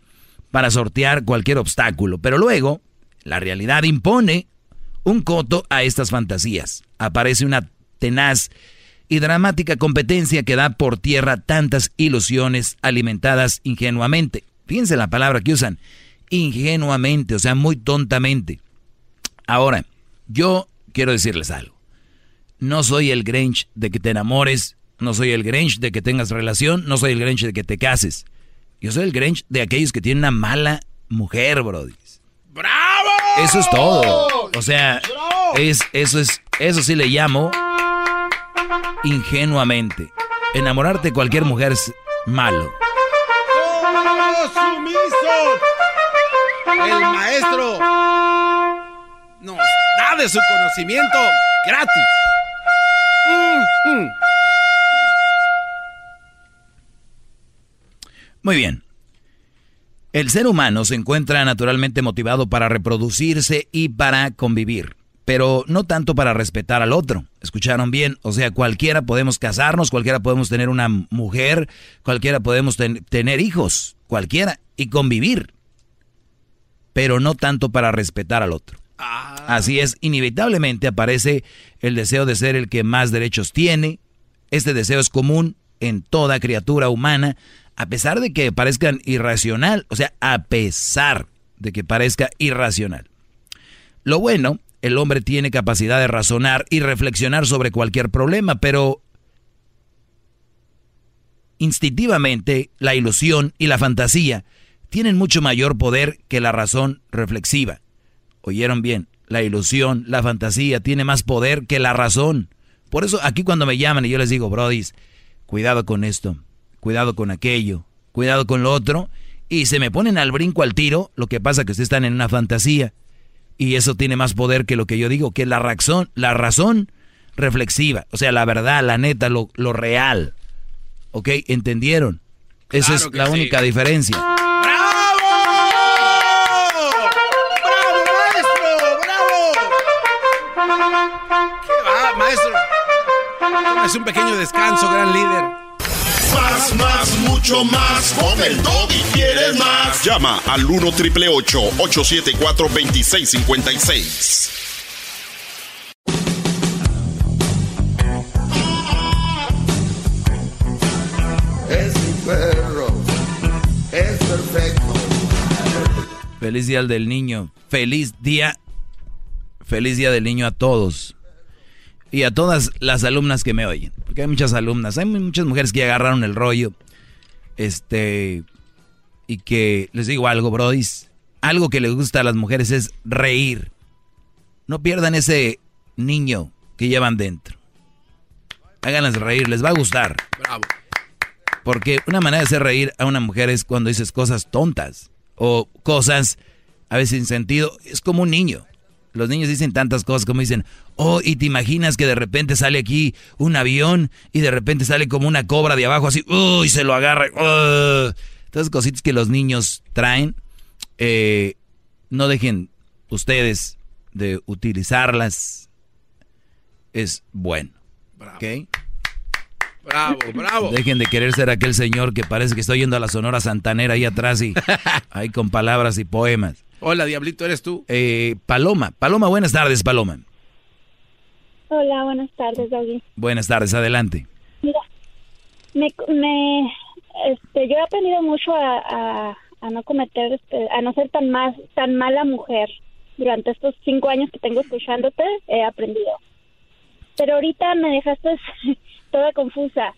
para sortear cualquier obstáculo, pero luego la realidad impone un coto a estas fantasías. Aparece una tenaz y dramática competencia que da por tierra tantas ilusiones alimentadas ingenuamente. Fíjense la palabra que usan, ingenuamente, o sea, muy tontamente. Ahora, yo quiero decirles algo. No soy el Grinch de que te enamores, no soy el Grinch de que tengas relación, no soy el Grinch de que te cases. Yo soy el Grinch de aquellos que tienen una mala mujer, brody. ¡Bravo! Eso es todo. O sea, es, eso es, eso sí le llamo ingenuamente. Enamorarte de cualquier mujer es malo. sumiso! El maestro nos da de su conocimiento gratis. Muy bien. El ser humano se encuentra naturalmente motivado para reproducirse y para convivir, pero no tanto para respetar al otro. ¿Escucharon bien? O sea, cualquiera podemos casarnos, cualquiera podemos tener una mujer, cualquiera podemos tener hijos, cualquiera, y convivir, pero no tanto para respetar al otro. Ah. Así es, inevitablemente aparece el deseo de ser el que más derechos tiene. Este deseo es común en toda criatura humana, a pesar de que parezcan irracional, o sea, a pesar de que parezca irracional. Lo bueno, el hombre tiene capacidad de razonar y reflexionar sobre cualquier problema, pero instintivamente la ilusión y la fantasía tienen mucho mayor poder que la razón reflexiva. ¿Oyeron bien? La ilusión, la fantasía tiene más poder que la razón. Por eso aquí cuando me llaman y yo les digo, brodis, cuidado con esto cuidado con aquello, cuidado con lo otro, y se me ponen al brinco al tiro, lo que pasa que ustedes están en una fantasía, y eso tiene más poder que lo que yo digo, que la razón, la razón reflexiva, o sea, la verdad, la neta, lo, real. ¿Ok? ¿Entendieron? Esa es la única diferencia. ¡Bravo! ¡Bravo, maestro! ¡Bravo! ¿Qué va, maestro? Es un pequeño descanso, gran líder. Más, más, mucho más. Con el y quieres más. Llama al 1 triple 874 2656. Es mi perro. Es perfecto. Feliz día del niño. Feliz día. Feliz día del niño a todos y a todas las alumnas que me oyen, porque hay muchas alumnas, hay muchas mujeres que agarraron el rollo, este, y que les digo algo, brodis, algo que les gusta a las mujeres es reír. No pierdan ese niño que llevan dentro. Háganlas reír, les va a gustar. Bravo. Porque una manera de hacer reír a una mujer es cuando dices cosas tontas o cosas a veces sin sentido. Es como un niño. Los niños dicen tantas cosas como dicen, oh, y te imaginas que de repente sale aquí un avión y de repente sale como una cobra de abajo así, uy, se lo agarra. Uh. Todas cositas que los niños traen, eh, no dejen ustedes de utilizarlas. Es bueno. ¿Ok? Bravo, bravo. Dejen de querer ser aquel señor que parece que estoy yendo a la Sonora Santanera ahí atrás y ahí con palabras y poemas. Hola, Diablito, ¿eres tú? Eh, Paloma. Paloma, buenas tardes, Paloma. Hola, buenas tardes, Doggy. Buenas tardes, adelante. Mira, me, me, este, yo he aprendido mucho a, a, no cometer, este, a no ser tan más, tan mala mujer. Durante estos cinco años que tengo escuchándote, he aprendido. Pero ahorita me dejaste toda confusa.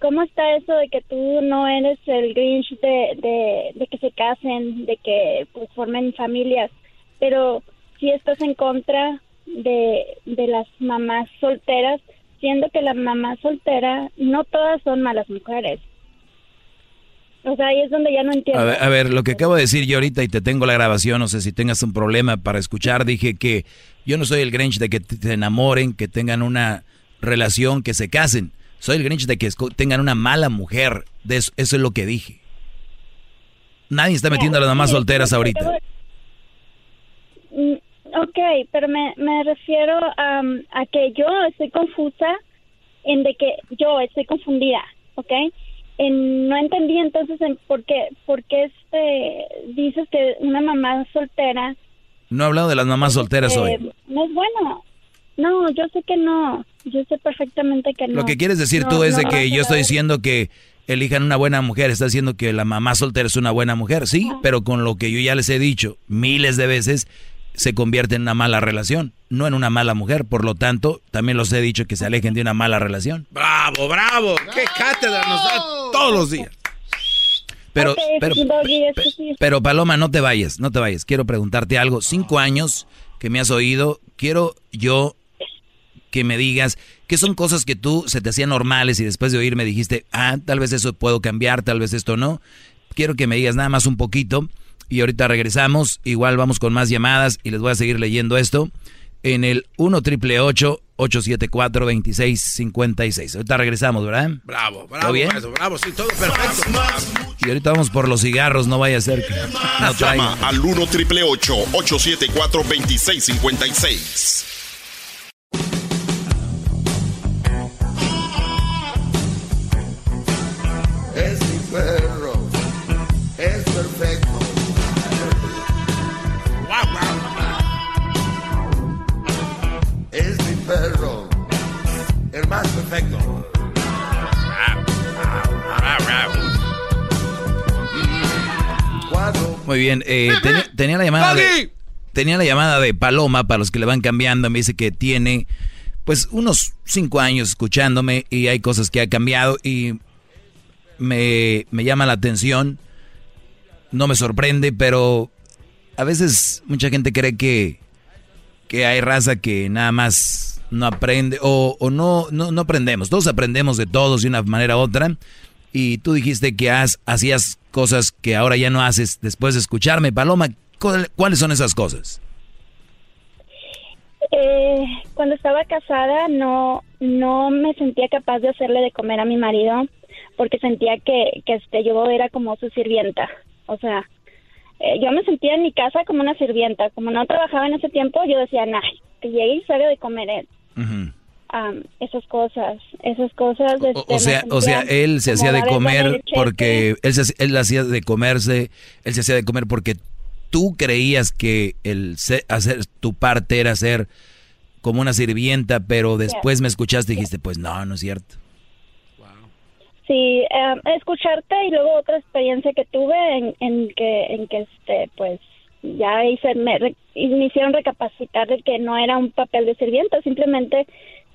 ¿Cómo está eso de que tú no eres el Grinch de, de, que se casen, de que pues, formen familias, pero si estás en contra de, de las mamás solteras, siendo que la mamá soltera no todas son malas mujeres? O sea, ahí es donde ya no entiendo. A ver, a ver, lo que acabo de decir yo ahorita y te tengo la grabación, no sé si tengas un problema para escuchar, dije que yo no soy el Grinch de que te enamoren, que tengan una relación, que se casen. Soy el Grinch de que tengan una mala mujer. De eso, es lo que dije. Nadie está metiendo a las mamás solteras ahorita. Mm, ok, pero me, me refiero a, a que yo estoy confusa en de que yo estoy confundida, ¿ok? En, no entendí entonces en por qué, por qué este, dices que una mamá soltera... No he hablado de las mamás solteras hoy. Eh, no es bueno. No, yo sé que no. Yo sé perfectamente que no. Lo que quieres decir tú es de que yo estoy diciendo que elijan una buena mujer, está diciendo que la mamá soltera es una buena mujer, sí, pero con lo que yo ya les he dicho miles de veces, se convierte en una mala relación, no en una mala mujer. Por lo tanto, también los he dicho que se alejen de una mala relación. Bravo, bravo. Qué cátedra nos da todos los días. Pero, pero, pero, Paloma, no te vayas, no te vayas. Quiero preguntarte algo. Cinco años que me has oído, quiero yo que me digas que son cosas que tú se te hacían normales y después de oír me dijiste, ah, tal vez eso puedo cambiar, tal vez esto no. Quiero que me digas nada más un poquito y ahorita regresamos. Igual vamos con más llamadas y les voy a seguir leyendo esto en el 1 triple 874 2656. Ahorita regresamos, ¿verdad? Bravo, bravo, bien? bravo, sí, todo perfecto. Y ahorita vamos por los cigarros, no vaya a ser que no Llama al 1 triple 874 2656. Más perfecto. Muy bien, eh, tenía la llamada de, tenía la llamada de Paloma para los que le van cambiando. Me dice que tiene pues unos cinco años escuchándome y hay cosas que ha cambiado y me, me llama la atención. No me sorprende, pero a veces mucha gente cree que, que hay raza que nada más no aprende o, no, no, no, aprendemos. Todos aprendemos de todos de una manera u otra. Y tú dijiste que hacías cosas que ahora ya no haces después de escucharme. Paloma, ¿cuáles son esas cosas? Eh, cuando estaba casada no, no me sentía capaz de hacerle de comer a mi marido porque sentía que, que este, yo era como su sirvienta. O sea, eh, yo me sentía en mi casa como una sirvienta. Como no trabajaba en ese tiempo, yo decía, nah, que llegue y se de comer él esas cosas, esas cosas. o, este, sea, o sea, él se hacía de comer porque él, se, él hacía de comerse, él se hacía de comer porque tú creías que el hacer tu parte era ser como una sirvienta, pero después me escuchaste y dijiste, pues no, no es cierto. Sí, escucharte y luego otra experiencia que tuve en, en que, en que este, pues ya hice, me, me hicieron recapacitar de que no era un papel de sirvienta, simplemente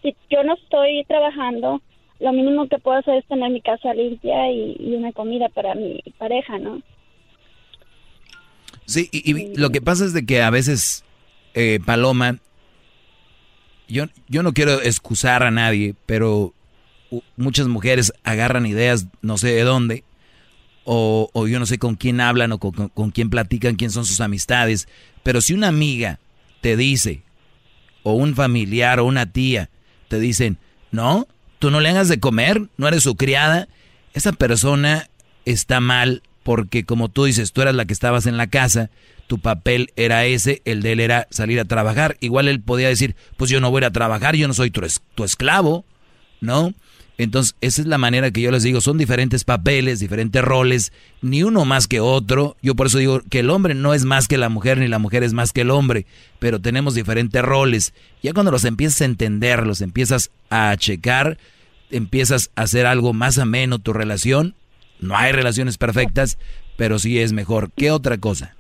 si yo no estoy trabajando, lo mínimo que puedo hacer es tener mi casa limpia y, una comida para mi pareja, ¿no? Sí, y, lo que pasa es de que a veces, eh, Paloma, yo, yo no quiero excusar a nadie, pero muchas mujeres agarran ideas no sé de dónde o, yo no sé con quién hablan o con, quién platican, quién son sus amistades, pero si una amiga te dice, o un familiar o una tía, te dicen, no, tú no le hagas de comer, no eres su criada, esa persona está mal porque como tú dices, tú eras la que estabas en la casa, tu papel era ese, el de él era salir a trabajar. Igual él podía decir, pues yo no voy a trabajar, yo no soy tu, tu esclavo, ¿no? Entonces, esa es la manera que yo les digo, son diferentes papeles, diferentes roles, ni uno más que otro. Yo por eso digo que el hombre no es más que la mujer, ni la mujer es más que el hombre, pero tenemos diferentes roles. Ya cuando los empiezas a entender, los empiezas a checar, empiezas a hacer algo más ameno tu relación. No hay relaciones perfectas, pero sí es mejor. ¿Qué otra cosa?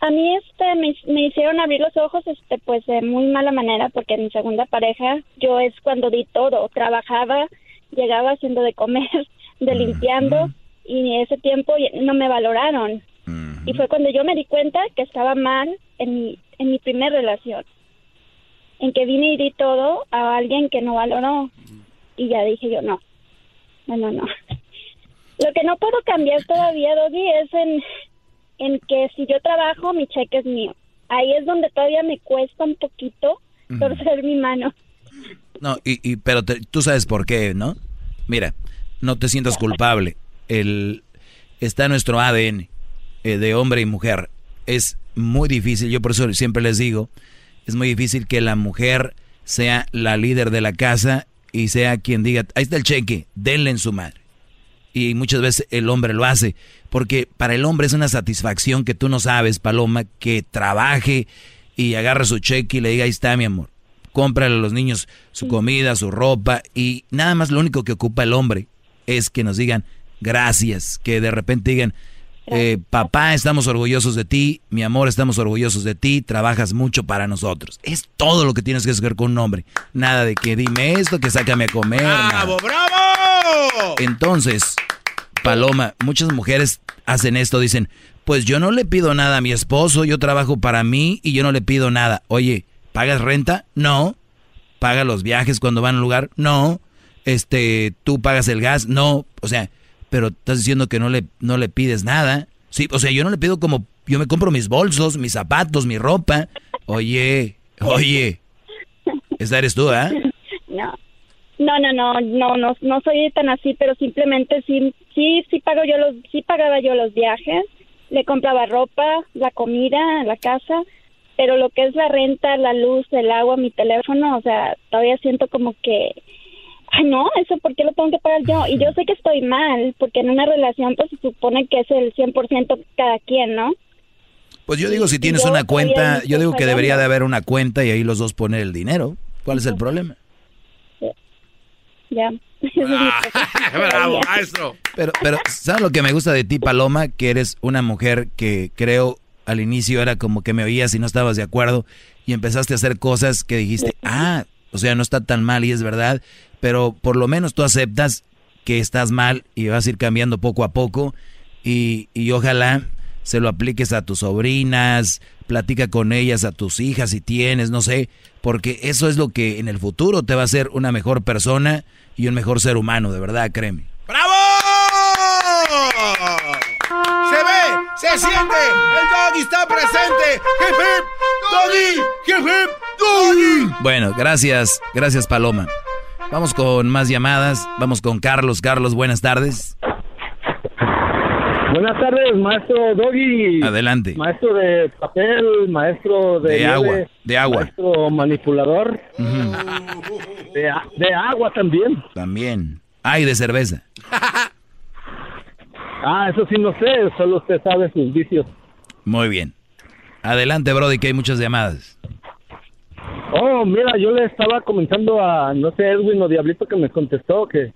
A mí este me, hicieron abrir los ojos este pues de muy mala manera porque en mi segunda pareja yo es cuando di todo, trabajaba, llegaba haciendo de comer, de limpiando y ese tiempo no me valoraron. Y fue cuando yo me di cuenta que estaba mal en mi en mi primer relación. En que vine y di todo a alguien que no valoró y ya dije yo no. No, no, no. Lo que no puedo cambiar todavía, Doggy, es en en que si yo trabajo, mi cheque es mío. Ahí es donde todavía me cuesta un poquito torcer mi mano. No, y, pero tú sabes por qué, ¿no? Mira, no te sientas culpable. El, está nuestro ADN eh, de hombre y mujer. Es muy difícil, yo por eso siempre les digo, es muy difícil que la mujer sea la líder de la casa y sea quien diga, ahí está el cheque, denle en su madre y muchas veces el hombre lo hace, porque para el hombre es una satisfacción que tú no sabes, Paloma, que trabaje y agarre su cheque y le diga, ahí está mi amor, cómprale a los niños su comida, su ropa y nada más lo único que ocupa el hombre es que nos digan gracias, que de repente digan, eh, papá, estamos orgullosos de ti, mi amor, estamos orgullosos de ti, trabajas mucho para nosotros. Es todo lo que tienes que hacer con un hombre. Nada de que dime esto, que sácame a comer. ¡Bravo, bravo! Entonces, Paloma, muchas mujeres hacen esto, dicen, pues yo no le pido nada a mi esposo, yo trabajo para mí y yo no le pido nada. Oye, ¿pagas renta? No. ¿Pagas los viajes cuando van a un lugar? No. Este, ¿tú pagas el gas? No. O sea, pero estás diciendo que no le, no le pides nada. Sí, o sea, yo no le pido como, yo me compro mis bolsos, mis zapatos, mi ropa. Oye, oye, esa eres tú, ¿ah? No. No, no, no, no, no, no soy tan así, pero simplemente sí, sí, sí pago yo los, sí pagaba yo los viajes, le compraba ropa, la comida, la casa, pero lo que es la renta, la luz, el agua, mi teléfono, o sea, todavía siento como que no, eso por qué lo tengo que pagar yo. Y yo sé que estoy mal, porque en una relación pues se supone que es el 100% cada quien, ¿no? Pues yo digo, si tienes una cuenta, yo digo que debería de haber una cuenta y ahí los dos poner el dinero. ¿Cuál es el problema? Ya. Bravo, maestro. Pero, pero, ¿sabes lo que me gusta de ti, Paloma? Que eres una mujer que creo al inicio era como que me oías y no estabas de acuerdo y empezaste a hacer cosas que dijiste, ah, o sea, no está tan mal y es verdad, pero por lo menos tú aceptas que estás mal y vas a ir cambiando poco a poco y, y ojalá se lo apliques a tus sobrinas, platica con ellas, a tus hijas si tienes, no sé, porque eso es lo que en el futuro te va a hacer una mejor persona y un mejor ser humano, de verdad, créeme. ¡Bravo! Se ve, se siente, el doggy está presente. ¡Hip, hip! ¡Doggy! ¡Hip, hip! ¡Doggy! Bueno, gracias, gracias Paloma. Vamos con más llamadas. Vamos con Carlos. Carlos, buenas tardes. Buenas tardes, maestro Doggy. Adelante. Maestro de papel, maestro de, de agua, de agua. Maestro manipulador. de, de, agua también. También. Ay, de cerveza. ah, eso sí no sé, solo usted sabe sus vicios. Muy bien. Adelante, Brody, que hay muchas llamadas. Oh, mira, yo le estaba comentando a, no sé, Edwin o Diablito que me contestó que,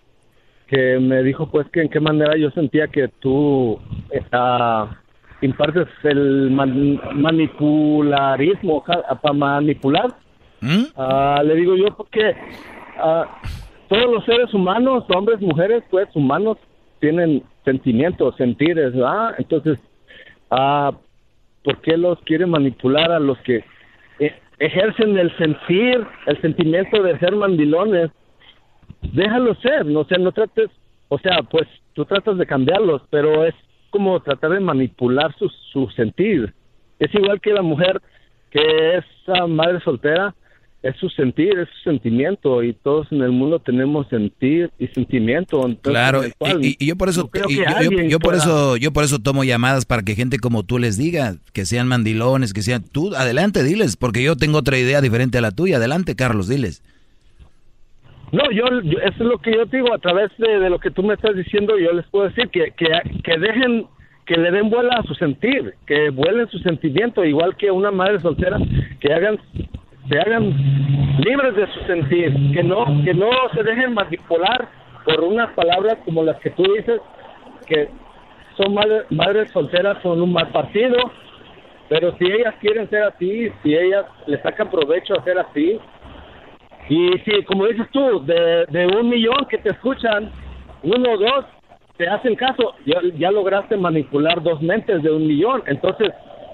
que me dijo pues que en qué manera yo sentía que tú uh, impartes el manipularismo para manipular. ¿Mm? Ah, le digo yo porque ah, todos los seres humanos, hombres, mujeres, pues humanos, tienen sentimientos, sentires, ¿verdad? Entonces, ah, ¿por qué los quiere manipular a los que ejercen el sentir, el sentimiento de ser mandilones, déjalo ser, no sé, no trates, o sea, pues tú tratas de cambiarlos, pero es como tratar de manipular su, su sentir. Es igual que la mujer que esa madre soltera es su sentir, es su sentimiento y todos en el mundo tenemos sentir y sentimiento. claro, y, yo por eso, yo, por eso, yo por eso tomo llamadas para que gente como tú les diga, que sean mandilones, que sean tú, adelante, diles, porque yo tengo otra idea diferente a la tuya. Adelante, Carlos, diles. No, yo, eso es lo que yo digo, a través de, lo que tú me estás diciendo, yo les puedo decir que, que, que dejen, que le den vuela a su sentir, que vuelen su sentimiento, igual que una madre soltera, que hagan se hagan libres de su sentir, que no, que no se dejen manipular por unas palabras como las que tú dices, que son madres solteras con un mal partido, pero si ellas quieren ser así, si ellas le sacan provecho a ser así, y si, como dices tú, de, de un millón que te escuchan, uno o dos te hacen caso, ya, ya lograste manipular dos mentes de un millón, entonces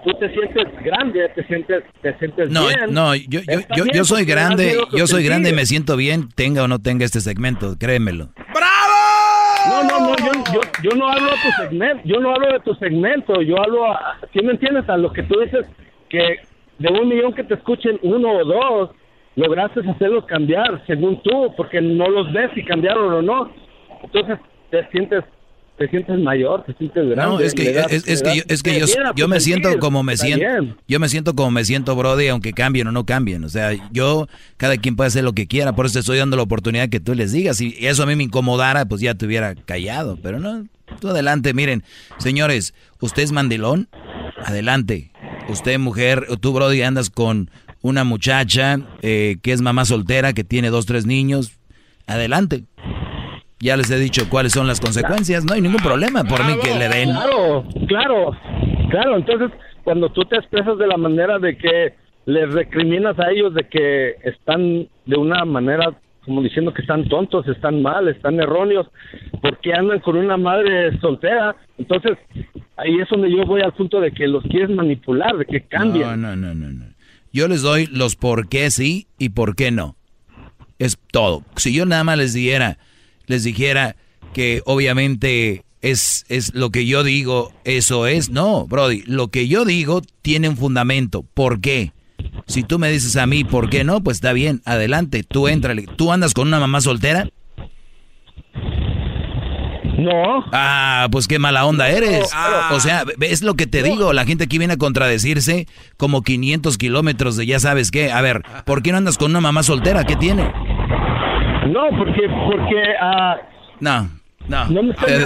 tú te sientes grande, te sientes, te sientes no, bien. No, yo, yo, yo, yo soy grande, yo soy grande y me siento bien, tenga o no tenga este segmento, créemelo. ¡Bravo! No, no, no, yo, yo, yo no hablo de tu segmento, yo no hablo de tu segmento, yo hablo, a, ¿sí me entiendes? A lo que tú dices, que de un millón que te escuchen uno o dos, lograste hacerlos cambiar, según tú, porque no los ves si cambiaron o no. Entonces te sientes te sientes mayor, te sientes grande. No, es que, es, que, yo, es que yo, yo me siento como me siento. Yo me siento como me siento, Brody, aunque cambien o no cambien. O sea, yo, cada quien puede hacer lo que quiera, por eso te estoy dando la oportunidad que tú les digas. Si eso a mí me incomodara, pues ya te hubiera callado. Pero no, tú adelante, miren. Señores, usted es mandilón, adelante. Usted, mujer, tú, Brody, andas con una muchacha eh, que es mamá soltera, que tiene dos, tres niños, adelante. Ya les he dicho cuáles son las consecuencias, no hay ningún problema por mí que le den. Claro, claro, claro. Entonces, cuando tú te expresas de la manera de que les recriminas a ellos de que están de una manera como diciendo que están tontos, están mal, están erróneos, porque andan con una madre soltera. Entonces, ahí es donde yo voy al punto de que los quieres manipular, de que cambien. No, no, no, no. no. Yo les doy los por qué sí y por qué no. Es todo. Si yo nada más les diera les dijera que obviamente es, es lo que yo digo, eso es. No, Brody, lo que yo digo tiene un fundamento. ¿Por qué? Si tú me dices a mí, ¿por qué no? Pues está bien, adelante, tú entrale. ¿Tú andas con una mamá soltera? No. Ah, pues qué mala onda eres. O sea, es lo que te digo. La gente aquí viene a contradecirse como 500 kilómetros de ya sabes qué. A ver, ¿por qué no andas con una mamá soltera? ¿Qué tiene? No, porque, porque, ah, No, no.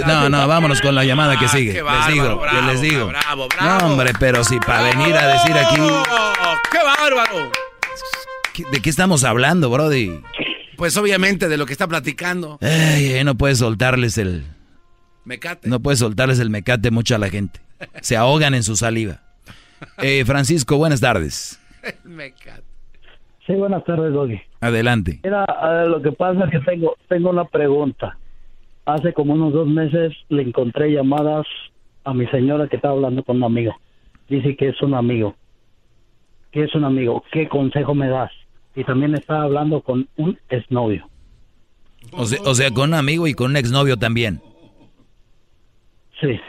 No, no, vámonos con la llamada que ah, sigue. les digo, les digo. Bravo, bravo. No, hombre, pero si para venir a decir aquí. ¡Qué bárbaro! ¿De qué estamos hablando, Brody? Pues obviamente de lo que está platicando. Ay, no puedes soltarles el. Mecate. No puedes soltarles el mecate mucho a la gente. Se ahogan en su saliva. Eh, Francisco, buenas tardes. El mecate. Sí, buenas tardes, Doggy. Adelante. Mira, lo que pasa es que tengo, tengo una pregunta. Hace como unos dos meses le encontré llamadas a mi señora que estaba hablando con un amigo. Dice que es un amigo. ¿Qué es un amigo? ¿Qué consejo me das? Y también estaba hablando con un exnovio. O sea, o sea, con un amigo y con un exnovio también. Sí.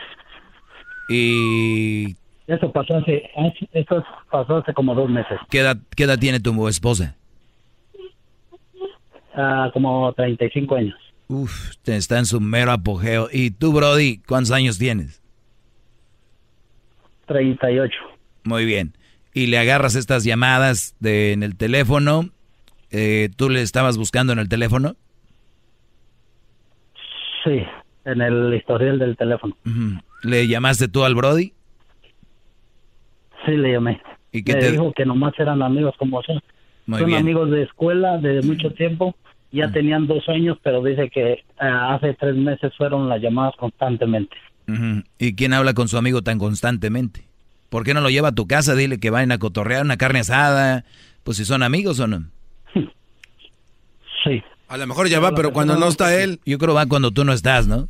Y eso pasó hace, eso pasó hace como dos meses. ¿Qué edad, qué edad tiene tu esposa? Ah, como 35 años. Uf, está en su mero apogeo. ¿Y tú, Brody, cuántos años tienes? 38. Muy bien. Y le agarras estas llamadas de, en el teléfono. Eh, ¿Tú le estabas buscando en el teléfono? Sí, en el historial del teléfono. ¿Le llamaste tú al Brody? Sí, le llamé. ¿Y qué Me te dijo que nomás eran amigos como son. Muy son bien. amigos de escuela de mucho tiempo. Ya tenían dos años, pero dice que ah, hace tres meses fueron las llamadas constantemente. ¿Y quién habla con su amigo tan constantemente? ¿Por qué no lo lleva a tu casa? Dile que vayan a cotorrear una carne asada. Pues si son amigos o no. Sí. A lo mejor ya va, pero cuando no está él. Yo creo va cuando tú no estás, ¿no?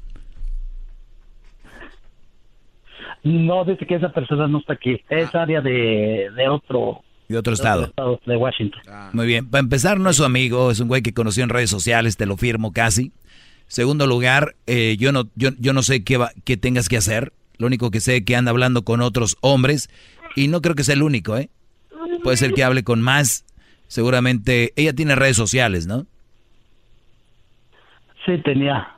No, dice que esa persona no está aquí. Es área de, de otro, De otro de estado. estado, de Washington. Muy bien. Para empezar, no es su amigo, es un güey que conoció en redes sociales, te lo firmo casi. Segundo lugar, eh, yo no, yo, yo no sé qué, va, qué tengas que hacer. Lo único que sé es que anda hablando con otros hombres y no creo que sea el único, ¿eh? puede ser que hable con más. Seguramente, ella tiene redes sociales, ¿no? Sí, tenía.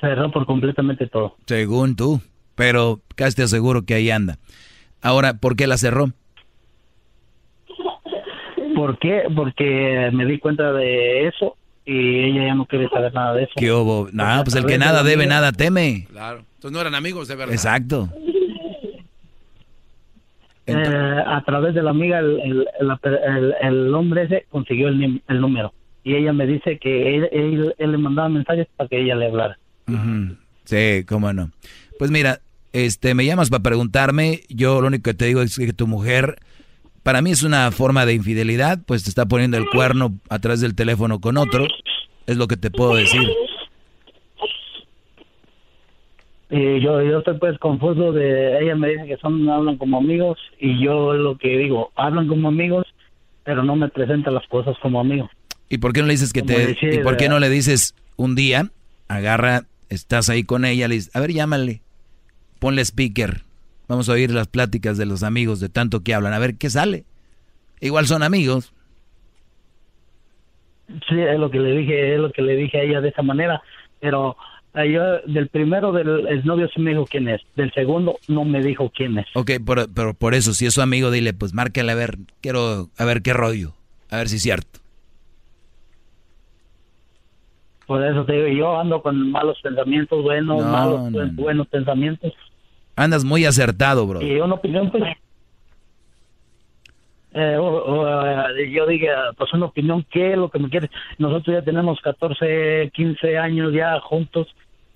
Cerró por completamente todo. Según tú. Pero casi te aseguro que ahí anda. Ahora, ¿por qué la cerró? ¿Por qué? Porque me di cuenta de eso y ella ya no quiere saber nada de eso. ¿Qué hubo? Nada, pues el que nada debe, nada teme. Claro. Entonces no eran amigos de verdad. Exacto. Eh, a través de la amiga, el, el, el, el hombre ese consiguió el, número. Y ella me dice que él, él, le mandaba mensajes para que ella le hablara. Sí, cómo no. Pues mira, este, me llamas para preguntarme. Yo lo único que te digo es que tu mujer, para mí es una forma de infidelidad, pues te está poniendo el cuerno a través del teléfono con otro. Es lo que te puedo decir. Y yo, yo estoy pues confuso de, ella me dice que son, hablan como amigos y yo lo que digo, hablan como amigos, pero no me presenta las cosas como amigos. ¿Y por qué no le dices que te, y por qué no le dices un día, agarra, estás ahí con ella, le dices, a ver, llámale, ponle speaker, vamos a oír las pláticas de los amigos de tanto que hablan, a ver qué sale. Igual son amigos. Sí, es lo que le dije, es lo que le dije a ella de esa manera, pero yo, del primero del novio sí me dijo quién es, del segundo no me dijo quién es. Ok, pero, pero por eso, si es su amigo, dile, pues márquele a ver, quiero, a ver qué rollo, a ver si es cierto. Por eso te digo, yo ando con malos pensamientos, buenos, malos, buenos pensamientos. Andas muy acertado, bro. Y una opinión, pues, eh, yo dije, pues una opinión, ¿qué es lo que me quieres? Nosotros ya tenemos 14, 15 años ya juntos,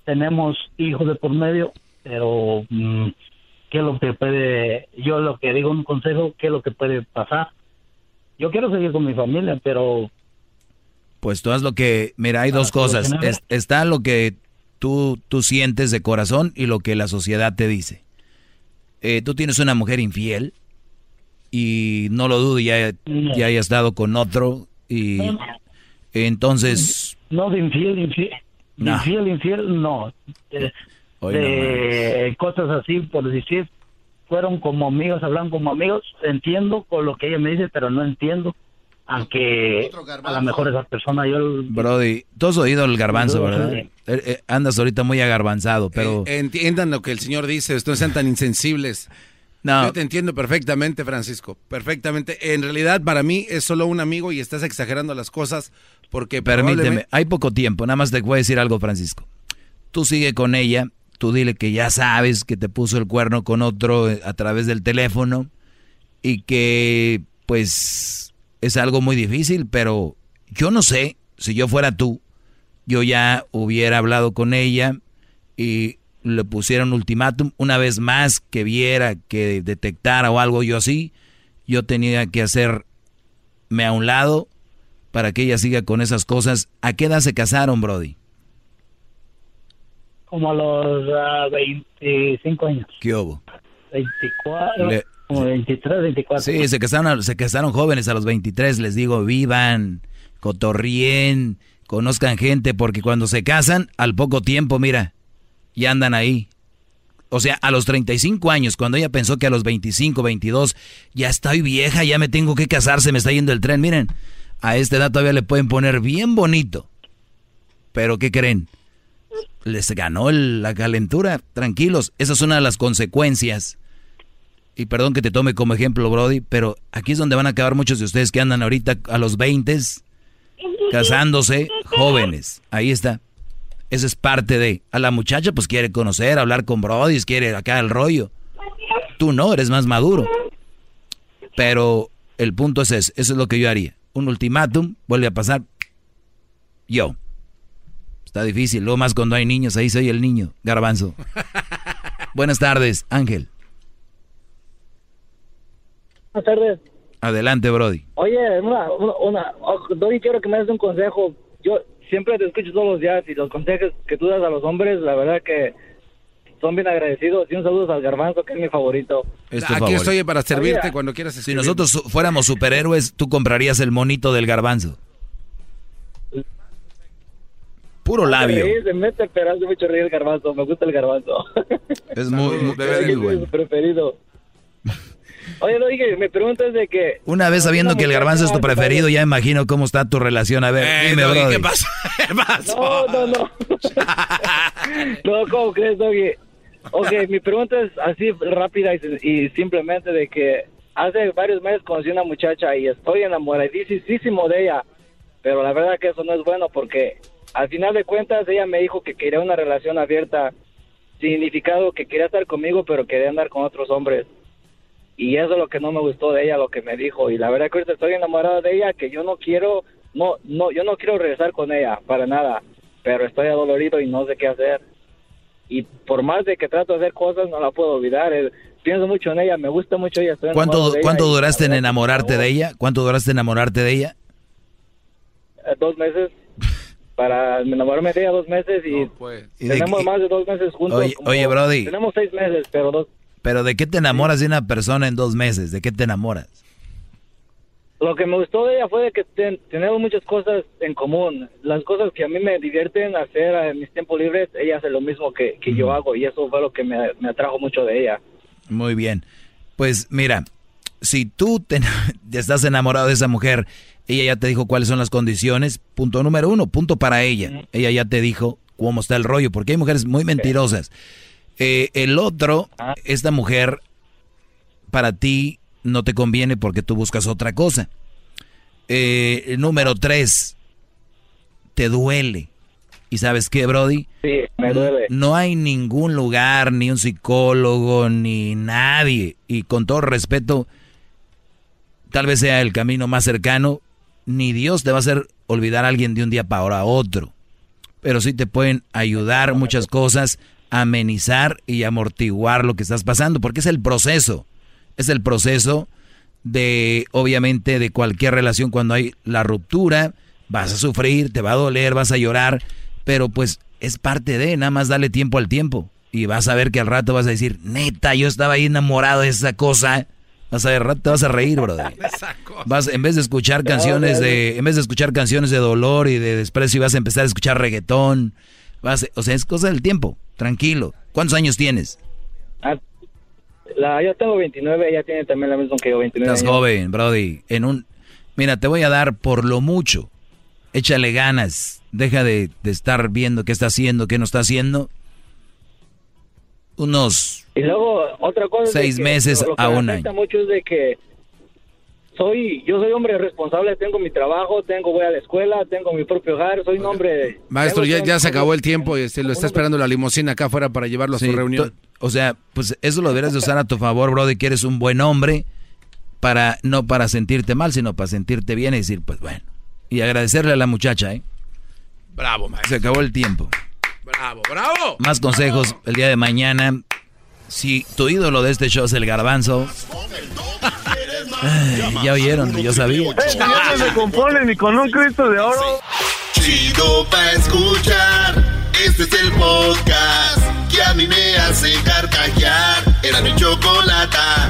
tenemos hijos de por medio, pero mm, ¿qué es lo que puede, yo lo que digo un consejo, qué es lo que puede pasar? Yo quiero seguir con mi familia, pero... Pues tú haz lo que, mira, hay dos cosas, está lo que tú, tú sientes de corazón y lo que la sociedad te dice. Eh, tú tienes una mujer infiel y no lo dudo, ya, ya haya estado con otro y entonces... No, de infiel, infiel. Infiel, infiel, no. De, cosas así, por decir, fueron como amigos, hablan como amigos. Entiendo con lo que ella me dice, pero no entiendo. Aunque a lo mejor esa persona yo... Brody, tú has oído el garbanzo, ¿verdad? Eh, eh, andas ahorita muy agarbanzado, pero... Eh, entiendan lo que el señor dice, no sean tan insensibles. No. Yo te entiendo perfectamente, Francisco, perfectamente. En realidad, para mí es solo un amigo y estás exagerando las cosas porque... Permíteme, hay poco tiempo, nada más te voy a decir algo, Francisco. Tú sigue con ella, tú dile que ya sabes que te puso el cuerno con otro eh, a través del teléfono y que, pues, es algo muy difícil, pero yo no sé, si yo fuera tú, yo ya hubiera hablado con ella y le pusieron ultimátum, una vez más que viera, que detectara o algo yo así, yo tenía que hacerme a un lado para que ella siga con esas cosas. ¿A qué edad se casaron, Brody? Como a los 25 años. ¿Qué hubo? 24, como 23, 24. Sí, se casaron, se casaron jóvenes a los 23, les digo, vivan, cotorrien, conozcan gente, porque cuando se casan, al poco tiempo, mira, y andan ahí. O sea, a los 35 años, cuando ella pensó que a los 25, 22, ya estoy vieja, ya me tengo que casar, se me está yendo el tren. Miren, a esta edad todavía le pueden poner bien bonito. Pero ¿qué creen? Les ganó la calentura. Tranquilos, esa es una de las consecuencias. Y perdón que te tome como ejemplo, Brody, pero aquí es donde van a acabar muchos de ustedes que andan ahorita a los 20 casándose jóvenes. Ahí está. Eso es parte de. A la muchacha, pues quiere conocer, hablar con Brody, quiere acá el rollo. Tú no, eres más maduro. Pero el punto es ese. Eso es lo que yo haría. Un ultimátum, vuelve a pasar. Yo. Está difícil. Luego más cuando hay niños, ahí soy el niño. Garbanzo. Buenas tardes, Ángel. Buenas tardes. Adelante, Brody. Oye, una, una, una quiero que me des un consejo. Yo, siempre te escucho todos los días y los consejos que tú das a los hombres, la verdad que son bien agradecidos. Y un saludo al garbanzo, que es mi favorito. Aquí estoy para servirte cuando quieras Si nosotros fuéramos superhéroes, tú comprarías el monito del garbanzo. Puro labio. Sí, se mete pero hace mucho reír el garbanzo. Me gusta el garbanzo. Es muy, muy, preferido. Oye, oye, mi pregunta es de que... Una vez sabiendo que el garbanzo es tu preferido, ya imagino cómo está tu relación. A ver, Eh, dime, Doggy. ¿Qué pasa? ¿Qué pasa? No, no, no. no, ¿cómo crees, Doggy? Ok, mi pregunta es así rápida y, y simplemente de que hace varios meses conocí a una muchacha y estoy enamoradísimo de ella, pero la verdad que eso no es bueno porque al final de cuentas ella me dijo que quería una relación abierta, significado que quería estar conmigo pero quería andar con otros hombres. Y eso es lo que no me gustó de ella, lo que me dijo. Y la verdad que ahorita estoy enamorado de ella, que yo no quiero, no, no, yo no quiero regresar con ella, para nada. Pero estoy adolorido y no sé qué hacer. Y por más de que trato de hacer cosas, no la puedo olvidar. Pienso mucho en ella, me gusta mucho ella. Estoy enamorado ¿Cuánto, de ella ¿cuánto duraste en enamorarte de ella? ¿Cuánto duraste en enamorarte de ella? dos meses. Para enamorarme de ella dos meses y, ¿Y de tenemos más de dos meses juntos. Oye- como- oye, Brody. Tenemos seis meses, pero dos. Pero ¿de qué te enamoras de una persona en dos meses? ¿De qué te enamoras? Lo que me gustó de ella fue de que ten- tenemos muchas cosas en común. Las cosas que a mí me divierten hacer en mis tiempos libres, ella hace lo mismo que, que yo hago y eso fue lo que me, me atrajo mucho de ella. Muy bien. Pues mira, si tú te, te estás enamorado de esa mujer, ella ya te dijo cuáles son las condiciones. Punto número uno, punto para ella. Ella ya te dijo cómo está el rollo, porque hay mujeres muy mentirosas. Eh, el otro, esta mujer, para ti no te conviene porque tú buscas otra cosa. Eh, número tres, te duele. ¿Y sabes qué, Brody? Sí, me duele. No hay ningún lugar, ni un psicólogo, ni nadie. Y con todo respeto, tal vez sea el camino más cercano. Ni Dios te va a hacer olvidar a alguien de un día para otro. Pero sí te pueden ayudar muchas cosas, amenizar y amortiguar lo que estás pasando, porque es el proceso. Es el proceso de, obviamente, de cualquier relación cuando hay la ruptura. Vas a sufrir, te va a doler, vas a llorar, pero pues es parte de, nada más dale tiempo al tiempo. Y vas a ver que al rato vas a decir, neta, yo estaba ahí enamorado de esa cosa. Vas a ver, rato te vas a reír, brother. Vas, en vez de escuchar canciones de, en vez de escuchar canciones de dolor y de desprecio, vas a empezar a escuchar reggaetón. Vas, o sea, es cosa del tiempo. Tranquilo. ¿Cuántos años tienes? Ah, la, yo tengo 29, ella tiene también la misma que yo, 29 Estás años. joven, Brody. En un, mira, te voy a dar por lo mucho. Échale ganas. Deja de, de estar viendo qué está haciendo, qué no está haciendo. Unos Y luego, otra cosa. Seis meses lo que a me un afecta mucho es de que soy, yo soy hombre responsable, tengo mi trabajo, tengo, voy a la escuela, tengo mi propio hogar, soy un hombre. Maestro, ya, ya se acabó el tiempo y este, lo está esperando la limusina acá afuera para llevarlo a su Sí, reunión. O sea, pues eso lo deberías de usar a tu favor, Brody, que eres un buen hombre, para no para sentirte mal, sino para sentirte bien y decir, pues bueno. Y agradecerle a la muchacha, ¿eh? Bravo, maestro. Se acabó el tiempo. Bravo, bravo. Más consejos el día de mañana. Si tu ídolo de este show es el garbanzo. Ay, ya oyeron, yo sabía. Ya no se compone ni con un Cristo de oro. Chido pa' escuchar. Este es el podcast que a mí me hace carcajear. Era mi chocolata.